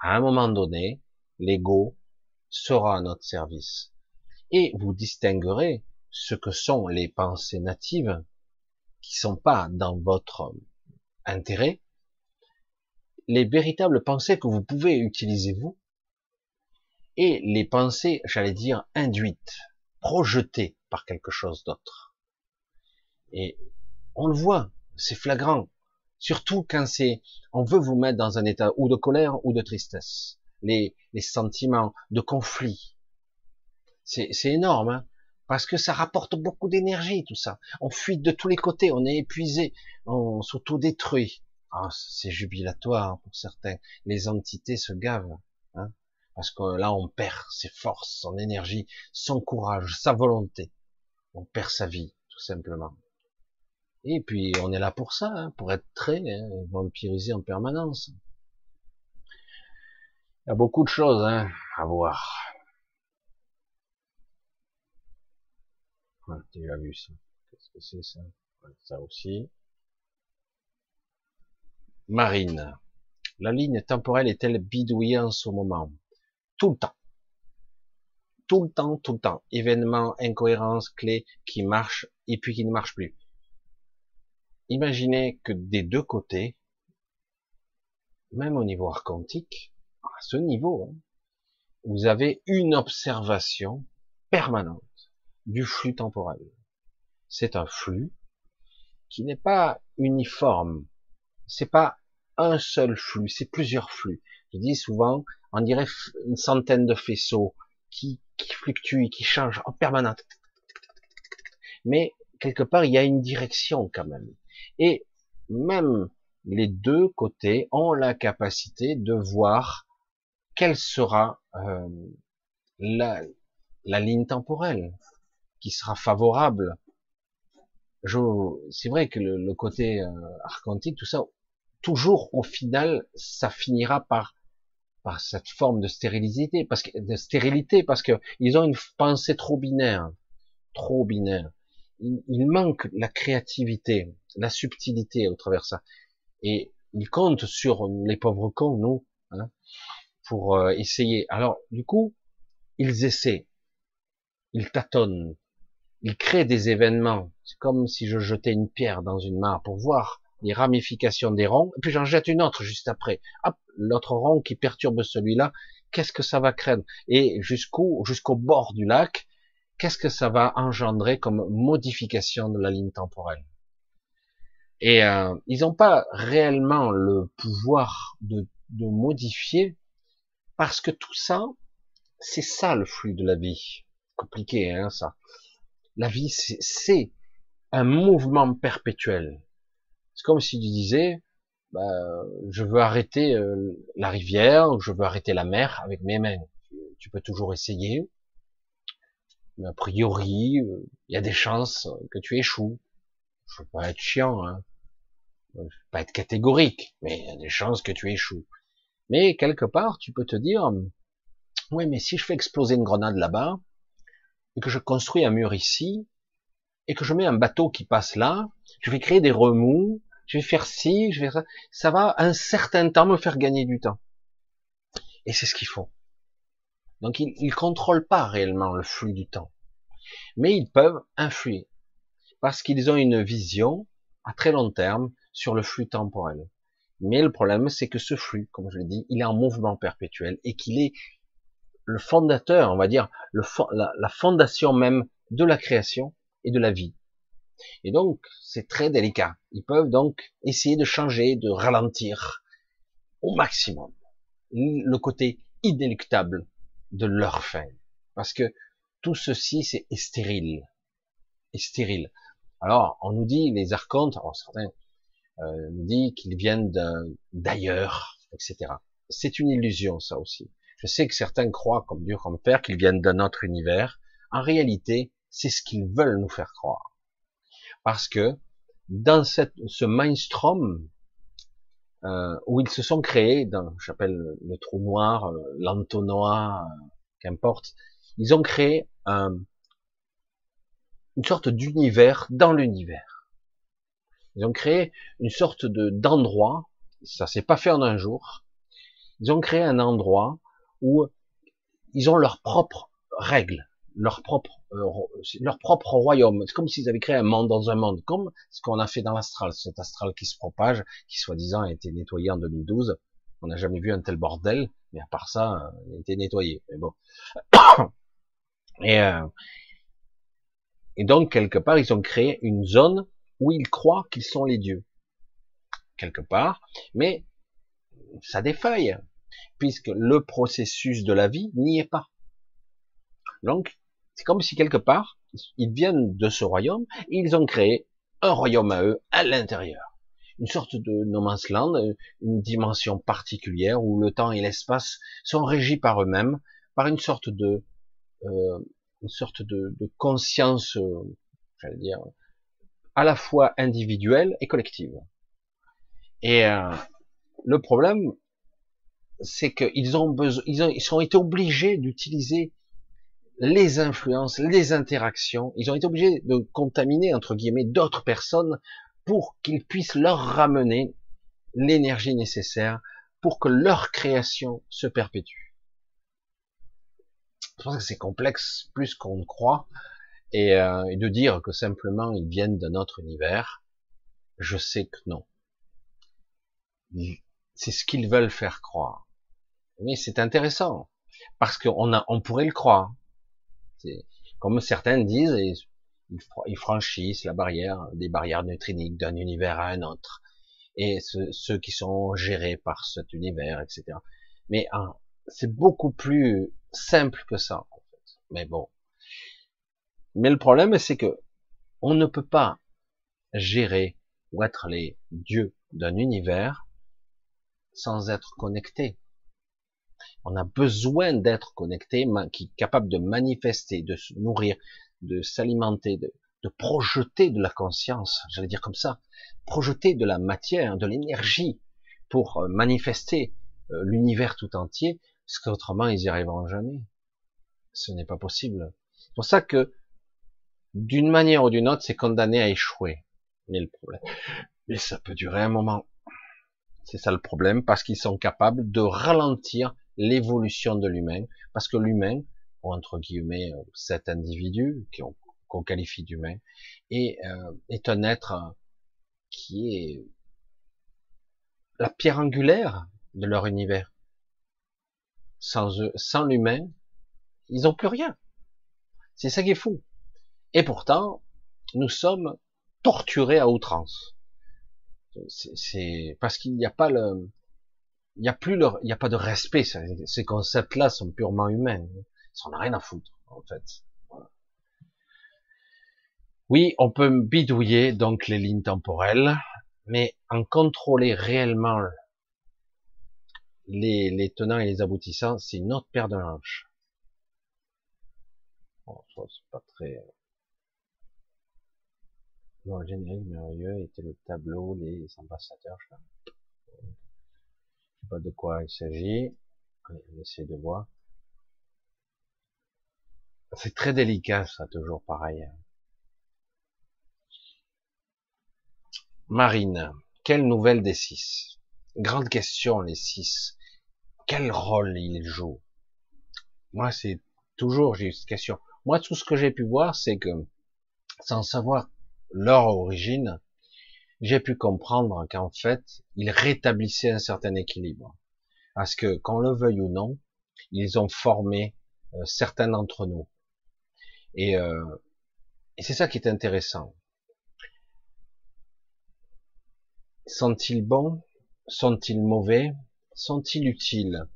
À un moment donné, l'ego sera à notre service. Et vous distinguerez ce que sont les pensées natives qui sont pas dans votre intérêt, les véritables pensées que vous pouvez utiliser vous, et les pensées, j'allais dire, induites, projetées par quelque chose d'autre. Et on le voit, c'est flagrant. Surtout quand c'est, on veut vous mettre dans un état ou de colère ou de tristesse. Les, sentiments de conflit. C'est énorme, hein parce que ça rapporte beaucoup d'énergie, tout ça. On fuit de tous les côtés, on est épuisé, on s'auto-détruit. Ah, c'est jubilatoire pour certains. Les entités se gavent, hein parce que là, on perd ses forces, son énergie, son courage, sa volonté. On perd sa vie, tout simplement. Et puis on est là pour ça, hein, pour être très hein, vampirisé en permanence. Il y a beaucoup de choses hein, à voir. Ouais, déjà vu ça. Qu'est-ce que c'est ça? Ça aussi. Marine. La ligne temporelle est-elle bidouillée en ce moment? Tout le temps. Tout le temps, tout le temps. Événements, incohérences, clés qui marchent et puis qui ne marchent plus imaginez que des deux côtés, même au niveau archontique, à ce niveau, hein, vous avez une observation permanente du flux temporel. C'est un flux qui n'est pas uniforme. C'est pas un seul flux, c'est plusieurs flux. Je dis souvent, on dirait une centaine de faisceaux qui, qui fluctuent, qui changent en permanence. Mais quelque part, il y a une direction quand même. Et même les deux côtés ont la capacité de voir quelle sera euh, la, la, ligne temporelle qui sera favorable. C'est vrai que le, côté euh, archontique, tout ça, toujours au final, ça finira par par cette forme de stérilité, parce que de stérilité, parce que ils ont une pensée trop binaire, trop binaire il, manque la créativité, la subtilité au travers ça. Et il compte sur les pauvres cons, nous, hein, pour euh, essayer. Alors, du coup, ils essaient, ils tâtonnent, ils créent des événements. C'est comme si je jetais une pierre dans une mare pour voir les ramifications des ronds, et puis j'en jette une autre juste après. Hop, l'autre rond qui perturbe celui-là, qu'est-ce que ça va craindre? Et jusqu'au jusqu'au bord du lac, qu'est-ce que ça va engendrer comme modification de la ligne temporelle? Et euh, ils n'ont pas réellement le pouvoir de, de modifier, parce que tout ça, c'est ça le flux de la vie. Compliqué, hein, ça. La vie, c'est un mouvement perpétuel. C'est comme si tu disais, bah, je veux arrêter euh, la rivière, je veux arrêter la mer avec mes mains. Tu peux toujours essayer, mais a priori, euh, il y a des chances que tu échoues. Je veux pas être chiant, hein. Je veux pas être catégorique, mais il y a des chances que tu échoues. Mais quelque part, tu peux te dire, oui, mais si je fais exploser une grenade là-bas, et que je construis un mur ici, et que je mets un bateau qui passe là, je vais créer des remous, je vais faire ci, je vais faire ça, ça va un certain temps me faire gagner du temps. Et c'est ce qu'il faut. Donc ils ne contrôlent pas réellement le flux du temps. Mais ils peuvent influer. Parce qu'ils ont une vision à très long terme sur le flux temporel. Mais le problème, c'est que ce flux, comme je l'ai dit, il est en mouvement perpétuel et qu'il est le fondateur, on va dire, le, la fondation même de la création et de la vie. Et donc, c'est très délicat. Ils peuvent donc essayer de changer, de ralentir au maximum le côté inéluctable de leur fin. Parce que tout ceci, c'est stérile. stérile. Alors, on nous dit, les archontes, certains euh, nous disent qu'ils viennent d'ailleurs, etc. C'est une illusion, ça aussi. Je sais que certains croient, comme Dieu, comme Père, qu'ils viennent d'un autre univers. En réalité, c'est ce qu'ils veulent nous faire croire. Parce que dans cette, ce mainstream, euh, où ils se sont créés, dans, j'appelle le trou noir, euh, l'entonnoir, euh, qu'importe, ils ont créé un, une sorte d'univers dans l'univers. Ils ont créé une sorte de d'endroit, ça s'est pas fait en un jour. Ils ont créé un endroit où ils ont leurs propres règles, leur propre, euh, leur propre royaume. C'est comme s'ils avaient créé un monde dans un monde, comme ce qu'on a fait dans l'astral, cet astral qui se propage, qui soi-disant a été nettoyé en 2012. On n'a jamais vu un tel bordel, mais à part ça, euh, il a été nettoyé. Mais bon. Et, euh, et donc, quelque part, ils ont créé une zone où ils croient qu'ils sont les dieux. Quelque part. Mais ça défaille, puisque le processus de la vie n'y est pas. Donc, c'est comme si quelque part, ils viennent de ce royaume ils ont créé un royaume à eux à l'intérieur. Une sorte de no man's land, une dimension particulière où le temps et l'espace sont régis par eux-mêmes, par une sorte de, euh, conscience, euh, j'allais dire, à la fois individuelle et collective. Et euh, le problème, c'est qu'ils ont été obligés d'utiliser les influences, les interactions. Ils ont été obligés de contaminer, entre guillemets, d'autres personnes pour qu'ils puissent leur ramener l'énergie nécessaire pour que leur création se perpétue. Je pense que c'est complexe plus qu'on ne croit et, euh, de dire que simplement ils viennent d'un autre univers, je sais que non. C'est ce qu'ils veulent faire croire. Mais c'est intéressant parce qu'on on pourrait le croire comme certains disent, ils franchissent la barrière, des barrières neutriniques d'un univers à un autre, et ceux qui sont gérés par cet univers, etc. Mais hein, c'est beaucoup plus simple que ça, en fait. Mais bon. Mais le problème, c'est que on ne peut pas gérer ou être les dieux d'un univers sans être connecté. On a besoin d'être connecté, qui capable de manifester, de se nourrir, de s'alimenter, de, projeter de la conscience, j'allais dire comme ça, projeter de la matière, de l'énergie pour euh, manifester euh, l'univers tout entier, parce qu'autrement ils y arriveront jamais. Ce n'est pas possible. C'est pour ça que d'une manière ou d'une autre, c'est condamné à échouer. Mais le problème, mais ça peut durer un moment. C'est ça le problème, parce qu'ils sont capables de ralentir l'évolution de l'humain, parce que l'humain, entre guillemets, euh, cet individu qu'on qualifie d'humain, est, euh, un être qui est la pierre angulaire de leur univers. Sans eux, sans l'humain, ils n'ont plus rien. C'est ça qui est fou. Et pourtant, nous sommes torturés à outrance. C'est parce qu'il n'y a pas le, il n'y a plus leur, il n'y a pas de respect. Ces concepts-là sont purement humains. Ça n'en a rien à foutre, en fait. Oui, on peut bidouiller donc les lignes temporelles, mais en contrôler réellement les, les tenants et les aboutissants, c'est une autre paire de manches. Bon, c'est pas très. Merveilleux était le tableau, les ambassadeurs, je sais pas de quoi il s'agit. on essaie de voir. C'est très délicat, ça, toujours pareil. Marine, quelle nouvelle des six? Grande question, les six. Quel rôle ils jouent? Moi, c'est toujours, j'ai cette question. Moi, tout ce que j'ai pu voir, c'est que, sans savoir leur origine, j'ai pu comprendre qu'en fait, ils rétablissaient un certain équilibre. Parce que, qu'on le veuille ou non, ils ont formé euh, certains d'entre nous. Et, euh, et c'est ça qui est intéressant. Sont-ils bons? Sont-ils mauvais? Sont-ils utiles?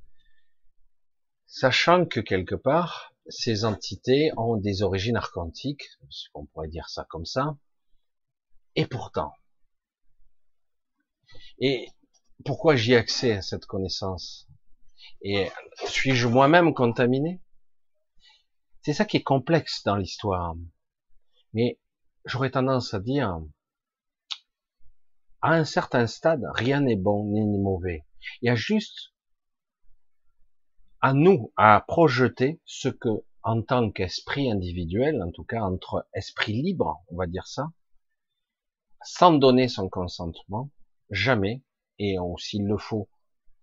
Sachant que quelque part, ces entités ont des origines archontiques, on pourrait dire ça comme ça, et pourtant, et pourquoi j'y accès à cette connaissance? Et suis-je moi-même contaminé? C'est ça qui est complexe dans l'histoire. Mais j'aurais tendance à dire, à un certain stade, rien n'est bon ni mauvais. Il y a juste à nous à projeter ce que, en tant qu'esprit individuel, en tout cas entre esprit libre, on va dire ça, sans donner son consentement, jamais, et s'il le faut,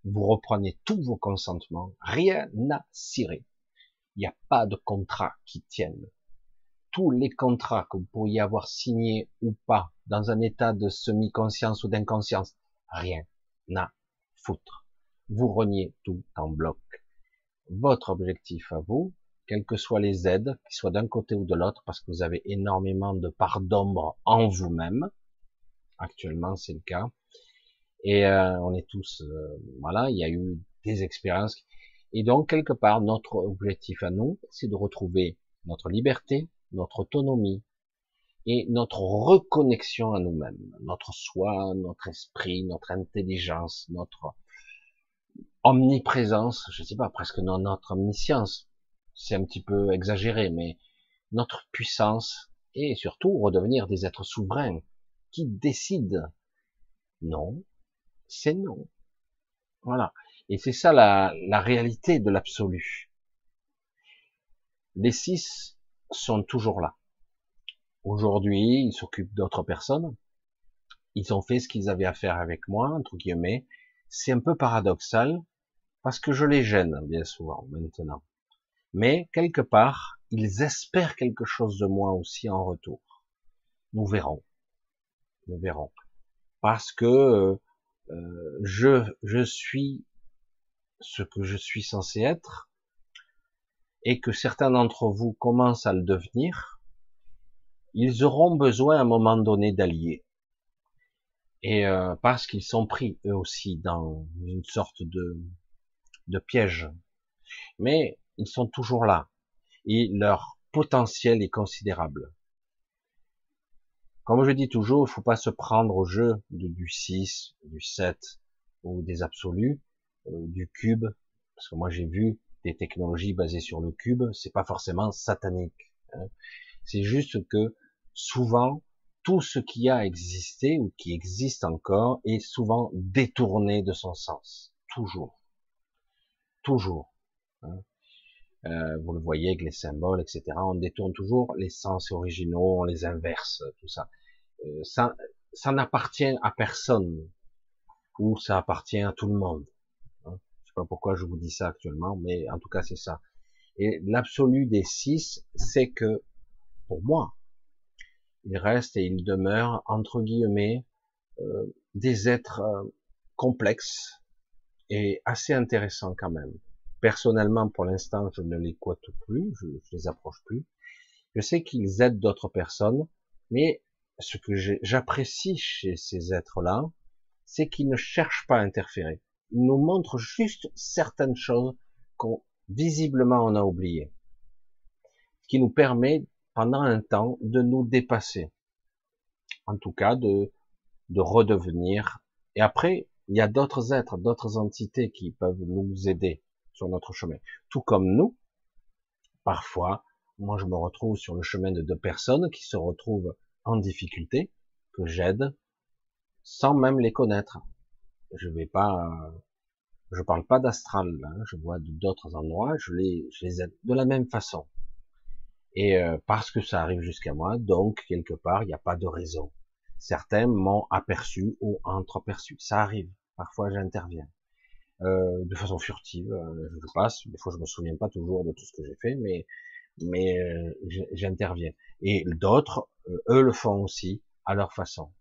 vous reprenez tous vos consentements, rien n'a ciré. Il n'y a pas de contrat qui tienne. Tous les contrats que vous pourriez avoir signés ou pas dans un état de semi-conscience ou d'inconscience, rien n'a foutre. Vous reniez tout en bloc. Votre objectif à vous, quelles que soient les aides, qu'ils soient d'un côté ou de l'autre, parce que vous avez énormément de part d'ombre en vous-même. Actuellement, c'est le cas. Et euh, on est tous, euh, voilà, il y a eu des expériences. Et donc, quelque part, notre objectif à nous, c'est de retrouver notre liberté, notre autonomie et notre reconnexion à nous-mêmes, notre soi, notre esprit, notre intelligence, notre omniprésence, je sais pas, presque notre omniscience. C'est un petit peu exagéré, mais notre puissance et surtout redevenir des êtres souverains qui décident. Non, c'est non. Voilà. Et c'est ça la, la réalité de l'absolu. Les six sont toujours là. Aujourd'hui, ils s'occupent d'autres personnes. Ils ont fait ce qu'ils avaient à faire avec moi, entre guillemets. C'est un peu paradoxal, parce que je les gêne, bien souvent, maintenant. Mais, quelque part, ils espèrent quelque chose de moi aussi en retour. Nous verrons. Nous verrons. Parce que euh, je, je suis ce que je suis censé être, et que certains d'entre vous commencent à le devenir, ils auront besoin à un moment donné d'alliés. Et euh, parce qu'ils sont pris eux aussi dans une sorte de, de piège. Mais ils sont toujours là. Et leur potentiel est considérable. Comme je dis toujours, il faut pas se prendre au jeu du 6, du 7 ou des absolus, euh, du cube, parce que moi j'ai vu des technologies basées sur le cube, c'est pas forcément satanique. Hein. C'est juste que souvent tout ce qui a existé ou qui existe encore est souvent détourné de son sens, toujours, toujours. Hein. Euh, vous le voyez avec les symboles, etc. On détourne toujours les sens originaux, on les inverse, tout ça. Euh, ça, ça n'appartient à personne ou ça appartient à tout le monde. Hein. Je sais pas pourquoi je vous dis ça actuellement, mais en tout cas c'est ça. Et l'absolu des six, c'est que pour moi, il reste et il demeure entre guillemets euh, des êtres euh, complexes et assez intéressants quand même. Personnellement, pour l'instant, je ne les cote plus, je, je les approche plus. Je sais qu'ils aident d'autres personnes, mais ce que j'apprécie chez ces êtres-là, c'est qu'ils ne cherchent pas à interférer. Ils nous montrent juste certaines choses qu'on visiblement on a oubliées, ce qui nous permet pendant un temps de nous dépasser, en tout cas de de redevenir. Et après, il y a d'autres êtres, d'autres entités qui peuvent nous aider sur notre chemin. Tout comme nous, parfois, moi je me retrouve sur le chemin de deux personnes qui se retrouvent en difficulté, que j'aide, sans même les connaître. Je vais pas, je parle pas d'astral, hein, je vois d'autres endroits, je les, je les aide de la même façon. Et euh, parce que ça arrive jusqu'à moi, donc quelque part, il n'y a pas de raison. Certains m'ont aperçu ou entreperçu. Ça arrive. Parfois, j'interviens. Euh, de façon furtive. Euh, je passe, des fois je me souviens pas toujours de tout ce que j'ai fait, mais euh, j'interviens. Et d'autres, eux le font aussi à leur façon.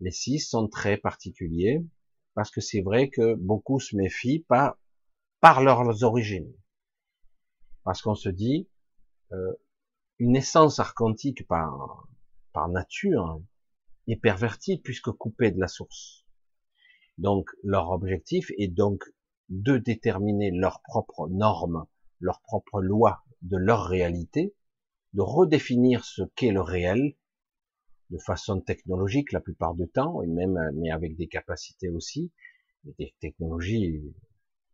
Les six sont très particuliers parce que c'est vrai que beaucoup se méfient pas par leurs origines, parce qu'on se dit une essence archontique par par nature est pervertie puisque coupée de la source. Donc leur objectif est donc de déterminer leurs propres normes, leurs propres lois de leur réalité, de redéfinir ce qu'est le réel de façon technologique la plupart du temps, et même mais avec des capacités aussi, des technologies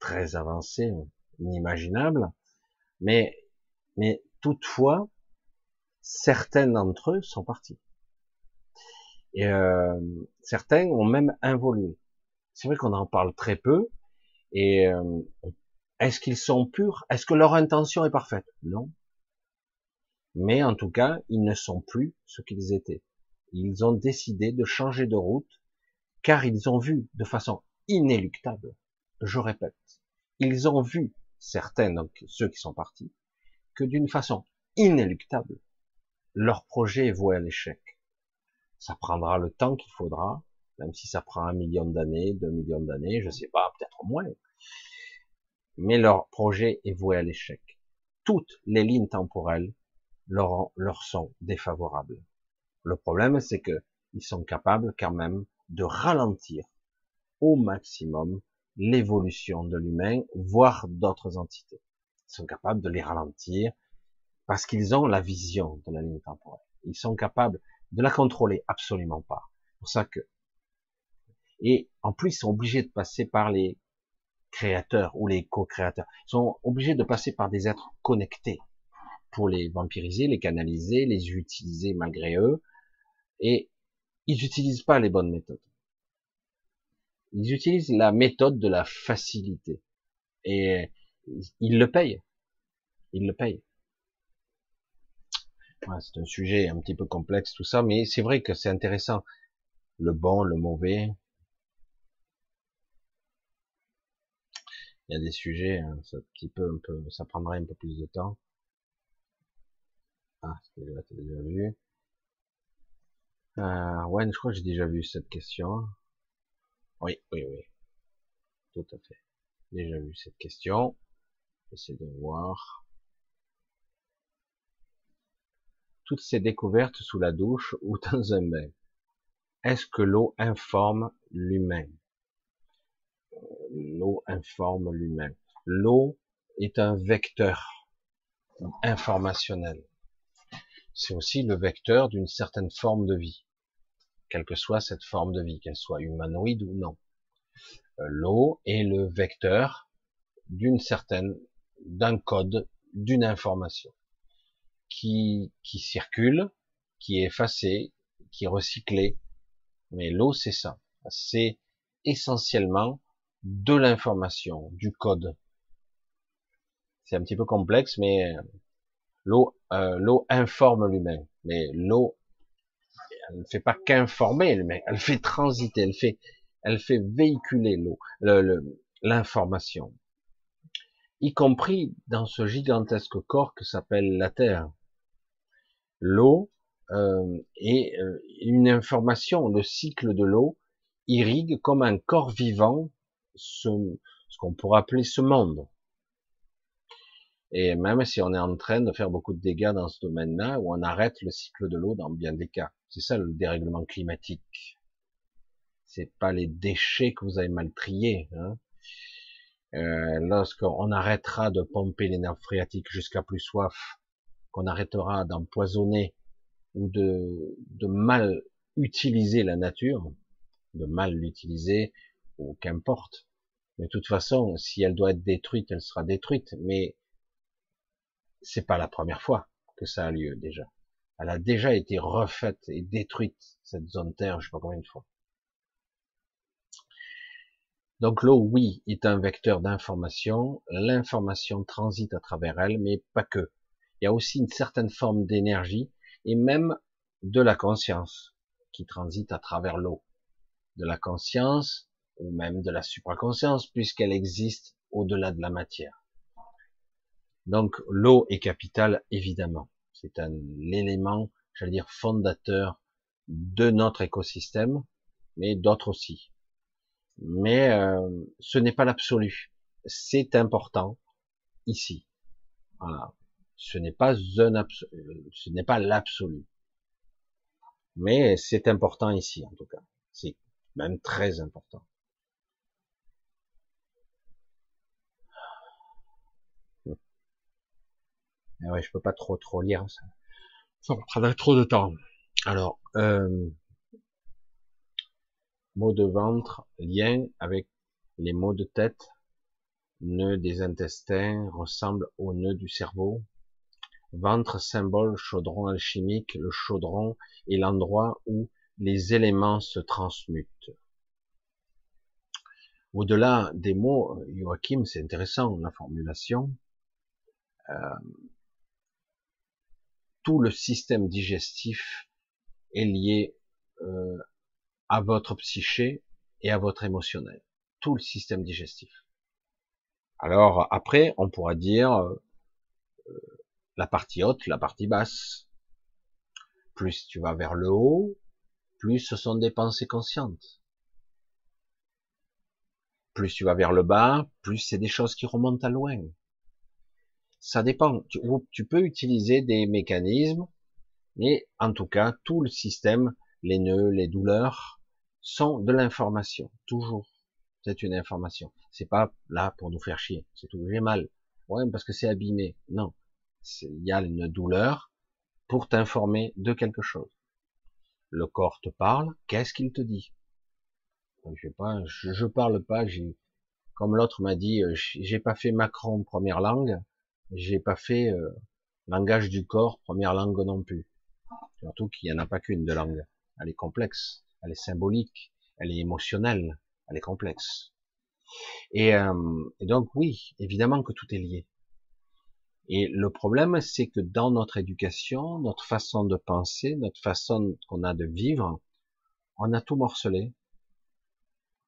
très avancées, inimaginables, mais mais toutefois certains d'entre eux sont partis. Et euh, certains ont même involué. C'est vrai qu'on en parle très peu. Et euh, est-ce qu'ils sont purs? Est-ce que leur intention est parfaite? Non. Mais en tout cas, ils ne sont plus ce qu'ils étaient. Ils ont décidé de changer de route car ils ont vu de façon inéluctable, je répète, ils ont vu, certains, donc ceux qui sont partis, que d'une façon inéluctable, leur projet est voué à l'échec. Ça prendra le temps qu'il faudra, même si ça prend un million d'années, deux millions d'années, je sais pas, peut-être moins. Mais leur projet est voué à l'échec. Toutes les lignes temporelles leur, leur sont défavorables. Le problème, c'est que ils sont capables quand même de ralentir au maximum l'évolution de l'humain, voire d'autres entités. Ils sont capables de les ralentir parce qu'ils ont la vision de la ligne temporelle. Ils sont capables de la contrôler absolument pas. C'est pour ça que et en plus ils sont obligés de passer par les créateurs ou les co-créateurs. Ils sont obligés de passer par des êtres connectés pour les vampiriser, les canaliser, les utiliser malgré eux. Et ils n'utilisent pas les bonnes méthodes. Ils utilisent la méthode de la facilité. Et ils le payent. Ils le payent. c'est un sujet un petit peu complexe tout ça, mais c'est vrai que c'est intéressant. Le bon, le mauvais. Il y a des sujets, hein, un petit peu, un peu, ça prendrait un peu plus de temps. Ah, c'est déjà, déjà vu. Euh, je crois que j'ai déjà vu cette question. Oui, oui, oui. Tout à fait. Déjà vu cette question. J'essaie de voir. Toutes ces découvertes sous la douche ou dans un bain. Est-ce que l'eau informe l'humain? L'eau informe l'humain. L'eau est un vecteur informationnel. C'est aussi le vecteur d'une certaine forme de vie quelle que soit cette forme de vie, qu'elle soit humanoïde ou non. Euh, l'eau est le vecteur d'une certaine, d'un code, d'une information qui, qui circule, qui est effacée, qui est recyclée. Mais l'eau, c'est ça. C'est essentiellement de l'information, du code. C'est un petit peu complexe, mais euh, l'eau, euh, l'eau informe l'humain. Mais l'eau elle ne fait pas qu'informer mais elle fait transiter, elle fait, elle fait véhiculer l'eau, l'information, y compris dans ce gigantesque corps que s'appelle la Terre. L'eau euh, est euh, une information, le cycle de l'eau irrigue comme un corps vivant ce, ce qu'on pourrait appeler ce monde. Et même si on est en train de faire beaucoup de dégâts dans ce domaine-là, où on arrête le cycle de l'eau dans bien des cas. C'est ça le dérèglement climatique. C'est pas les déchets que vous avez mal triés. Hein. Euh, lorsqu'on arrêtera de pomper les nappes phréatiques jusqu'à plus soif, qu'on arrêtera d'empoisonner ou de, de mal utiliser la nature, de mal l'utiliser, qu'importe. De toute façon, si elle doit être détruite, elle sera détruite. Mais c'est pas la première fois que ça a lieu déjà elle a déjà été refaite et détruite, cette zone Terre, je sais pas combien de fois. Donc l'eau, oui, est un vecteur d'information. L'information transite à travers elle, mais pas que. Il y a aussi une certaine forme d'énergie et même de la conscience qui transite à travers l'eau. De la conscience même de la supraconscience puisqu'elle existe au-delà de la matière. Donc l'eau est capitale évidemment c'est un élément, j'allais dire, fondateur de notre écosystème, mais d'autres aussi. Mais euh, ce n'est pas l'absolu. C'est important ici. Voilà. Ce n'est pas un ce n'est pas l'absolu. Mais c'est important ici, en tout cas. C'est même très important. Mais ouais, je peux pas trop trop lire ça. Ça prendrait trop de temps. Alors, euh, mot de ventre, lien avec les mots de tête, nœud des intestins ressemble au nœud du cerveau. Ventre, symbole, chaudron alchimique, le chaudron est l'endroit où les éléments se transmutent. Au-delà des mots, Joachim, c'est intéressant la formulation. Euh, tout le système digestif est lié euh, à votre psyché et à votre émotionnel. Tout le système digestif. Alors après, on pourra dire euh, la partie haute, la partie basse. Plus tu vas vers le haut, plus ce sont des pensées conscientes. Plus tu vas vers le bas, plus c'est des choses qui remontent à loin. Ça dépend. Tu, peux utiliser des mécanismes, mais en tout cas, tout le système, les nœuds, les douleurs, sont de l'information. Toujours. C'est une information. C'est pas là pour nous faire chier. C'est tout. J'ai mal. Ouais, parce que c'est abîmé. Non. Il y a une douleur pour t'informer de quelque chose. Le corps te parle. Qu'est-ce qu'il te dit? Je sais pas, je, parle pas, comme l'autre m'a dit, euh, j'ai pas fait Macron première langue, j'ai pas fait euh, langage du corps première langue non plus. Surtout qu'il n'y en a pas qu'une de langue. Elle est complexe, elle est symbolique, elle est émotionnelle, elle est complexe. Et, euh, donc oui, évidemment que tout est lié. Et le problème, c'est que dans notre éducation, notre façon de penser, notre façon qu'on a de vivre, on a tout morcelé.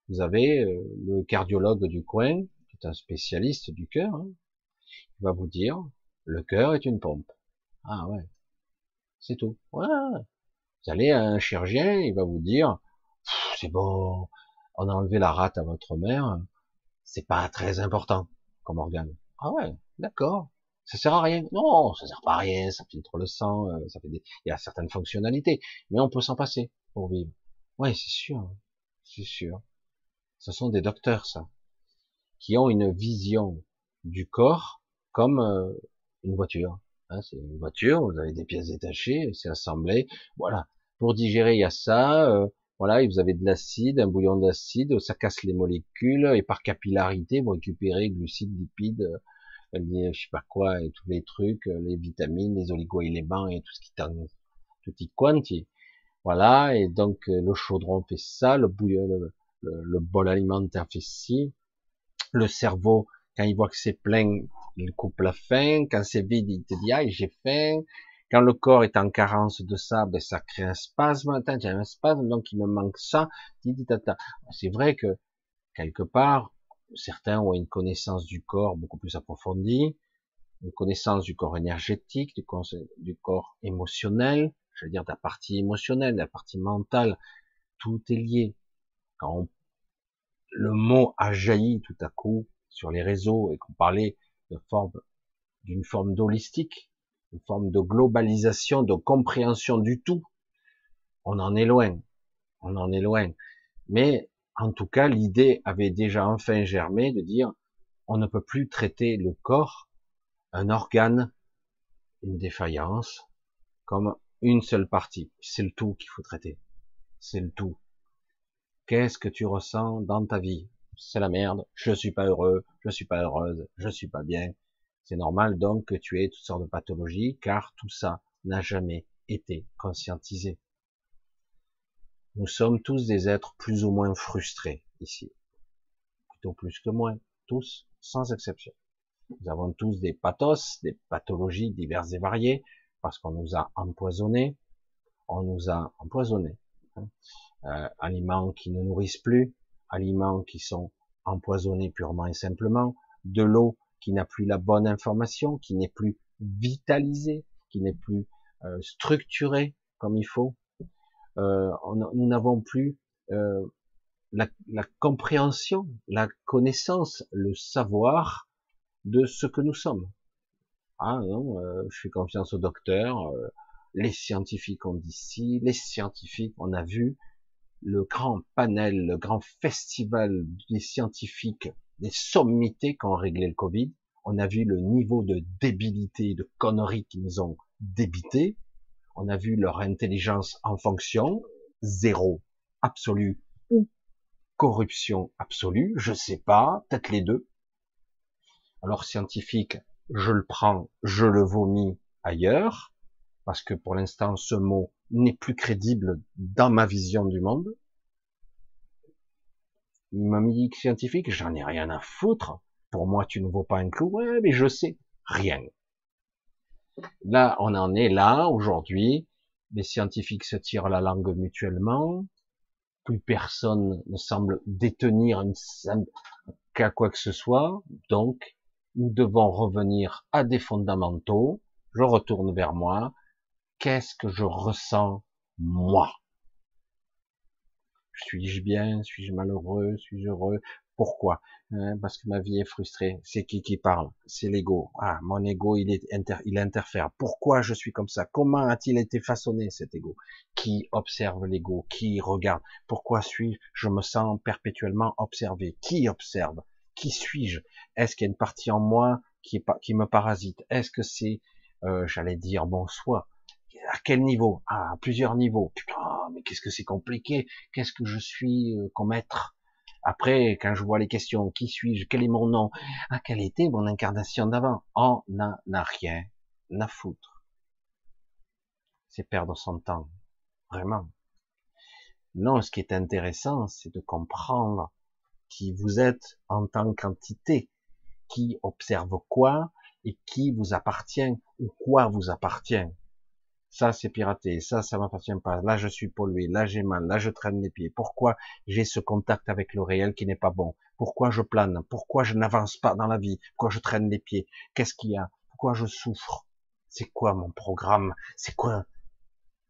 Vous avez euh, le cardiologue du coin, qui est un spécialiste du cœur, hein, il va vous dire, le cœur est une pompe. Ah ouais, c'est tout. Ouais. Vous allez à un chirurgien, il va vous dire, c'est bon, on a enlevé la rate à votre mère, c'est pas très important comme organe. Ah ouais, d'accord. Ça sert à rien. Non, ça sert pas à rien, ça filtre le sang, euh, ça fait des... il y a certaines fonctionnalités, mais on peut s'en passer pour vivre. Ouais, c'est sûr, c'est sûr. Ce sont des docteurs, ça, qui ont une vision du corps comme euh, une voiture. Hein, c'est une voiture, vous avez des pièces détachées, c'est assemblé. Voilà. Pour digérer, il y a ça. Euh, voilà, et vous avez de l'acide, un bouillon d'acide, ça casse les molécules, et par capillarité, vous récupérez glucides, lipides, euh, je sais pas quoi, et tous les trucs, les vitamines, les oligo-éléments, et tout ce qui t'en, tout y quanti. Voilà, et donc le chaudron fait ça, le bouillon, le, bol alimentaire fait ci, le cerveau, quand il voit que c'est plein, il coupe la faim, quand c'est vide, il te dit, ah, j'ai faim, quand le corps est en carence de ça, ben, ça crée un spasme, attends, j'ai un spasme, donc il me manque ça, c'est vrai que, quelque part, certains ont une connaissance du corps beaucoup plus approfondie, une connaissance du corps énergétique, du corps, du corps émotionnel, je veux dire de la partie émotionnelle, de la partie mentale, tout est lié. Quand le mot a jailli tout à coup sur les réseaux et qu'on parlait d'une forme d'holistique, une forme de globalisation, de compréhension du tout, on en est loin. On en est loin. Mais, en tout cas, l'idée avait déjà enfin germé de dire, on ne peut plus traiter le corps, un organe, une défaillance, comme une seule partie. C'est le tout qu'il faut traiter. C'est le tout. Qu'est-ce que tu ressens dans ta vie? C'est la merde, je suis pas heureux, je suis pas heureuse, je suis pas bien. C'est normal donc que tu aies toutes sortes de pathologies, car tout ça n'a jamais été conscientisé. Nous sommes tous des êtres plus ou moins frustrés ici. Plutôt plus que moins, tous, sans exception. Nous avons tous des pathos, des pathologies diverses et variées, parce qu'on nous a empoisonnés, on nous a empoisonnés. Hein euh, aliments qui ne nourrissent plus, aliments qui sont empoisonnés purement et simplement, de l'eau qui n'a plus la bonne information, qui n'est plus vitalisée, qui n'est plus euh, structurée comme il faut. Euh, nous n'avons plus euh, la, la, compréhension, la connaissance, le savoir de ce que nous sommes. Ah non, euh, je fais confiance au docteur. les scientifiques ont dit ci, les scientifiques, on a vu, le grand panel, le grand festival des scientifiques, des sommités qui ont réglé le Covid. On a vu le niveau de débilité, de conneries qui nous ont débité. On a vu leur intelligence en fonction, zéro, absolu ou corruption absolue, je sais pas, peut-être les deux. Alors scientifique, je le prends, je le vomis ailleurs, parce que pour l'instant ce mot n'est plus crédible dans ma vision du monde. M'a scientifique, j'en ai rien à foutre. Pour moi, tu ne vaux pas un clou. Ouais, mais je sais rien. Là, on en est là aujourd'hui. Les scientifiques se tirent la langue mutuellement. Plus personne ne semble détenir qu'à quoi que ce soit. Donc, nous devons revenir à des fondamentaux. Je retourne vers moi. Qu'est-ce que je ressens moi? Suis-je bien? Suis-je malheureux? Suis-je heureux? Pourquoi? Hein, Parce que ma vie est frustrée. C'est qui qui parle? C'est l'ego. Ah, mon ego, il, est il interfère. Pourquoi je suis comme ça? Comment a-t-il été façonné cet ego? Qui observe l'ego? Qui regarde? Pourquoi suis-je Je me sens perpétuellement observé? Qui observe? Qui suis-je? Est-ce qu'il y a une partie en moi qui, me parasite? Est-ce que c'est, euh, j'allais dire, mon soi? À quel niveau? Ah, À plusieurs niveaux. Putain, mais qu'est-ce que c'est compliqué? Qu'est-ce que je suis euh, comme être? Après, quand je vois les questions, qui suis-je? Quel est mon nom? Ah, quelle était mon incarnation d'avant? On n'en a rien à foutre. C'est perdre son temps. Vraiment. Non, ce qui est intéressant, c'est de comprendre qui vous êtes en tant qu'entité, qui observe quoi et qui vous appartient ou quoi vous appartient ça c'est piraté, ça ça m'appartient pas, là je suis pollué, là j'ai mal, là je traîne les pieds. Pourquoi j'ai ce contact avec le réel qui n'est pas bon? Pourquoi je plane? Pourquoi je n'avance pas dans la vie? Pourquoi je traîne les pieds? Qu'est-ce qu'il y a? Pourquoi je souffre? C'est quoi mon programme? C'est quoi?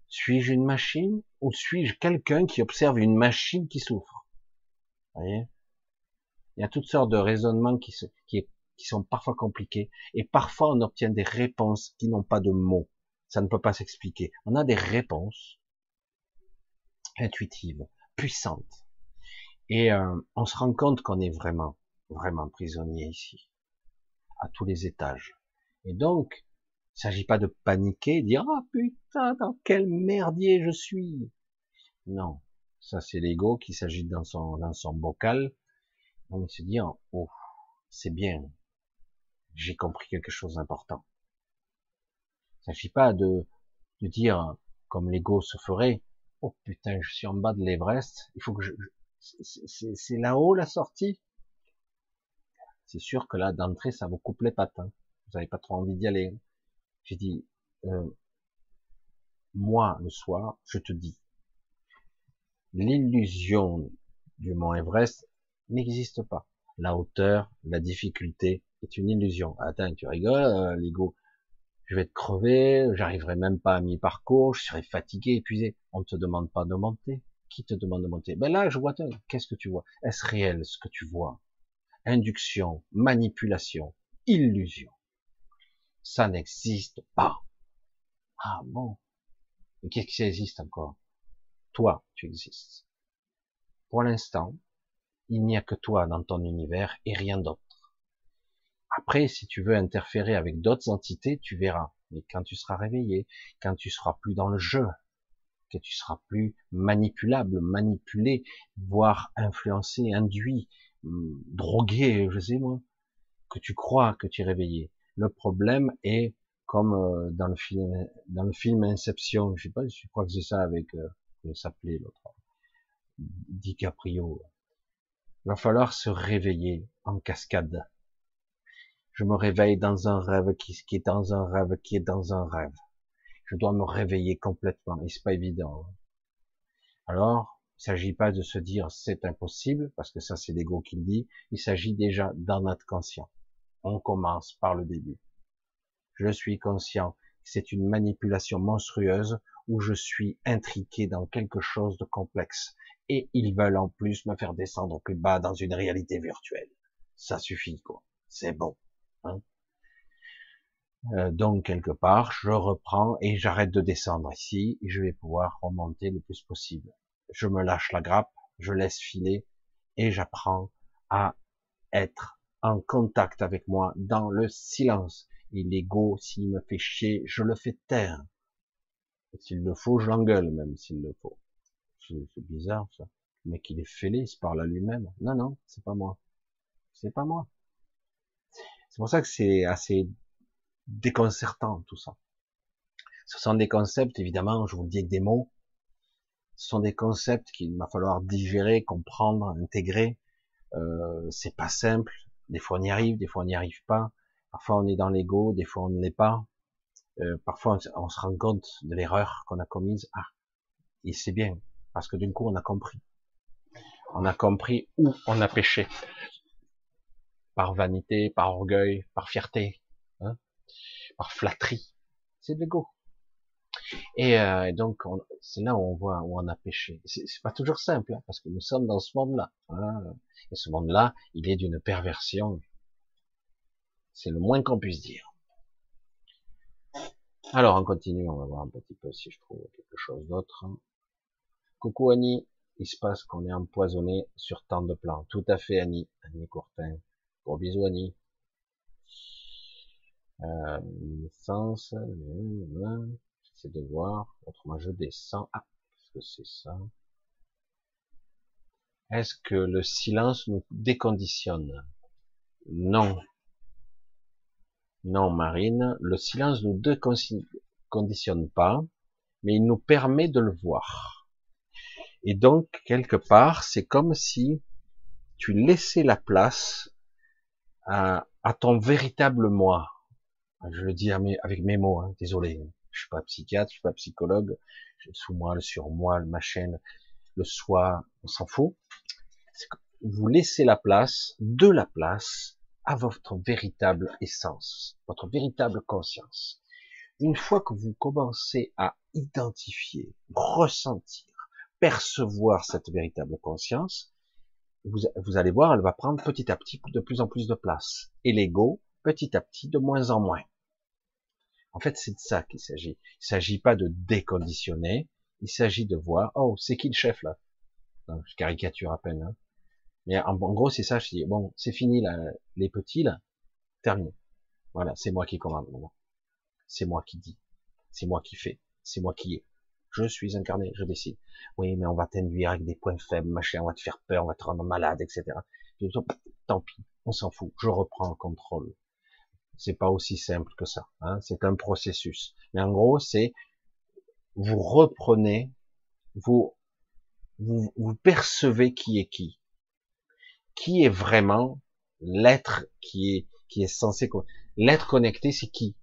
Suis-je une machine ou suis-je quelqu'un qui observe une machine qui souffre? Vous voyez? Il y a toutes sortes de raisonnements qui, qui sont parfois compliqués et parfois on obtient des réponses qui n'ont pas de mots ça ne peut pas s'expliquer. On a des réponses intuitives, puissantes. Et euh, on se rend compte qu'on est vraiment, vraiment prisonnier ici, à tous les étages. Et donc, il s'agit pas de paniquer, de dire ah putain dans quel merdier je suis. Non, ça c'est l'ego qui s'agite dans son dans son bocal. On se dit oh c'est bien, j'ai compris quelque chose d'important. Il s'agit pas de, de dire, comme l'ego se ferait, oh putain, je suis en bas de l'Everest, il faut que je, c'est là-haut la sortie? C'est sûr que là, d'entrée, ça vous coupe les pattes. Hein. Vous n'avez pas trop envie d'y aller. J'ai dit, euh, moi, le soir, je te dis, l'illusion du mont Everest n'existe pas. La hauteur, la difficulté est une illusion. Attends, tu rigoles, euh, l'ego je vais être crevé, j'arriverai même pas à mi-parcours, je serai fatigué, épuisé. On ne te demande pas de monter. Qui te demande de monter? Ben là, je vois, qu'est-ce que tu vois? Est-ce réel ce que tu vois? Induction, manipulation, illusion. Ça n'existe pas. Ah bon? Mais qu'est-ce qui existe encore? Toi, tu existes. Pour l'instant, il n'y a que toi dans ton univers et rien d'autre. Après, si tu veux interférer avec d'autres entités, tu verras. Mais quand tu seras réveillé, quand tu seras plus dans le jeu, que tu seras plus manipulable, manipulé, voire influencé, induit, hum, drogué, je sais moi, que tu crois que tu es réveillé. Le problème est comme euh, dans le film, dans le film Inception, je sais pas, je crois que c'est ça avec, euh, s'appelait l'autre, DiCaprio. Il va falloir se réveiller en cascade je me réveille dans un rêve qui, est dans un rêve qui est dans un rêve. Je dois me réveiller complètement et c'est pas évident. Alors, il s'agit pas de se dire c'est impossible parce que ça c'est l'ego qui le dit. Il s'agit déjà dans notre conscient. On commence par le début. Je suis conscient c'est une manipulation monstrueuse où je suis intriqué dans quelque chose de complexe et ils veulent en plus me faire descendre plus bas dans une réalité virtuelle. Ça suffit quoi. C'est bon. Euh, donc quelque part, je reprends et j'arrête de descendre ici et je vais pouvoir remonter le plus possible. Je me lâche la grappe, je laisse filer et j'apprends à être en contact avec moi dans le silence. Et l'ego, s'il me fait chier, je le fais taire. S'il le faut, je l'engueule même s'il le faut. C'est bizarre ça. Mais qu'il est fêlé, il se parle à lui-même. Non, non, c'est pas moi. C'est pas moi. C'est pour ça que c'est assez déconcertant tout ça. Ce sont des concepts, évidemment, je vous le dis avec des mots, ce sont des concepts qu'il va falloir digérer, comprendre, intégrer. Euh, c'est pas simple. Des fois on y arrive, des fois on n'y arrive pas. Parfois on est dans l'ego, des fois on ne l'est pas. Euh, parfois on, se rend compte de l'erreur qu'on a commise. Ah, et c'est bien parce que d'un coup on a compris. On a compris où on a péché. Par vanité, par orgueil, par fierté, hein, par flatterie. C'est de l'ego. Et, euh, donc, c'est là où on voit où on a péché. C'est pas toujours simple, hein, parce que nous sommes dans ce monde-là. Hein, et ce monde-là, il est d'une perversion. C'est le moins qu'on puisse dire. Alors, on continue, on va voir un petit peu si je trouve quelque chose d'autre. Coucou Annie, il se passe qu'on est empoisonné sur tant de plans. Tout à fait Annie, Annie Courtin. Gros bisous Annie. Euh, licence, j'essaie de voir, autrement je descends. Ah, est-ce que c'est ça? Est-ce que le silence nous déconditionne? Non. Non, Marine, le silence ne nous déconditionne pas, mais il nous permet de le voir. Et donc, quelque part, c'est comme si tu laissais la place à, ton véritable moi. Je le dis avec mes mots, hein, désolé. Je suis pas psychiatre, je suis pas psychologue. Moi, le sur moi, le machin, le soi, on s'en fout. Vous laissez la place, de la place, à votre véritable essence, votre véritable conscience. Une fois que vous commencez à identifier, ressentir, percevoir cette véritable conscience, vous, vous, allez voir, elle va prendre petit à petit de plus en plus de place. Et l'ego, petit à petit, de moins en moins. En fait, c'est de ça qu'il s'agit. Il s'agit pas de déconditionner, il s'agit de voir, oh, c'est qui le chef là? Je caricature à peine. Hein. Mais en, gros, c'est ça, je dis, bon, c'est fini là, les petits là, terminé. Voilà, c'est moi qui commande C'est moi qui dis. C'est moi qui fais. C'est moi qui ai. Je suis incarné, je décide. Oui, mais on va t'induire avec des points faibles, machin, on va te faire peur, on va te rendre malade, etc. tant pis, on s'en fout, je reprends le contrôle. C'est pas aussi simple que ça. Hein. c'est un processus. Mais en gros, c'est vous reprenez, vous, vous, vous percevez qui est qui qui est vraiment l'être qui est qui est censé l'être connecté c'est qui?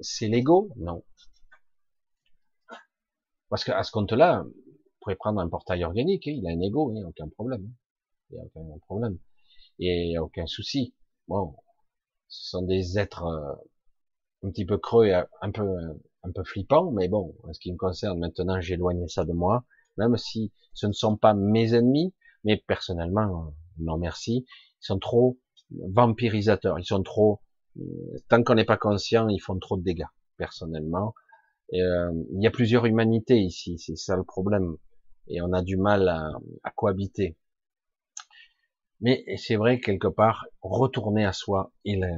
C'est l'ego? Non parce qu'à ce compte-là vous pourrez prendre un portail organique hein, il a un ego il n'y a aucun problème il n'y a aucun problème et il n'y a aucun souci bon ce sont des êtres euh, un petit peu creux et un peu un peu flippants mais bon en ce qui me concerne maintenant j'ai éloigné ça de moi même si ce ne sont pas mes ennemis mais personnellement, non merci. Ils sont trop vampirisateurs. Ils sont trop, tant qu'on n'est pas conscient, ils font trop de dégâts. Personnellement, euh, il y a plusieurs humanités ici. C'est ça le problème. Et on a du mal à, à cohabiter. Mais c'est vrai quelque part, retourner à soi est la,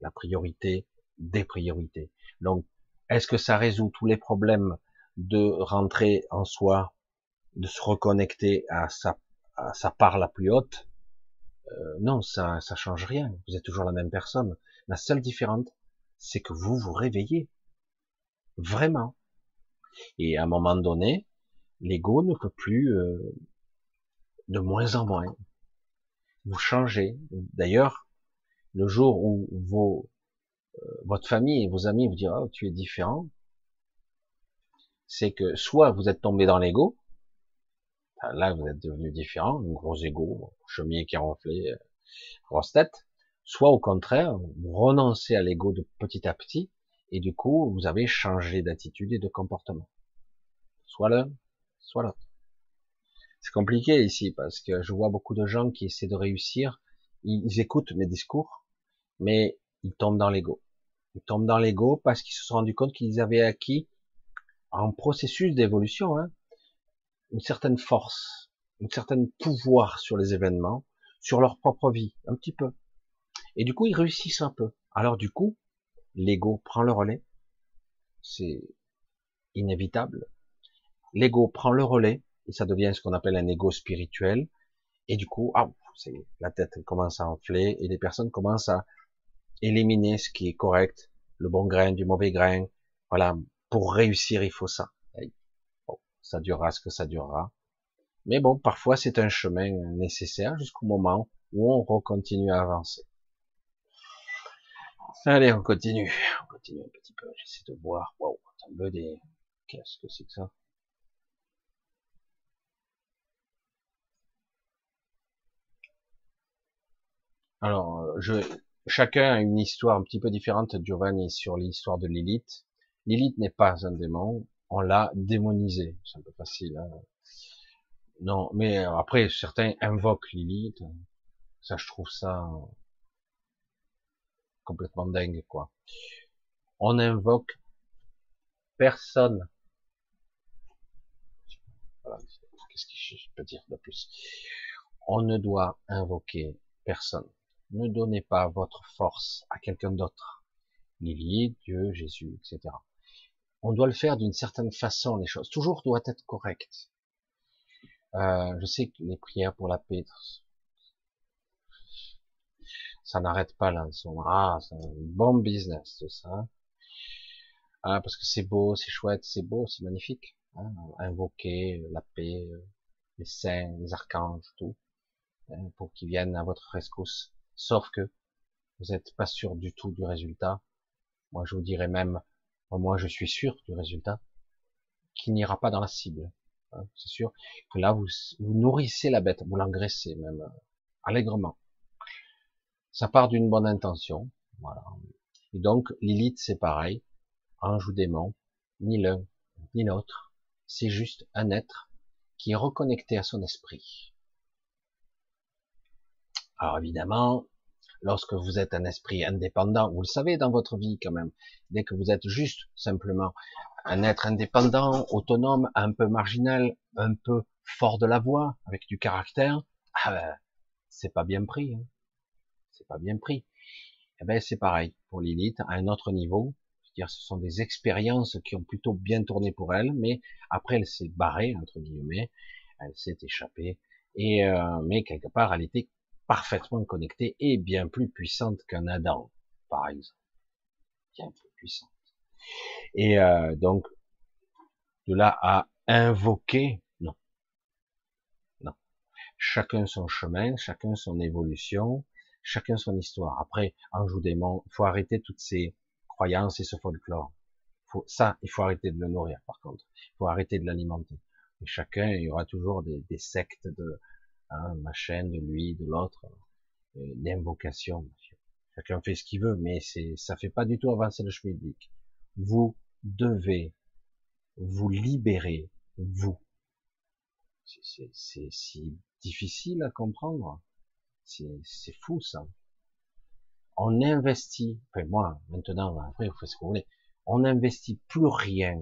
la priorité des priorités. Donc, est-ce que ça résout tous les problèmes de rentrer en soi, de se reconnecter à sa sa part la plus haute, euh, non, ça, ça change rien. Vous êtes toujours la même personne. La seule différence, c'est que vous vous réveillez. Vraiment. Et à un moment donné, l'ego ne peut plus, euh, de moins en moins. Vous changez. D'ailleurs, le jour où euh, votre famille et vos amis vous diront, oh, tu es différent, c'est que soit vous êtes tombé dans l'ego, là vous êtes devenu différent, gros ego, chemier qui a ronflé, euh, grosse tête, soit au contraire, vous renoncez à l'ego de petit à petit, et du coup, vous avez changé d'attitude et de comportement. Soit l'un, soit l'autre. C'est compliqué ici, parce que je vois beaucoup de gens qui essaient de réussir, ils, écoutent mes discours, mais ils tombent dans l'ego. Ils tombent dans l'ego parce qu'ils se sont rendus compte qu'ils avaient acquis en processus d'évolution, hein, une certaine force, une certaine pouvoir sur les événements, sur leur propre vie, un petit peu. Et du coup, ils réussissent un peu. Alors du coup, l'ego prend le relais. C'est inévitable. L'ego prend le relais et ça devient ce qu'on appelle un ego spirituel. Et du coup, ah, la tête commence à enfler et les personnes commencent à éliminer ce qui est correct, le bon grain du mauvais grain. Voilà, pour réussir, il faut ça ça durera ce que ça durera. Mais bon, parfois c'est un chemin nécessaire jusqu'au moment où on recontinue à avancer. Allez, on continue. On continue un petit peu. J'essaie de voir. Wow, un peu des... Qu'est-ce que c'est que ça? Alors, je, chacun a une histoire un petit peu différente, Giovanni, sur l'histoire de Lilith. Lilith n'est pas un démon, on l'a démonisé. C'est un peu facile. Hein. non, mais après, certains invoquent Lilith. Ça, je trouve ça complètement dingue, quoi. On invoque personne. Qu'est-ce que je peux dire de plus? On ne doit invoquer personne. Ne donnez pas votre force à quelqu'un d'autre. Lily, Dieu, Jésus, etc. On doit le faire d'une certaine façon, les choses. Toujours doit être correct. Euh, je sais que les prières pour la paix, ça n'arrête pas là. Ah, c'est un bon business tout ça. Ah, parce que c'est beau, c'est chouette, c'est beau, c'est magnifique. Hein, invoquer la paix, les saints, les archanges, tout, hein, pour qu'ils viennent à votre rescousse. Sauf que vous n'êtes pas sûr du tout du résultat. Moi, je vous dirais même, moi, je suis sûr du résultat, qu'il n'ira pas dans la cible. Hein, c'est sûr que là, vous, vous nourrissez la bête, vous l'engraissez même euh, allègrement. Ça part d'une bonne intention, voilà. Et donc, Lilith, c'est pareil, ange ou démon, ni l'un ni l'autre, c'est juste un être qui est reconnecté à son esprit. Alors évidemment, lorsque vous êtes un esprit indépendant, vous le savez dans votre vie quand même, dès que vous êtes juste simplement un être indépendant, autonome, un peu marginal, un peu fort de la voix, avec du caractère, ah ben, c'est pas bien pris. Hein. C'est pas bien pris. Eh ben c'est pareil pour Lilith à un autre niveau. dire ce sont des expériences qui ont plutôt bien tourné pour elle, mais après elle s'est barrée entre guillemets, elle s'est échappée. Et euh, mais quelque part elle était parfaitement connectée et bien plus puissante qu'un Adam, par exemple. Bien plus puissante. Et euh, donc, de là à invoquer, non. Non. Chacun son chemin, chacun son évolution, chacun son histoire. Après, un joue démon, faut arrêter toutes ces croyances et ce folklore. Faut, ça, il faut arrêter de le nourrir, par contre. Il faut arrêter de l'alimenter. Et chacun, il y aura toujours des, des sectes de, hein, ma chaîne, de lui, de l'autre, d'invocation. Euh, Chacun fait ce qu'il veut, mais c'est, ça fait pas du tout avancer le schmilblick. Vous devez vous libérer, vous. C'est si difficile à comprendre. C'est fou ça. On investit, enfin moi, maintenant, après vous faites ce que vous voulez, on n'investit plus rien.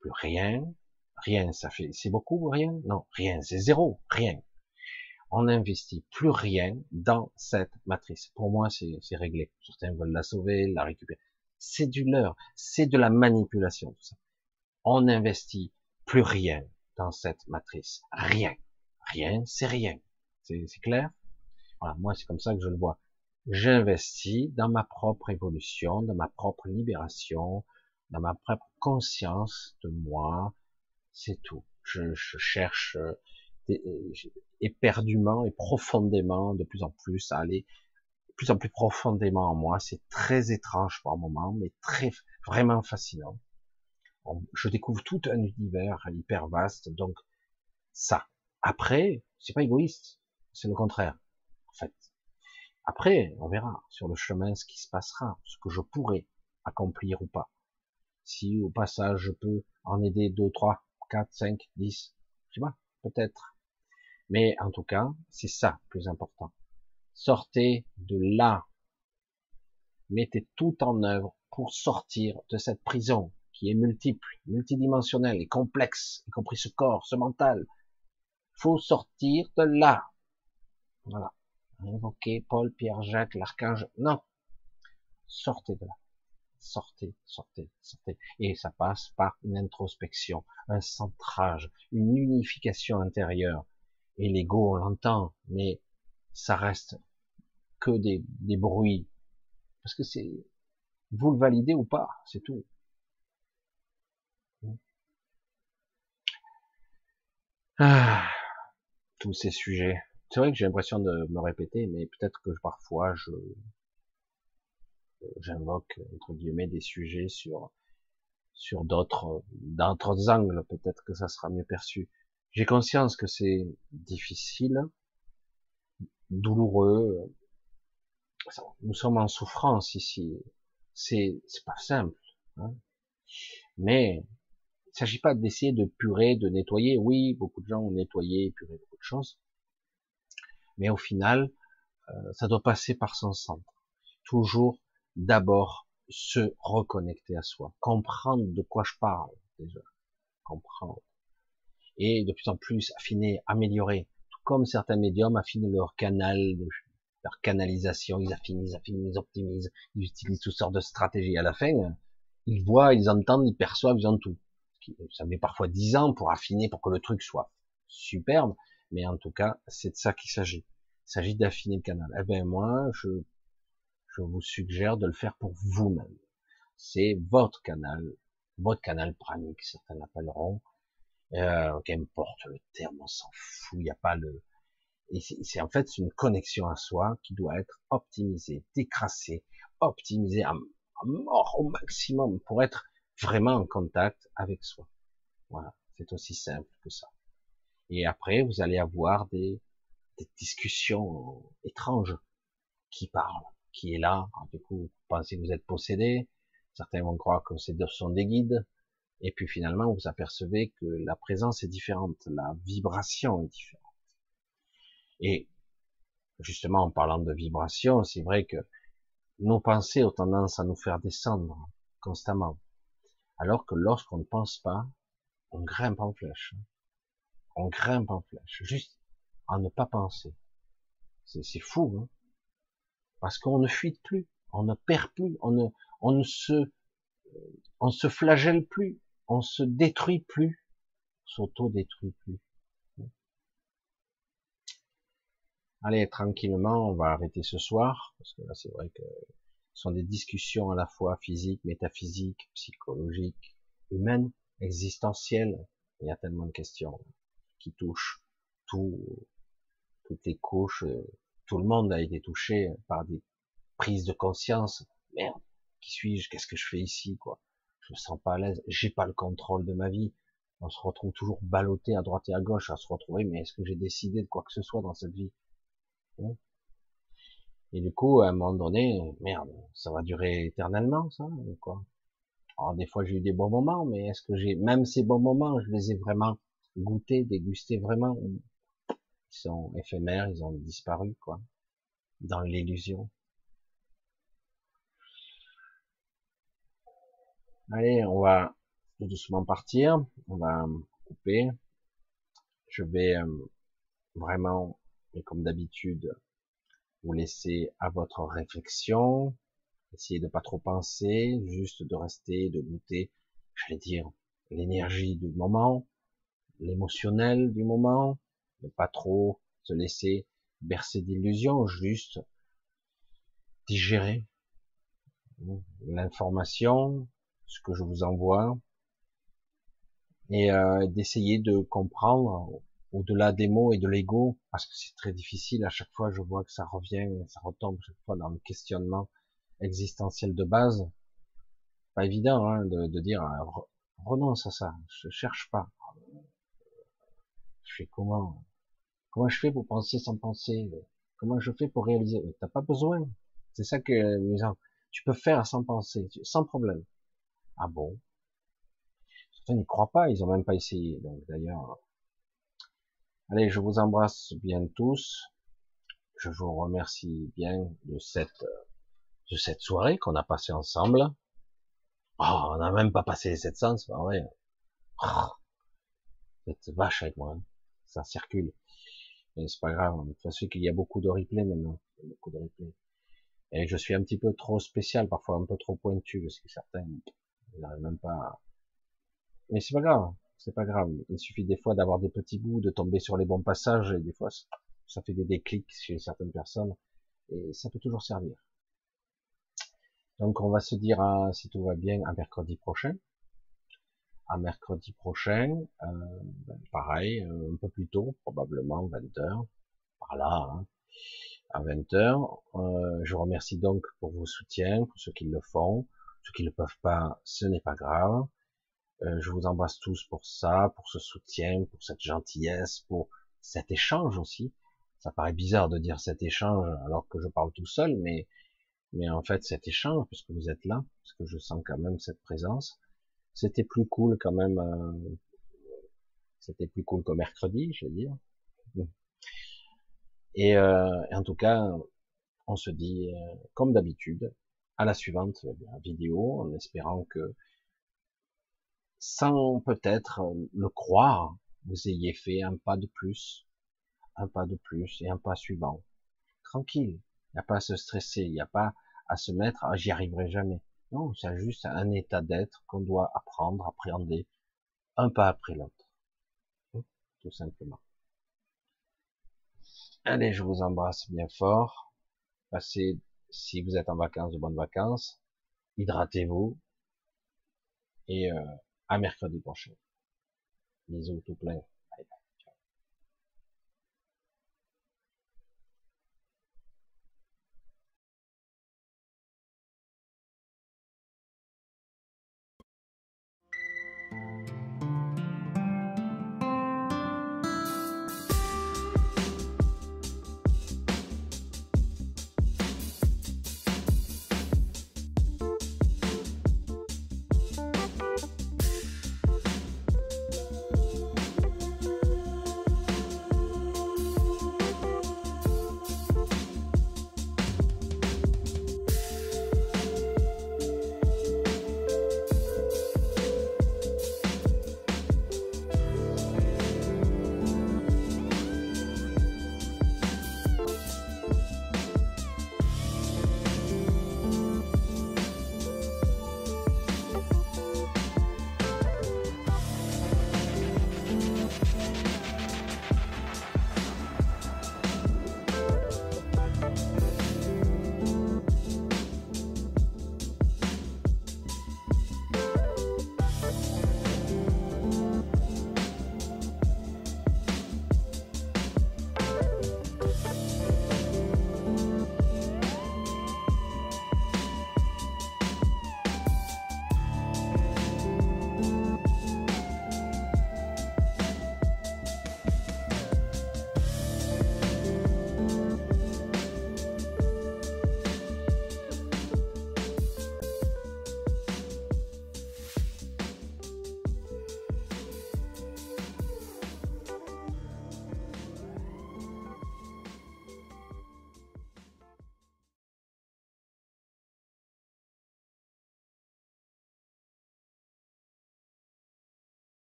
Plus rien. Rien, ça fait, c'est beaucoup, rien? Non, rien, c'est zéro, rien on n'investit plus rien dans cette matrice. Pour moi, c'est réglé. Certains veulent la sauver, la récupérer. C'est du leurre, c'est de la manipulation, tout ça. On n'investit plus rien dans cette matrice. Rien. Rien, c'est rien. C'est clair? Moi, c'est comme ça que je le vois. J'investis dans ma propre évolution, dans ma propre libération, dans ma propre conscience de moi. C'est tout. Je, je cherche éperdument et profondément, de plus en plus, à aller plus en plus profondément en moi. C'est très étrange par moment, mais très vraiment fascinant. Je découvre tout un univers hyper vaste, donc ça. Après, c'est pas égoïste, c'est le contraire, fait. Après, on verra sur le chemin ce qui se passera, ce que je pourrai accomplir ou pas. Si au passage je peux en aider deux, trois, quatre, cinq, dix, je sais pas, peut-être. Mais en tout cas, c'est ça le plus important. Sortez de là. Mettez tout en œuvre pour sortir de cette prison qui est multiple, multidimensionnelle et complexe, y compris ce corps, ce mental. Faut sortir de là. Voilà. Invoquer Paul, Pierre, Jacques, l'archange. Non. Sortez de là. Sortez, sortez, sortez. Et ça passe par une introspection, un centrage, une unification intérieure et l'ego, on l'entend, mais ça reste que des, bruits. Parce que c'est, vous le validez ou pas, c'est tout. Ah, tous ces sujets. C'est vrai que j'ai l'impression de me répéter, mais peut-être que parfois je j'invoque entre guillemets des sujets sur sur d'autres d'autres angles. Peut-être que ça sera mieux perçu. J'ai conscience que c'est difficile, douloureux, nous sommes en souffrance ici. C'est, c'est pas simple. Hein. Mais il s'agit pas d'essayer de purer, de nettoyer. Oui, beaucoup de gens ont nettoyé, puré beaucoup de choses. Mais au final, euh, ça doit passer par son centre. Toujours d'abord se reconnecter à soi, comprendre de quoi je parle déjà, comprendre. Et de plus en plus affiner, améliorer. Tout comme certains médiums affinent leur canal, leur canalisation, ils affinent, ils affinent, ils optimisent, ils utilisent toutes sortes de stratégies. À la fin, ils voient, ils entendent, ils perçoivent, ils ont tout. Ça met parfois dix ans pour affiner, pour que le truc soit superbe, mais en tout cas, c'est de ça qu'il s'agit. Il s'agit d'affiner le canal. Eh ben moi, je, vous suggère de le faire pour vous-même. C'est votre canal, votre canal pranique, certains l'appelleront. Euh, qu'importe le terme, on s'en fout, il n'y a pas le... C'est en fait une connexion à soi qui doit être optimisée, décrassée, optimisée à mort au maximum pour être vraiment en contact avec soi. Voilà, c'est aussi simple que ça. Et après, vous allez avoir des, des discussions étranges. Qui parle Qui est là Du coup, vous pensez que vous êtes possédé. Certains vont croire que ce sont des guides. Et puis finalement, vous apercevez que la présence est différente, la vibration est différente. Et justement, en parlant de vibration, c'est vrai que nos pensées ont tendance à nous faire descendre constamment. Alors que lorsqu'on ne pense pas, on grimpe en flèche. On grimpe en flèche. Juste à ne pas penser. C'est fou, hein parce qu'on ne fuit plus, on ne perd plus, on ne, se flagelle plus, on se détruit plus, on s'auto-détruit plus. Allez, tranquillement, on va arrêter ce soir, parce que là, c'est vrai que ce sont des discussions à la fois physiques, métaphysiques, psychologiques, humaines, existentielles. Il y a tellement de questions qui touchent tout, toutes les couches, euh, tout le monde a été touché par des prises de conscience. Merde, qui suis-je? Qu'est-ce que je fais ici quoi? Je me sens pas à l'aise. J'ai pas le contrôle de ma vie. On se retrouve toujours ballotté à droite et à gauche à se retrouver. Mais est-ce que j'ai décidé de quoi que ce soit dans cette vie? Hein? Et du coup, à un moment donné, merde, ça va durer éternellement, ça Alors des fois, j'ai eu des bons moments, mais est-ce que j'ai même ces bons moments, je les ai vraiment goûtés, dégustés vraiment ils sont éphémères, ils ont disparu, quoi, dans l'illusion. Allez, on va tout doucement partir, on va couper. Je vais euh, vraiment, et comme d'habitude, vous laisser à votre réflexion, essayez de pas trop penser, juste de rester, de goûter, j'allais dire, l'énergie du moment, l'émotionnel du moment, ne pas trop se laisser bercer d'illusions, juste digérer l'information, ce que je vous envoie, et euh, d'essayer de comprendre au-delà des mots et de l'ego, parce que c'est très difficile, à chaque fois je vois que ça revient, ça retombe chaque fois dans le questionnement existentiel de base. Pas évident hein, de, de, dire renonce à ça, je cherche pas. Je fais comment? Comment je fais pour penser sans penser? Comment je fais pour réaliser? T'as pas besoin. C'est ça que tu peux faire sans penser, sans problème. Ah bon? Certains n'y croient pas, ils ont même pas essayé. Donc d'ailleurs, allez, je vous embrasse bien tous. Je vous remercie bien de cette de cette soirée qu'on a passée ensemble. Oh, on n'a même pas passé les 700, c'est pas vrai. Oh, cette vache avec moi, hein. Ça circule. Mais c'est pas grave. De toute façon, qu'il y a beaucoup de replays maintenant. beaucoup de replays. Et je suis un petit peu trop spécial, parfois un peu trop pointu, parce que certains, n'arrivent même pas Mais c'est pas grave. C'est pas grave. Il suffit des fois d'avoir des petits bouts, de tomber sur les bons passages, et des fois, ça fait des déclics chez certaines personnes, et ça peut toujours servir. Donc, on va se dire, si tout va bien, à mercredi prochain à mercredi prochain, euh, ben, pareil, euh, un peu plus tôt, probablement 20h, par là, hein, à 20h. Euh, je vous remercie donc pour vos soutiens, pour ceux qui le font, ceux qui ne le peuvent pas, ce n'est pas grave. je vous embrasse tous pour ça, pour ce soutien, pour cette gentillesse, pour cet échange aussi. Ça paraît bizarre de dire cet échange alors que je parle tout seul, mais mais en fait cet échange, puisque vous êtes là, parce que je sens quand même cette présence, c'était plus cool quand même. Euh, c'était plus cool que mercredi, je veux dire. Et, euh, en tout cas, on se dit, euh, comme d'habitude, à la suivante vidéo, en espérant que, sans peut-être le croire, vous ayez fait un pas de plus, un pas de plus et un pas suivant. Tranquille, il n'y a pas à se stresser, il n'y a pas à se mettre, ah, j'y arriverai jamais. Non, c'est juste un état d'être qu'on doit apprendre, appréhender, un pas après l'autre. Tout simplement. Allez, je vous embrasse bien fort. Passez, si vous êtes en vacances, de bonnes vacances. Hydratez-vous. Et euh, à mercredi prochain. Bisous tout plein.